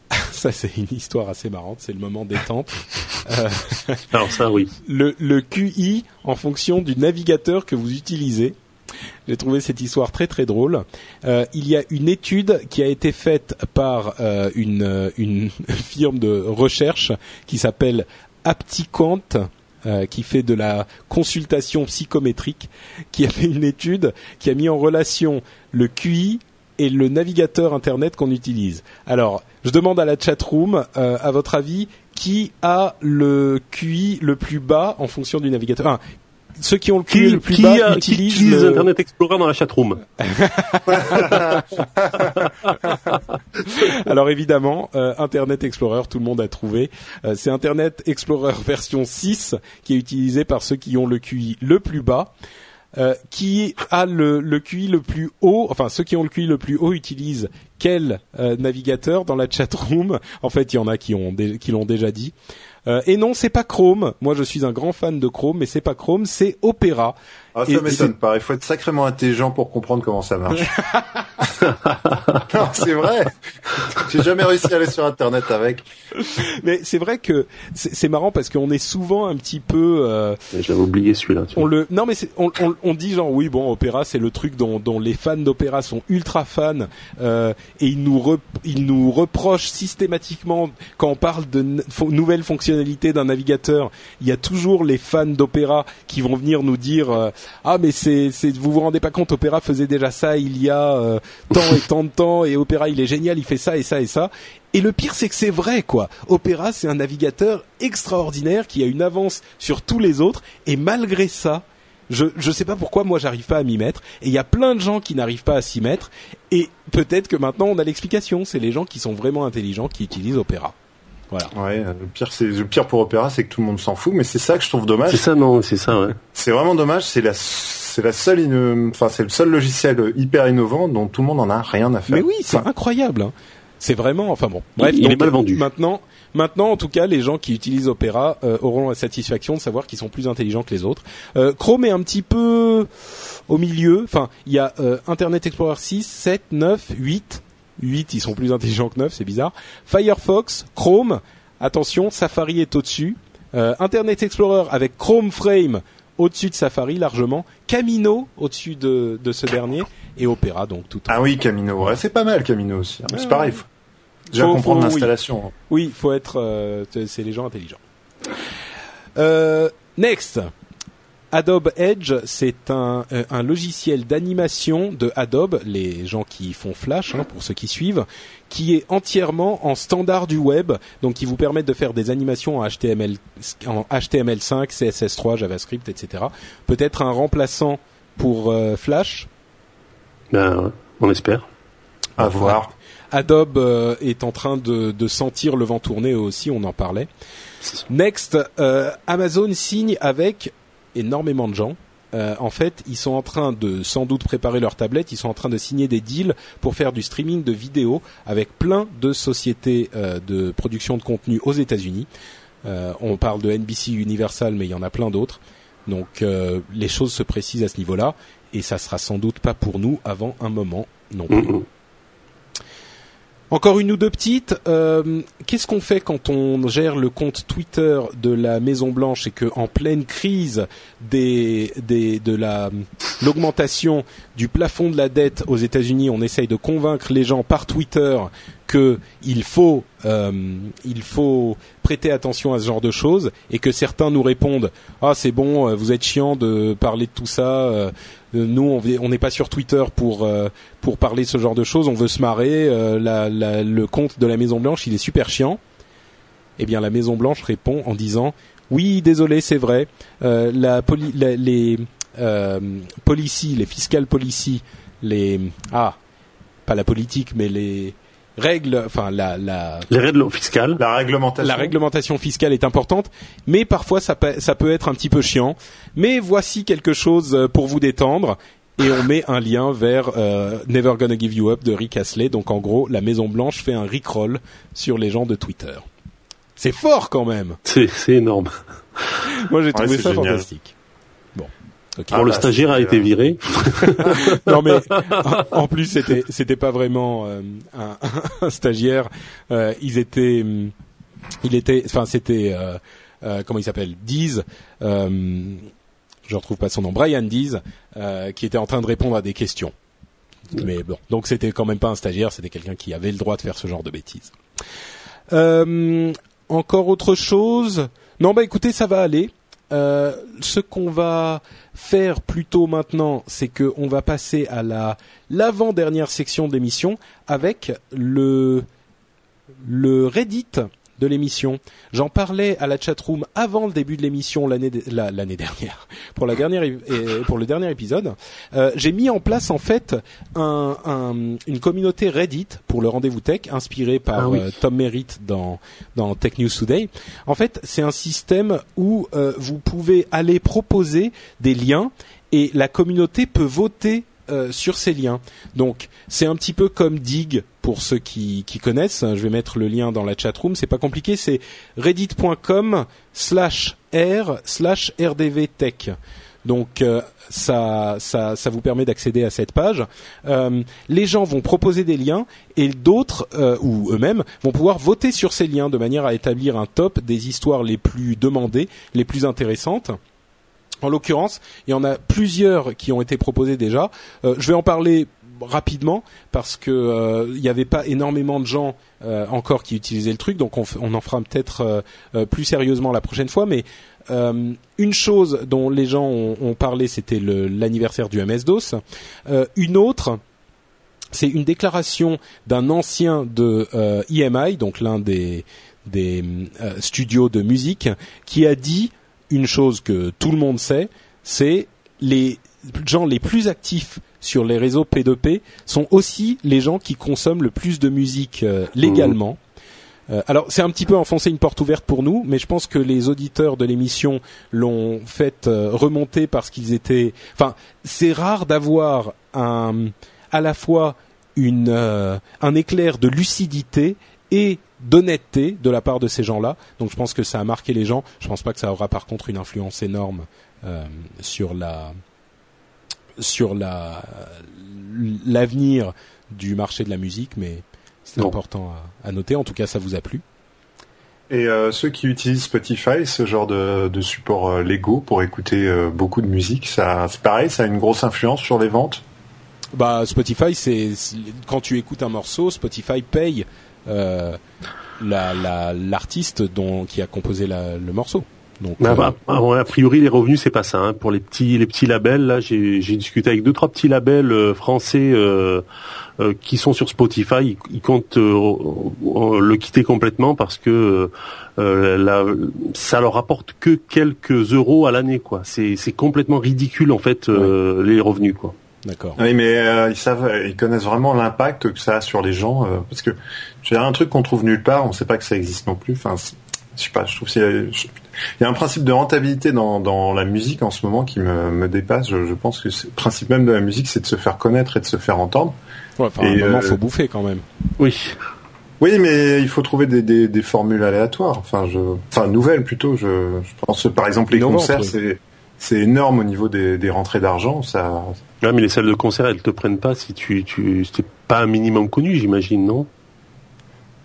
ça c'est une histoire assez marrante, c'est le moment détente. Euh, Alors ça, oui. le, le QI en fonction du navigateur que vous utilisez. J'ai trouvé cette histoire très très drôle. Euh, il y a une étude qui a été faite par euh, une, euh, une firme de recherche qui s'appelle Aptiquant. euh, qui fait de la consultation psychométrique, qui a fait une étude qui a mis en relation le QI et le navigateur internet qu'on utilise. Alors, je demande à la chatroom, à votre avis, qui a le QI le plus bas en fonction du navigateur? Ceux qui ont le QI le plus qui, bas qui utilisent utilise le- Internet Explorer dans la chatroom Alors évidemment, euh, Internet Explorer, tout le monde a trouvé. Euh, c'est Internet Explorer version 6 qui est utilisé par ceux qui ont le QI le plus bas. Euh, qui a le, le QI le plus haut, enfin ceux qui ont le QI le plus haut utilisent quel euh, navigateur dans la chatroom? En fait, il y en a qui ont qui l'ont déjà dit. Euh, et non, c'est pas Chrome. Moi, je suis un grand fan de Chrome, mais c'est pas Chrome, c'est Opera. Ah, ça m'étonne pas. Il faut être sacrément intelligent pour comprendre comment ça marche. non, c'est vrai. J'ai jamais réussi à aller sur Internet avec. Mais c'est vrai que c'est marrant parce qu'on est souvent un petit peu euh, J'avais oublié celui-là. tu on le non mais c'est- on, on, on dit genre oui bon opéra c'est le truc dont, dont les fans d'opéra sont ultra fans euh, et ils nous rep- ils nous reprochent systématiquement quand on parle de nouvelles fonctionnalités d'un navigateur il y a toujours les fans d'opéra qui vont venir nous dire euh, ah mais c'est c'est vous vous rendez pas compte opéra faisait déjà ça il y a euh, tant et tant de temps et opéra il est génial il fait ça et ça et ça et le pire, c'est que c'est vrai, quoi. Opera, c'est un navigateur extraordinaire qui a une avance sur tous les autres, et malgré ça, je je sais pas pourquoi moi j'arrive pas à m'y mettre. Et il y a plein de gens qui n'arrivent pas à s'y mettre. Et peut-être que maintenant on a l'explication. C'est les gens qui sont vraiment intelligents qui utilisent Opera. Voilà. Ouais, le pire, c'est le pire pour Opera, c'est que tout le monde s'en fout, mais c'est ça que je trouve C'est dommage. ça, non, c'est ça, ouais. C'est vraiment dommage. C'est la, c'est la seule, enfin, c'est le seul logiciel hyper innovant dont tout le monde en a rien à faire. Mais oui, c'est Enfin, incroyable. hein. C'est vraiment, enfin bon. Bref, il est donc, mal vendu. Maintenant, maintenant, en tout cas, les gens qui utilisent Opera euh, auront la satisfaction de savoir qu'ils sont plus intelligents que les autres. Euh, Chrome est un petit peu au milieu. Enfin, il y a euh, Internet Explorer 6, 7, 9, 8. 8, ils sont plus intelligents que 9, c'est bizarre. Firefox, Chrome. Attention, Safari est au-dessus. Euh, Internet Explorer avec Chrome Frame au-dessus de Safari largement. Camino au-dessus de, de ce dernier. Et Opera, donc tout en Ah oui, Camino. Ouais, c'est pas mal, Camino aussi. hein. C'est pareil. Faut déjà Faut- comprendre oui. l'installation. Oui, il faut être. euh, c'est c'est les gens intelligents. Euh, next. Adobe Edge, c'est un, euh, un logiciel d'animation de Adobe, les gens qui font Flash, hein, pour ceux qui suivent, qui est entièrement en standard du web, donc qui vous permet de faire des animations en HTML, en HTML5, CSS3, JavaScript, etc. Peut-être un remplaçant pour euh, Flash? Ben, on espère. À voir. Adobe euh, est en train de, de sentir le vent tourner eux aussi, on en parlait. Next, euh, Amazon signe avec énormément de gens. Euh, en fait, ils sont en train de sans doute préparer leur tablette, ils sont en train de signer des deals pour faire du streaming de vidéos avec plein de sociétés euh, de production de contenu aux États-Unis. Euh, on parle de NBC Universal, mais il y en a plein d'autres. Donc euh, les choses se précisent à ce niveau-là, et ça sera sans doute pas pour nous avant un moment non plus. Encore une ou deux petites. Euh, Qu'est-ce qu'on fait quand on gère le compte Twitter de la Maison Blanche et que en pleine crise de la l'augmentation du plafond de la dette aux États-Unis, on essaye de convaincre les gens par Twitter que il faut euh, il faut prêter attention à ce genre de choses et que certains nous répondent ah c'est bon euh, vous êtes chiant de parler de tout ça nous on n'est pas sur Twitter pour euh, pour parler ce genre de choses. On veut se marrer. Euh, le compte de la Maison Blanche il est super chiant. Eh bien la Maison Blanche répond en disant oui désolé c'est vrai. Euh, la les euh, policies les fiscal policies les ah pas la politique mais les règles enfin la la Les règles fiscales. La réglementation. la réglementation fiscale est importante, mais parfois ça peut, ça peut être un petit peu chiant. Mais voici quelque chose euh, pour vous détendre. Et on met un lien vers euh, Never Gonna Give You Up de Rick Astley. Donc en gros, la Maison Blanche fait un rickroll sur les gens de Twitter. C'est fort quand même. C'est, c'est énorme. Moi j'ai trouvé c'est ça génial. fantastique. Bon. Ok. Bon, le bah, stagiaire a été euh, viré. non mais en plus c'était c'était pas vraiment euh, un, un stagiaire. Euh, ils étaient, hum, il était, enfin c'était euh, euh, comment il s'appelle, Deez. Euh, je retrouve pas son nom, Brian Deez, euh, qui était en train de répondre à des questions. Mais bon, donc c'était quand même pas un stagiaire, c'était quelqu'un qui avait le droit de faire ce genre de bêtises. Euh, encore autre chose? Non, bah écoutez, ça va aller. Euh, ce qu'on va faire plutôt maintenant, c'est que on va passer à la l'avant-dernière section d'émission avec le le Reddit de l'émission. J'en parlais à la chatroom avant le début de l'émission l'année l'année dernière pour la dernière pour le dernier épisode. Euh, J'ai mis en place en fait un, un, une communauté Reddit pour le rendez-vous tech inspiré par ah euh, Tom Merritt dans dans Tech News Today. En fait, c'est un système où euh, vous pouvez aller proposer des liens et la communauté peut voter euh, sur ces liens. Donc c'est un petit peu comme Dig pour ceux qui, connaissent. Je vais mettre le lien dans la chat room. C'est pas compliqué. C'est reddit.com slash r slash rdvtech. Donc euh, ça, ça, vous permet d'accéder à cette page. Euh, les gens vont proposer des liens et d'autres ou eux-mêmes vont pouvoir voter sur ces liens de manière à établir un top des histoires les plus demandées, les plus intéressantes. En l'occurrence, il y en a plusieurs qui ont été proposés déjà. Euh, je vais en parler rapidement parce que euh, il n'y avait pas énormément de gens euh, encore qui utilisaient le truc, donc on, en fera peut-être plus sérieusement la prochaine fois. Mais une chose dont les gens ont, parlé, c'était l'anniversaire du MS-DOS. une autre, c'est une déclaration d'un ancien de EMI, donc l'un des, des studios de musique, qui a dit une chose que tout le monde sait, c'est les gens les plus actifs sur les réseaux P2P sont aussi les gens qui consomment le plus de musique euh, légalement. Mmh. Euh, alors c'est un petit peu enfoncer une porte ouverte pour nous, mais je pense que les auditeurs de l'émission l'ont fait euh, remonter parce qu'ils étaient. Enfin, c'est rare d'avoir un à la fois une un éclair de lucidité et d'honnêteté de la part de ces gens-là. Donc je pense que ça a marqué les gens. Je pense pas que ça aura par contre une influence énorme euh, sur la sur la l'avenir du marché de la musique, mais c'est important à, noter. En tout cas, ça vous a plu. Et euh, ceux qui utilisent Spotify, ce genre de, de support euh, Lego pour écouter euh, beaucoup de musique, ça, c'est pareil, ça a une grosse influence sur les ventes? Bah Spotify, c'est quand tu écoutes un morceau, Spotify paye euh, l'artiste dont qui a composé le morceau. Donc, bah, bah, euh, a priori, les revenus, c'est pas ça. Hein. Pour les petits, les petits labels, là, j'ai discuté avec deux, trois petits labels euh, français qui sont sur Spotify. Ils, comptent le quitter complètement parce que ça leur apporte que quelques euros à l'année, quoi. C'est complètement ridicule en fait les revenus, quoi. D'accord. Oui, mais euh, ils savent, ils connaissent vraiment l'impact que ça a sur les gens, euh, parce que c'est un truc qu'on trouve nulle part, on ne sait pas que ça existe non plus. Enfin, je sais pas, je trouve qu'il y, a un principe de rentabilité dans, dans la musique en ce moment qui me, me dépasse. Je, je pense que le principe même de la musique, c'est de se faire connaître et de se faire entendre. Ouais, enfin, et, à un moment, euh, faut bouffer quand même. Oui. Oui, mais il faut trouver des, des, des formules aléatoires. Enfin, je, enfin nouvelles plutôt. Je, je pense par exemple les concerts, c'est c'est énorme au niveau des, des rentrées d'argent. Ça. Ouais, mais les salles de concert, elles te prennent pas si tu, tu, c'est pas un minimum connu, j'imagine, non?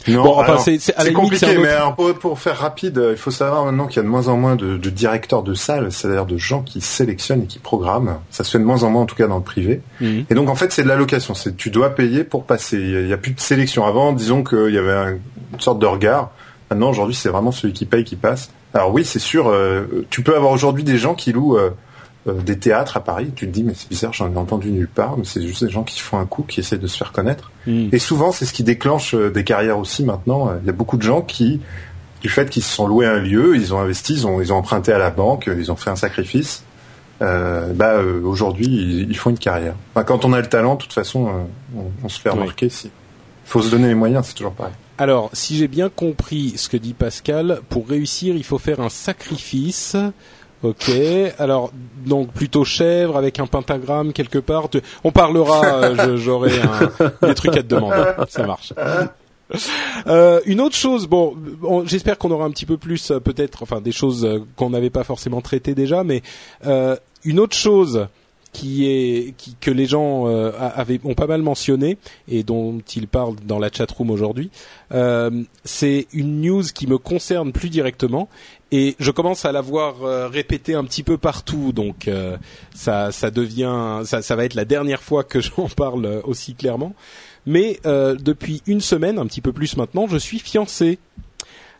Non, bon, enfin, c'est compliqué, mais alors pour, pour, faire rapide, il faut savoir maintenant qu'il y a de moins en moins de, de directeurs de salles, c'est-à-dire de gens qui sélectionnent et qui programment. Ça se fait de moins en moins, en tout cas dans le privé. Mhm. Et donc en fait, c'est de l'allocation. C'est tu dois payer pour passer. Il n'y a, plus de sélection. Avant, disons qu'il y avait une sorte de regard. Maintenant, aujourd'hui, c'est vraiment celui qui paye qui passe. Alors oui, c'est sûr, euh, tu peux avoir aujourd'hui des gens qui louent euh, euh, des théâtres à Paris. Tu te dis, mais c'est bizarre, j'en ai entendu nulle part, mais c'est juste des gens qui font un coup, qui essaient de se faire connaître. Hmm. Et souvent, c'est ce qui déclenche des carrières aussi maintenant. Il y a beaucoup de gens qui, du fait qu'ils se sont loués un lieu, ils ont investi, ils ont, ils ont emprunté à la banque, ils ont fait un sacrifice. bah aujourd'hui ils, font une carrière. quand on a le talent, de toute façon, on, se fait remarquer. Si faut se donner les moyens, c'est toujours pareil. Alors, si j'ai bien compris ce que dit Pascal, pour réussir, il faut faire un sacrifice. Ok. Alors, donc plutôt chèvre avec un pentagramme quelque part. On parlera. Euh, j'aurai des trucs à te demander. Ça marche. Euh, une autre chose, bon, j'espère qu'on aura un petit peu plus, euh, peut-être, enfin, des choses qu'on n'avait pas forcément traitées déjà, mais une autre chose qui est que les gens euh, avaient ont pas mal mentionné et dont ils parlent dans la chat room aujourd'hui. Euh, c'est une news qui me concerne plus directement et je commence à la voir euh, répétée un petit peu partout, donc ça ça devient ça, ça va être la dernière fois que j'en parle aussi clairement. Mais depuis une semaine, un petit peu plus maintenant, je suis fiancé.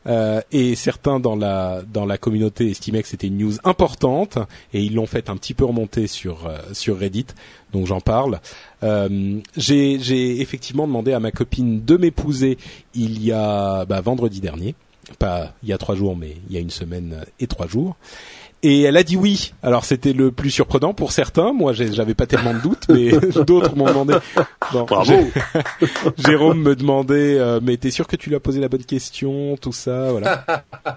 Euh, et certains dans la dans la communauté estimaient que c'était une news importante et ils l'ont fait un petit peu remonter sur euh, sur Reddit. Donc j'en parle. Euh, j'ai effectivement demandé à ma copine de m'épouser il y a bah, vendredi dernier, pas il y a trois jours mais il y a une semaine et trois jours. Et elle a dit oui. Alors c'était le plus surprenant pour certains. Moi, j'avais pas tellement de doutes, mais d'autres m'ont demandé. Bravo. Jérôme me demandait, euh, mais t'es sûr que tu lui as posé la bonne question, tout ça, voilà.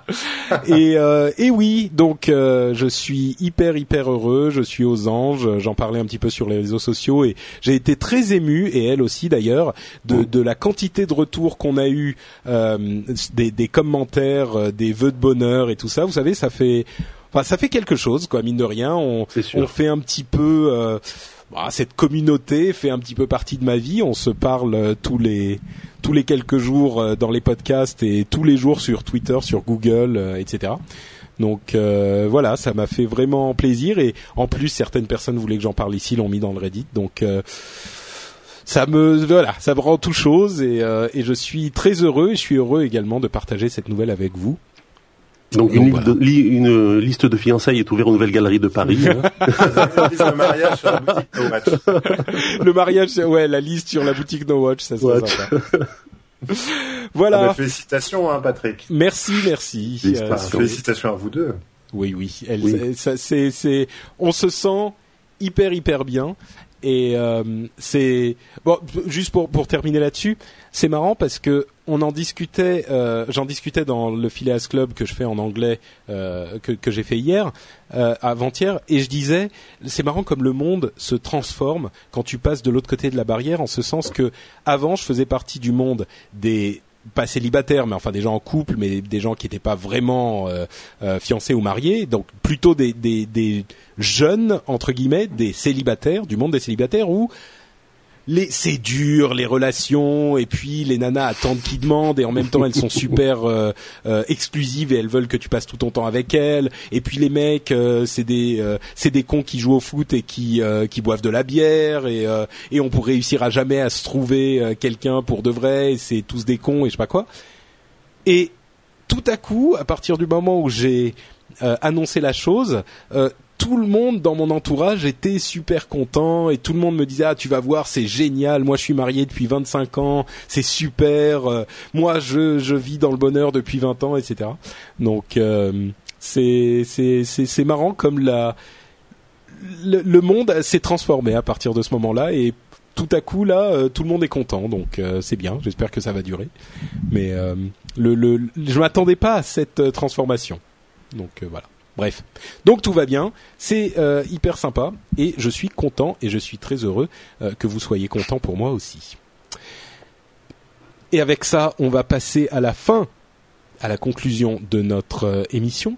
et, euh, et oui, donc euh, je suis hyper hyper heureux. Je suis aux anges. J'en parlais un petit peu sur les réseaux sociaux et j'ai été très ému et elle aussi d'ailleurs de, de la quantité de retours qu'on a eu, des, des commentaires, des vœux de bonheur et tout ça. Vous savez, ça fait Enfin, ça fait quelque chose, quoi. Mine de rien, on, on fait un petit peu. Euh, bah, cette communauté fait un petit peu partie de ma vie. On se parle euh, tous les tous les quelques jours euh, dans les podcasts et tous les jours sur Twitter, sur Google, etc. Donc voilà, ça m'a fait vraiment plaisir et en plus certaines personnes voulaient que j'en parle ici, l'ont mis dans le Reddit. Donc ça me voilà, ça me rend tout chose et, et je suis très heureux et je suis heureux également de partager cette nouvelle avec vous. Donc, une, une, liste de fiançailles est ouverte aux nouvelles galeries de Paris. le mariage sur la boutique No Watch. le mariage, ouais, la liste sur la boutique No Watch, ça serait sympa. voilà. Ah bah, félicitations, hein, Patrick. Merci, merci. Euh, félicitations à vous deux. Oui, oui. Elle, Ça, c'est, c'est, on se sent hyper, hyper bien. Et euh, c'est bon, juste pour pour terminer là-dessus, c'est marrant parce que on en discutait, euh, j'en discutais dans le Phileas Club que je fais en anglais, euh, que, que j'ai fait hier, avant-hier, et je disais, c'est marrant comme le monde se transforme quand tu passes de l'autre côté de la barrière, en ce sens que avant je faisais partie du monde des pas célibataires, mais enfin des gens en couple, mais des gens qui n'étaient pas vraiment euh, euh, fiancés ou mariés, donc plutôt des, des, des jeunes entre guillemets, des célibataires, du monde des célibataires où les c'est dur les relations et puis les nanas attendent qui demandent et en même temps elles sont super euh, euh, exclusives et elles veulent que tu passes tout ton temps avec elles. Et puis les mecs euh, c'est des c'est des cons qui jouent au foot et qui qui boivent de la bière et et on pourrait réussir à jamais à se trouver quelqu'un pour de vrai c'est tous des cons et je sais pas quoi. Et tout à coup à partir du moment où j'ai annoncé la chose tout le monde dans mon entourage était super content et tout le monde me disait ah tu vas voir c'est génial. Moi je suis marié depuis 25 ans. C'est super. Euh, moi je je vis dans le bonheur depuis 20 ans etc donc euh, c'est c'est c'est marrant comme la le, monde s'est transformé à partir de ce moment-là et tout à coup là euh, tout le monde est content. Donc c'est bien. J'espère que ça va durer. Mais le, le je m'attendais pas à cette transformation. Donc voilà Bref, donc tout va bien, c'est euh, hyper sympa et je suis content et je suis très heureux euh, que vous soyez content pour moi aussi. Et avec ça, on va passer à la fin, à la conclusion de notre euh, émission,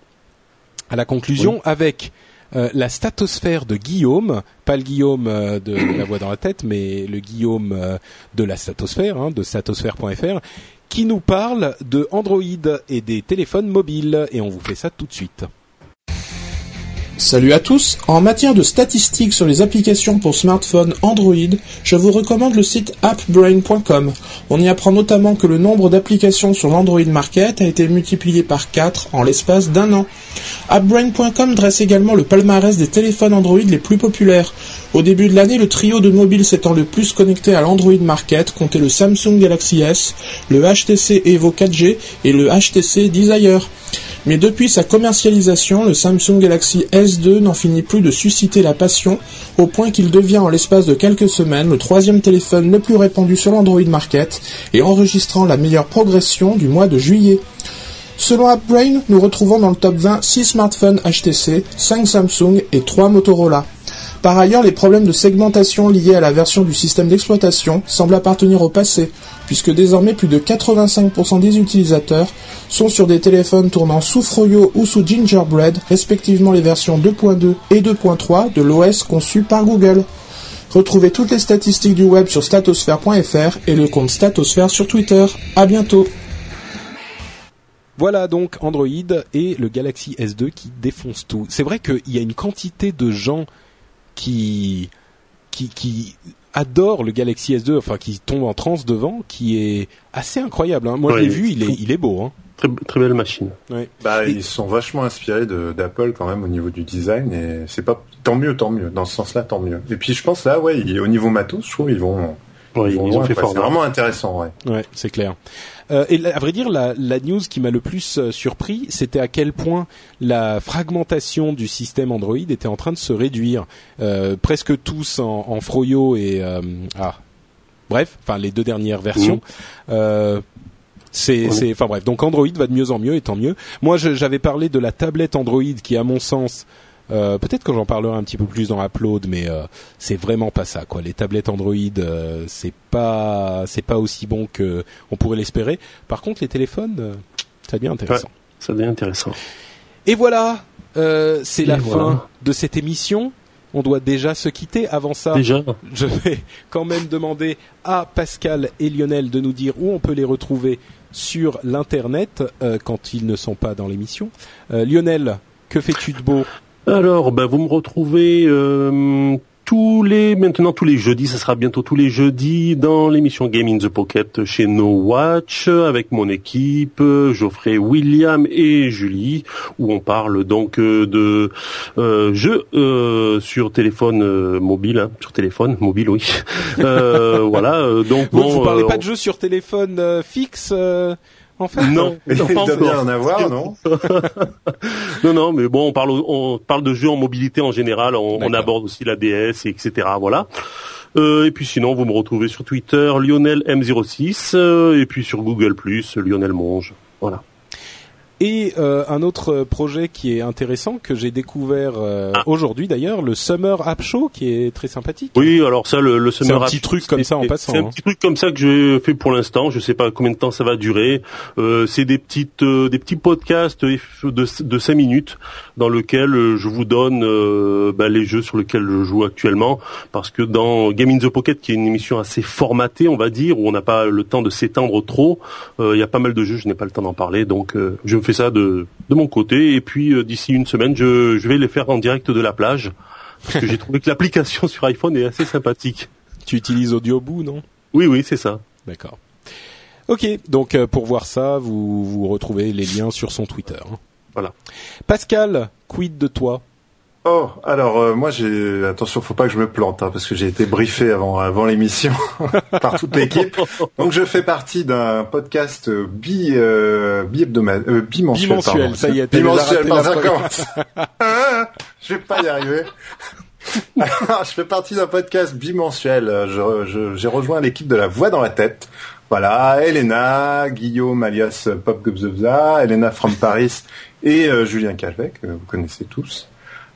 à la conclusion avec la statosphère de Guillaume, pas le Guillaume de la voix dans la tête, mais le Guillaume de la statosphère, hein, de statosphère.fr, qui nous parle de Android et des téléphones mobiles. Et on vous fait ça tout de suite. Salut à tous, en matière de statistiques sur les applications pour smartphone Android, je vous recommande le site appbrain.com. On y apprend notamment que le nombre d'applications sur l'Android Market a été multiplié par 4 en l'espace d'un an. Appbrain.com dresse également le palmarès des téléphones Android les plus populaires. Au début de l'année, le trio de mobiles s'étant le plus connecté à l'Android Market comptait le Samsung Galaxy S, le HTC Evo 4G et le HTC Desire. Mais depuis sa commercialisation, le Samsung Galaxy S2 n'en finit plus de susciter la passion, au point qu'il devient en l'espace de quelques semaines le troisième téléphone le plus répandu sur l'Android Market et enregistrant la meilleure progression du mois de juillet. Selon AppBrain, nous retrouvons dans le top 20 6 smartphones HTC, 5 Samsung et 3 Motorola. Par ailleurs, les problèmes de segmentation liés à la version du système d'exploitation semblent appartenir au passé, puisque désormais plus de 85% des utilisateurs sont sur des téléphones tournant sous Froyo ou sous Gingerbread, respectivement les versions 2.2 et 2.3 de l'OS conçu par Google. Retrouvez toutes les statistiques du web sur statosphere.fr et le compte Statosphère sur Twitter. À bientôt. Voilà donc Android et le Galaxy S2 qui défonce tout. C'est vrai qu'il y a une quantité de gens qui qui qui adore le Galaxy S2, enfin qui tombe en transe devant, qui est assez incroyable. Hein. Moi, je l'ai vu, il est, il est beau. Hein. très, très belle machine. Ouais. Bah, ils sont vachement inspirés d'Apple quand même au niveau du design et c'est pas tant mieux, tant mieux. Dans ce sens-là, tant mieux. Et puis je pense là, ouais, au niveau matos, je trouve ils vont. Ils, ont fait fort. C'est vraiment intéressant, ouais. Ouais, c'est clair. Euh, et à vrai dire, la, la news qui m'a le plus euh, surpris, c'était à quel point la fragmentation du système Android était en train de se réduire. Euh, presque tous en, en Froyo et euh, ah, bref, enfin les deux dernières versions. Mmh. Euh, c'est, c'est, enfin bref. Donc Android va de mieux en mieux, et tant mieux. Moi, j'avais parlé de la tablette Android qui, à mon sens, euh, peut-être que j'en parlerai un petit peu plus dans Upload, mais euh, c'est vraiment pas ça. Quoi. Les tablettes Android, euh, c'est pas, c'est pas aussi bon que on pourrait l'espérer. Par contre, les téléphones, ça devient intéressant. Ouais, ça devient intéressant. Et voilà, c'est la voilà. fin de cette émission. On doit déjà se quitter. Avant ça, déjà je vais quand même demander à Pascal et Lionel de nous dire où on peut les retrouver sur l'internet euh, quand ils ne sont pas dans l'émission. Euh, Lionel, que fais-tu de beau? Alors, ben, vous me retrouvez euh, tous les maintenant tous les jeudis, ça sera bientôt tous les jeudis dans l'émission Game in the Pocket chez No Watch avec mon équipe Geoffrey, William et Julie où on parle donc de euh, jeux euh, sur téléphone euh, mobile, hein, sur téléphone mobile, oui. voilà. donc vous, bon, vous parlez pas de jeux sur téléphone fixe en fait, non, mais il doit bien en avoir, non Non, non, mais bon, on parle, on parle de jeux en mobilité en général. On, on aborde aussi la DS, etc. Voilà. Euh, et puis sinon, vous me retrouvez sur Twitter, Lionel M06, euh, et puis sur Google Lionel Monge. Voilà. Et euh, un autre projet qui est intéressant que j'ai découvert euh, ah. aujourd'hui d'ailleurs, le Summer App Show, qui est très sympathique. Oui, alors ça, le, le Summer App Show, c'est un petit truc comme ça en passant. C'est un hein. petit truc comme ça que j'ai fait pour l'instant. Je sais pas combien de temps ça va durer. Euh, c'est des petites, euh, des petits podcasts de de cinq minutes dans lequel je vous donne euh, bah, les jeux sur lesquels je joue actuellement, parce que dans Game in the Pocket, qui est une émission assez formatée, on va dire, où on n'a pas le temps de s'étendre trop, il y a pas mal de jeux, je n'ai pas le temps d'en parler, donc je me fais ça de, de mon côté. Et puis euh, d'ici une semaine, je, je vais les faire en direct de la plage parce que j'ai trouvé que l'application sur iPhone est assez sympathique. Tu utilises Audioboo, non? Oui, oui, c'est ça. D'accord. Ok, donc euh, pour voir ça, vous, vous retrouvez les liens sur son Twitter. hein. Voilà. Pascal, quid de toi? Oh, alors euh, moi j'ai attention, faut pas que je me plante hein, parce que j'ai été briefé avant avant l'émission par toute l'équipe. Donc je fais partie d'un podcast euh, bi euh, bi hebdomadaire, euh, bimensuel. Bimensuel, pardon. ça y est, bimensuel. commence. Ah, je vais pas y arriver. Alors, je fais partie d'un podcast bimensuel. Je, je, j'ai rejoint l'équipe de la voix dans la tête. Voilà, Elena, Guillaume alias Pop Gobzobza, Elena from Paris et euh, Julien Calvet que vous connaissez tous.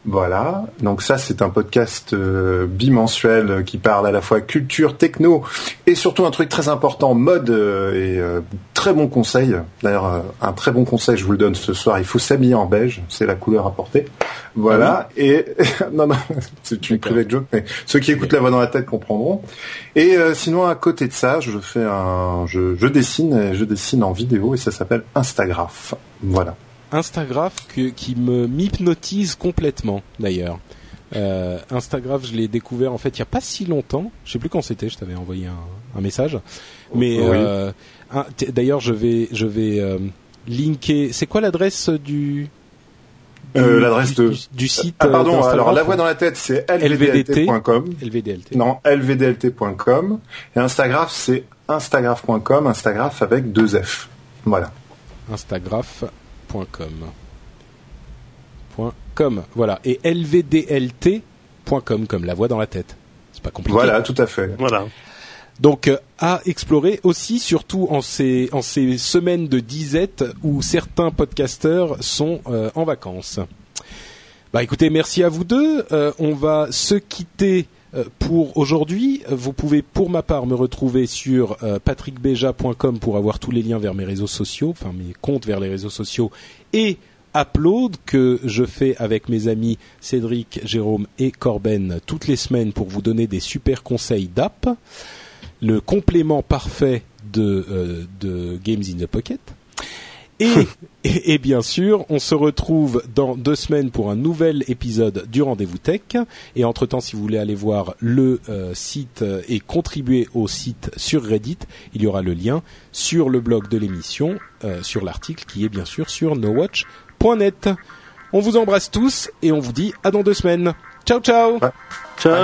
Voilà, donc ça c'est un podcast euh, bimensuel qui parle à la fois culture, techno et surtout un truc très important, mode euh, et euh, très bon conseil. D'ailleurs, euh, un très bon conseil, je vous le donne ce soir, il faut s'habiller en beige, c'est la couleur à porter. Voilà, et non, non, c'est une private joke, mais ceux qui écoutent la voix dans la tête comprendront. Et euh, sinon, à côté de ça, je fais un, je, je dessine, et je dessine en vidéo et ça s'appelle Instagraph. Voilà. Instagraph que, qui me m'hypnotise complètement d'ailleurs. Euh, Instagraph, je l'ai découvert en fait il y a pas si longtemps. Je sais plus quand c'était. Je t'avais envoyé un, un, message. Mais Oui. euh, d'ailleurs, je vais je vais euh, linker. C'est quoi l'adresse du, du- Euh, l'adresse de- du, du site Ah pardon, alors la voix dans la tête c'est lvdlt.com. LVDLT. Non, lvdlt.com. Et Instagraph c'est instagraph.com, Instagraph avec deux F. Voilà. Instagraph.com. Point .com. Voilà. Et lvdlt.com comme la voix dans la tête. C'est pas compliqué. Voilà, tout à fait. Voilà. Donc euh, à explorer aussi, surtout en ces, en ces semaines de disette où certains podcasteurs sont euh, en vacances. Bah écoutez, merci à vous deux. Euh, on va se quitter euh, pour aujourd'hui. Vous pouvez pour ma part me retrouver sur euh, patrickbeja.com pour avoir tous les liens vers mes réseaux sociaux, enfin mes comptes vers les réseaux sociaux et Upload que je fais avec mes amis Cédric, Jérôme et Corben toutes les semaines pour vous donner des super conseils d'app le complément parfait de, euh, de Games in the Pocket. Et, et, bien sûr, on se retrouve dans deux semaines pour un nouvel épisode du Rendez-vous Tech. Et entre-temps, si vous voulez aller voir le euh, site euh, et contribuer au site sur Reddit, il y aura le lien sur le blog de l'émission, euh, sur l'article qui est bien sûr sur nowatch.net. On vous embrasse tous et on vous dit à dans deux semaines. Ciao ciao. Ciao.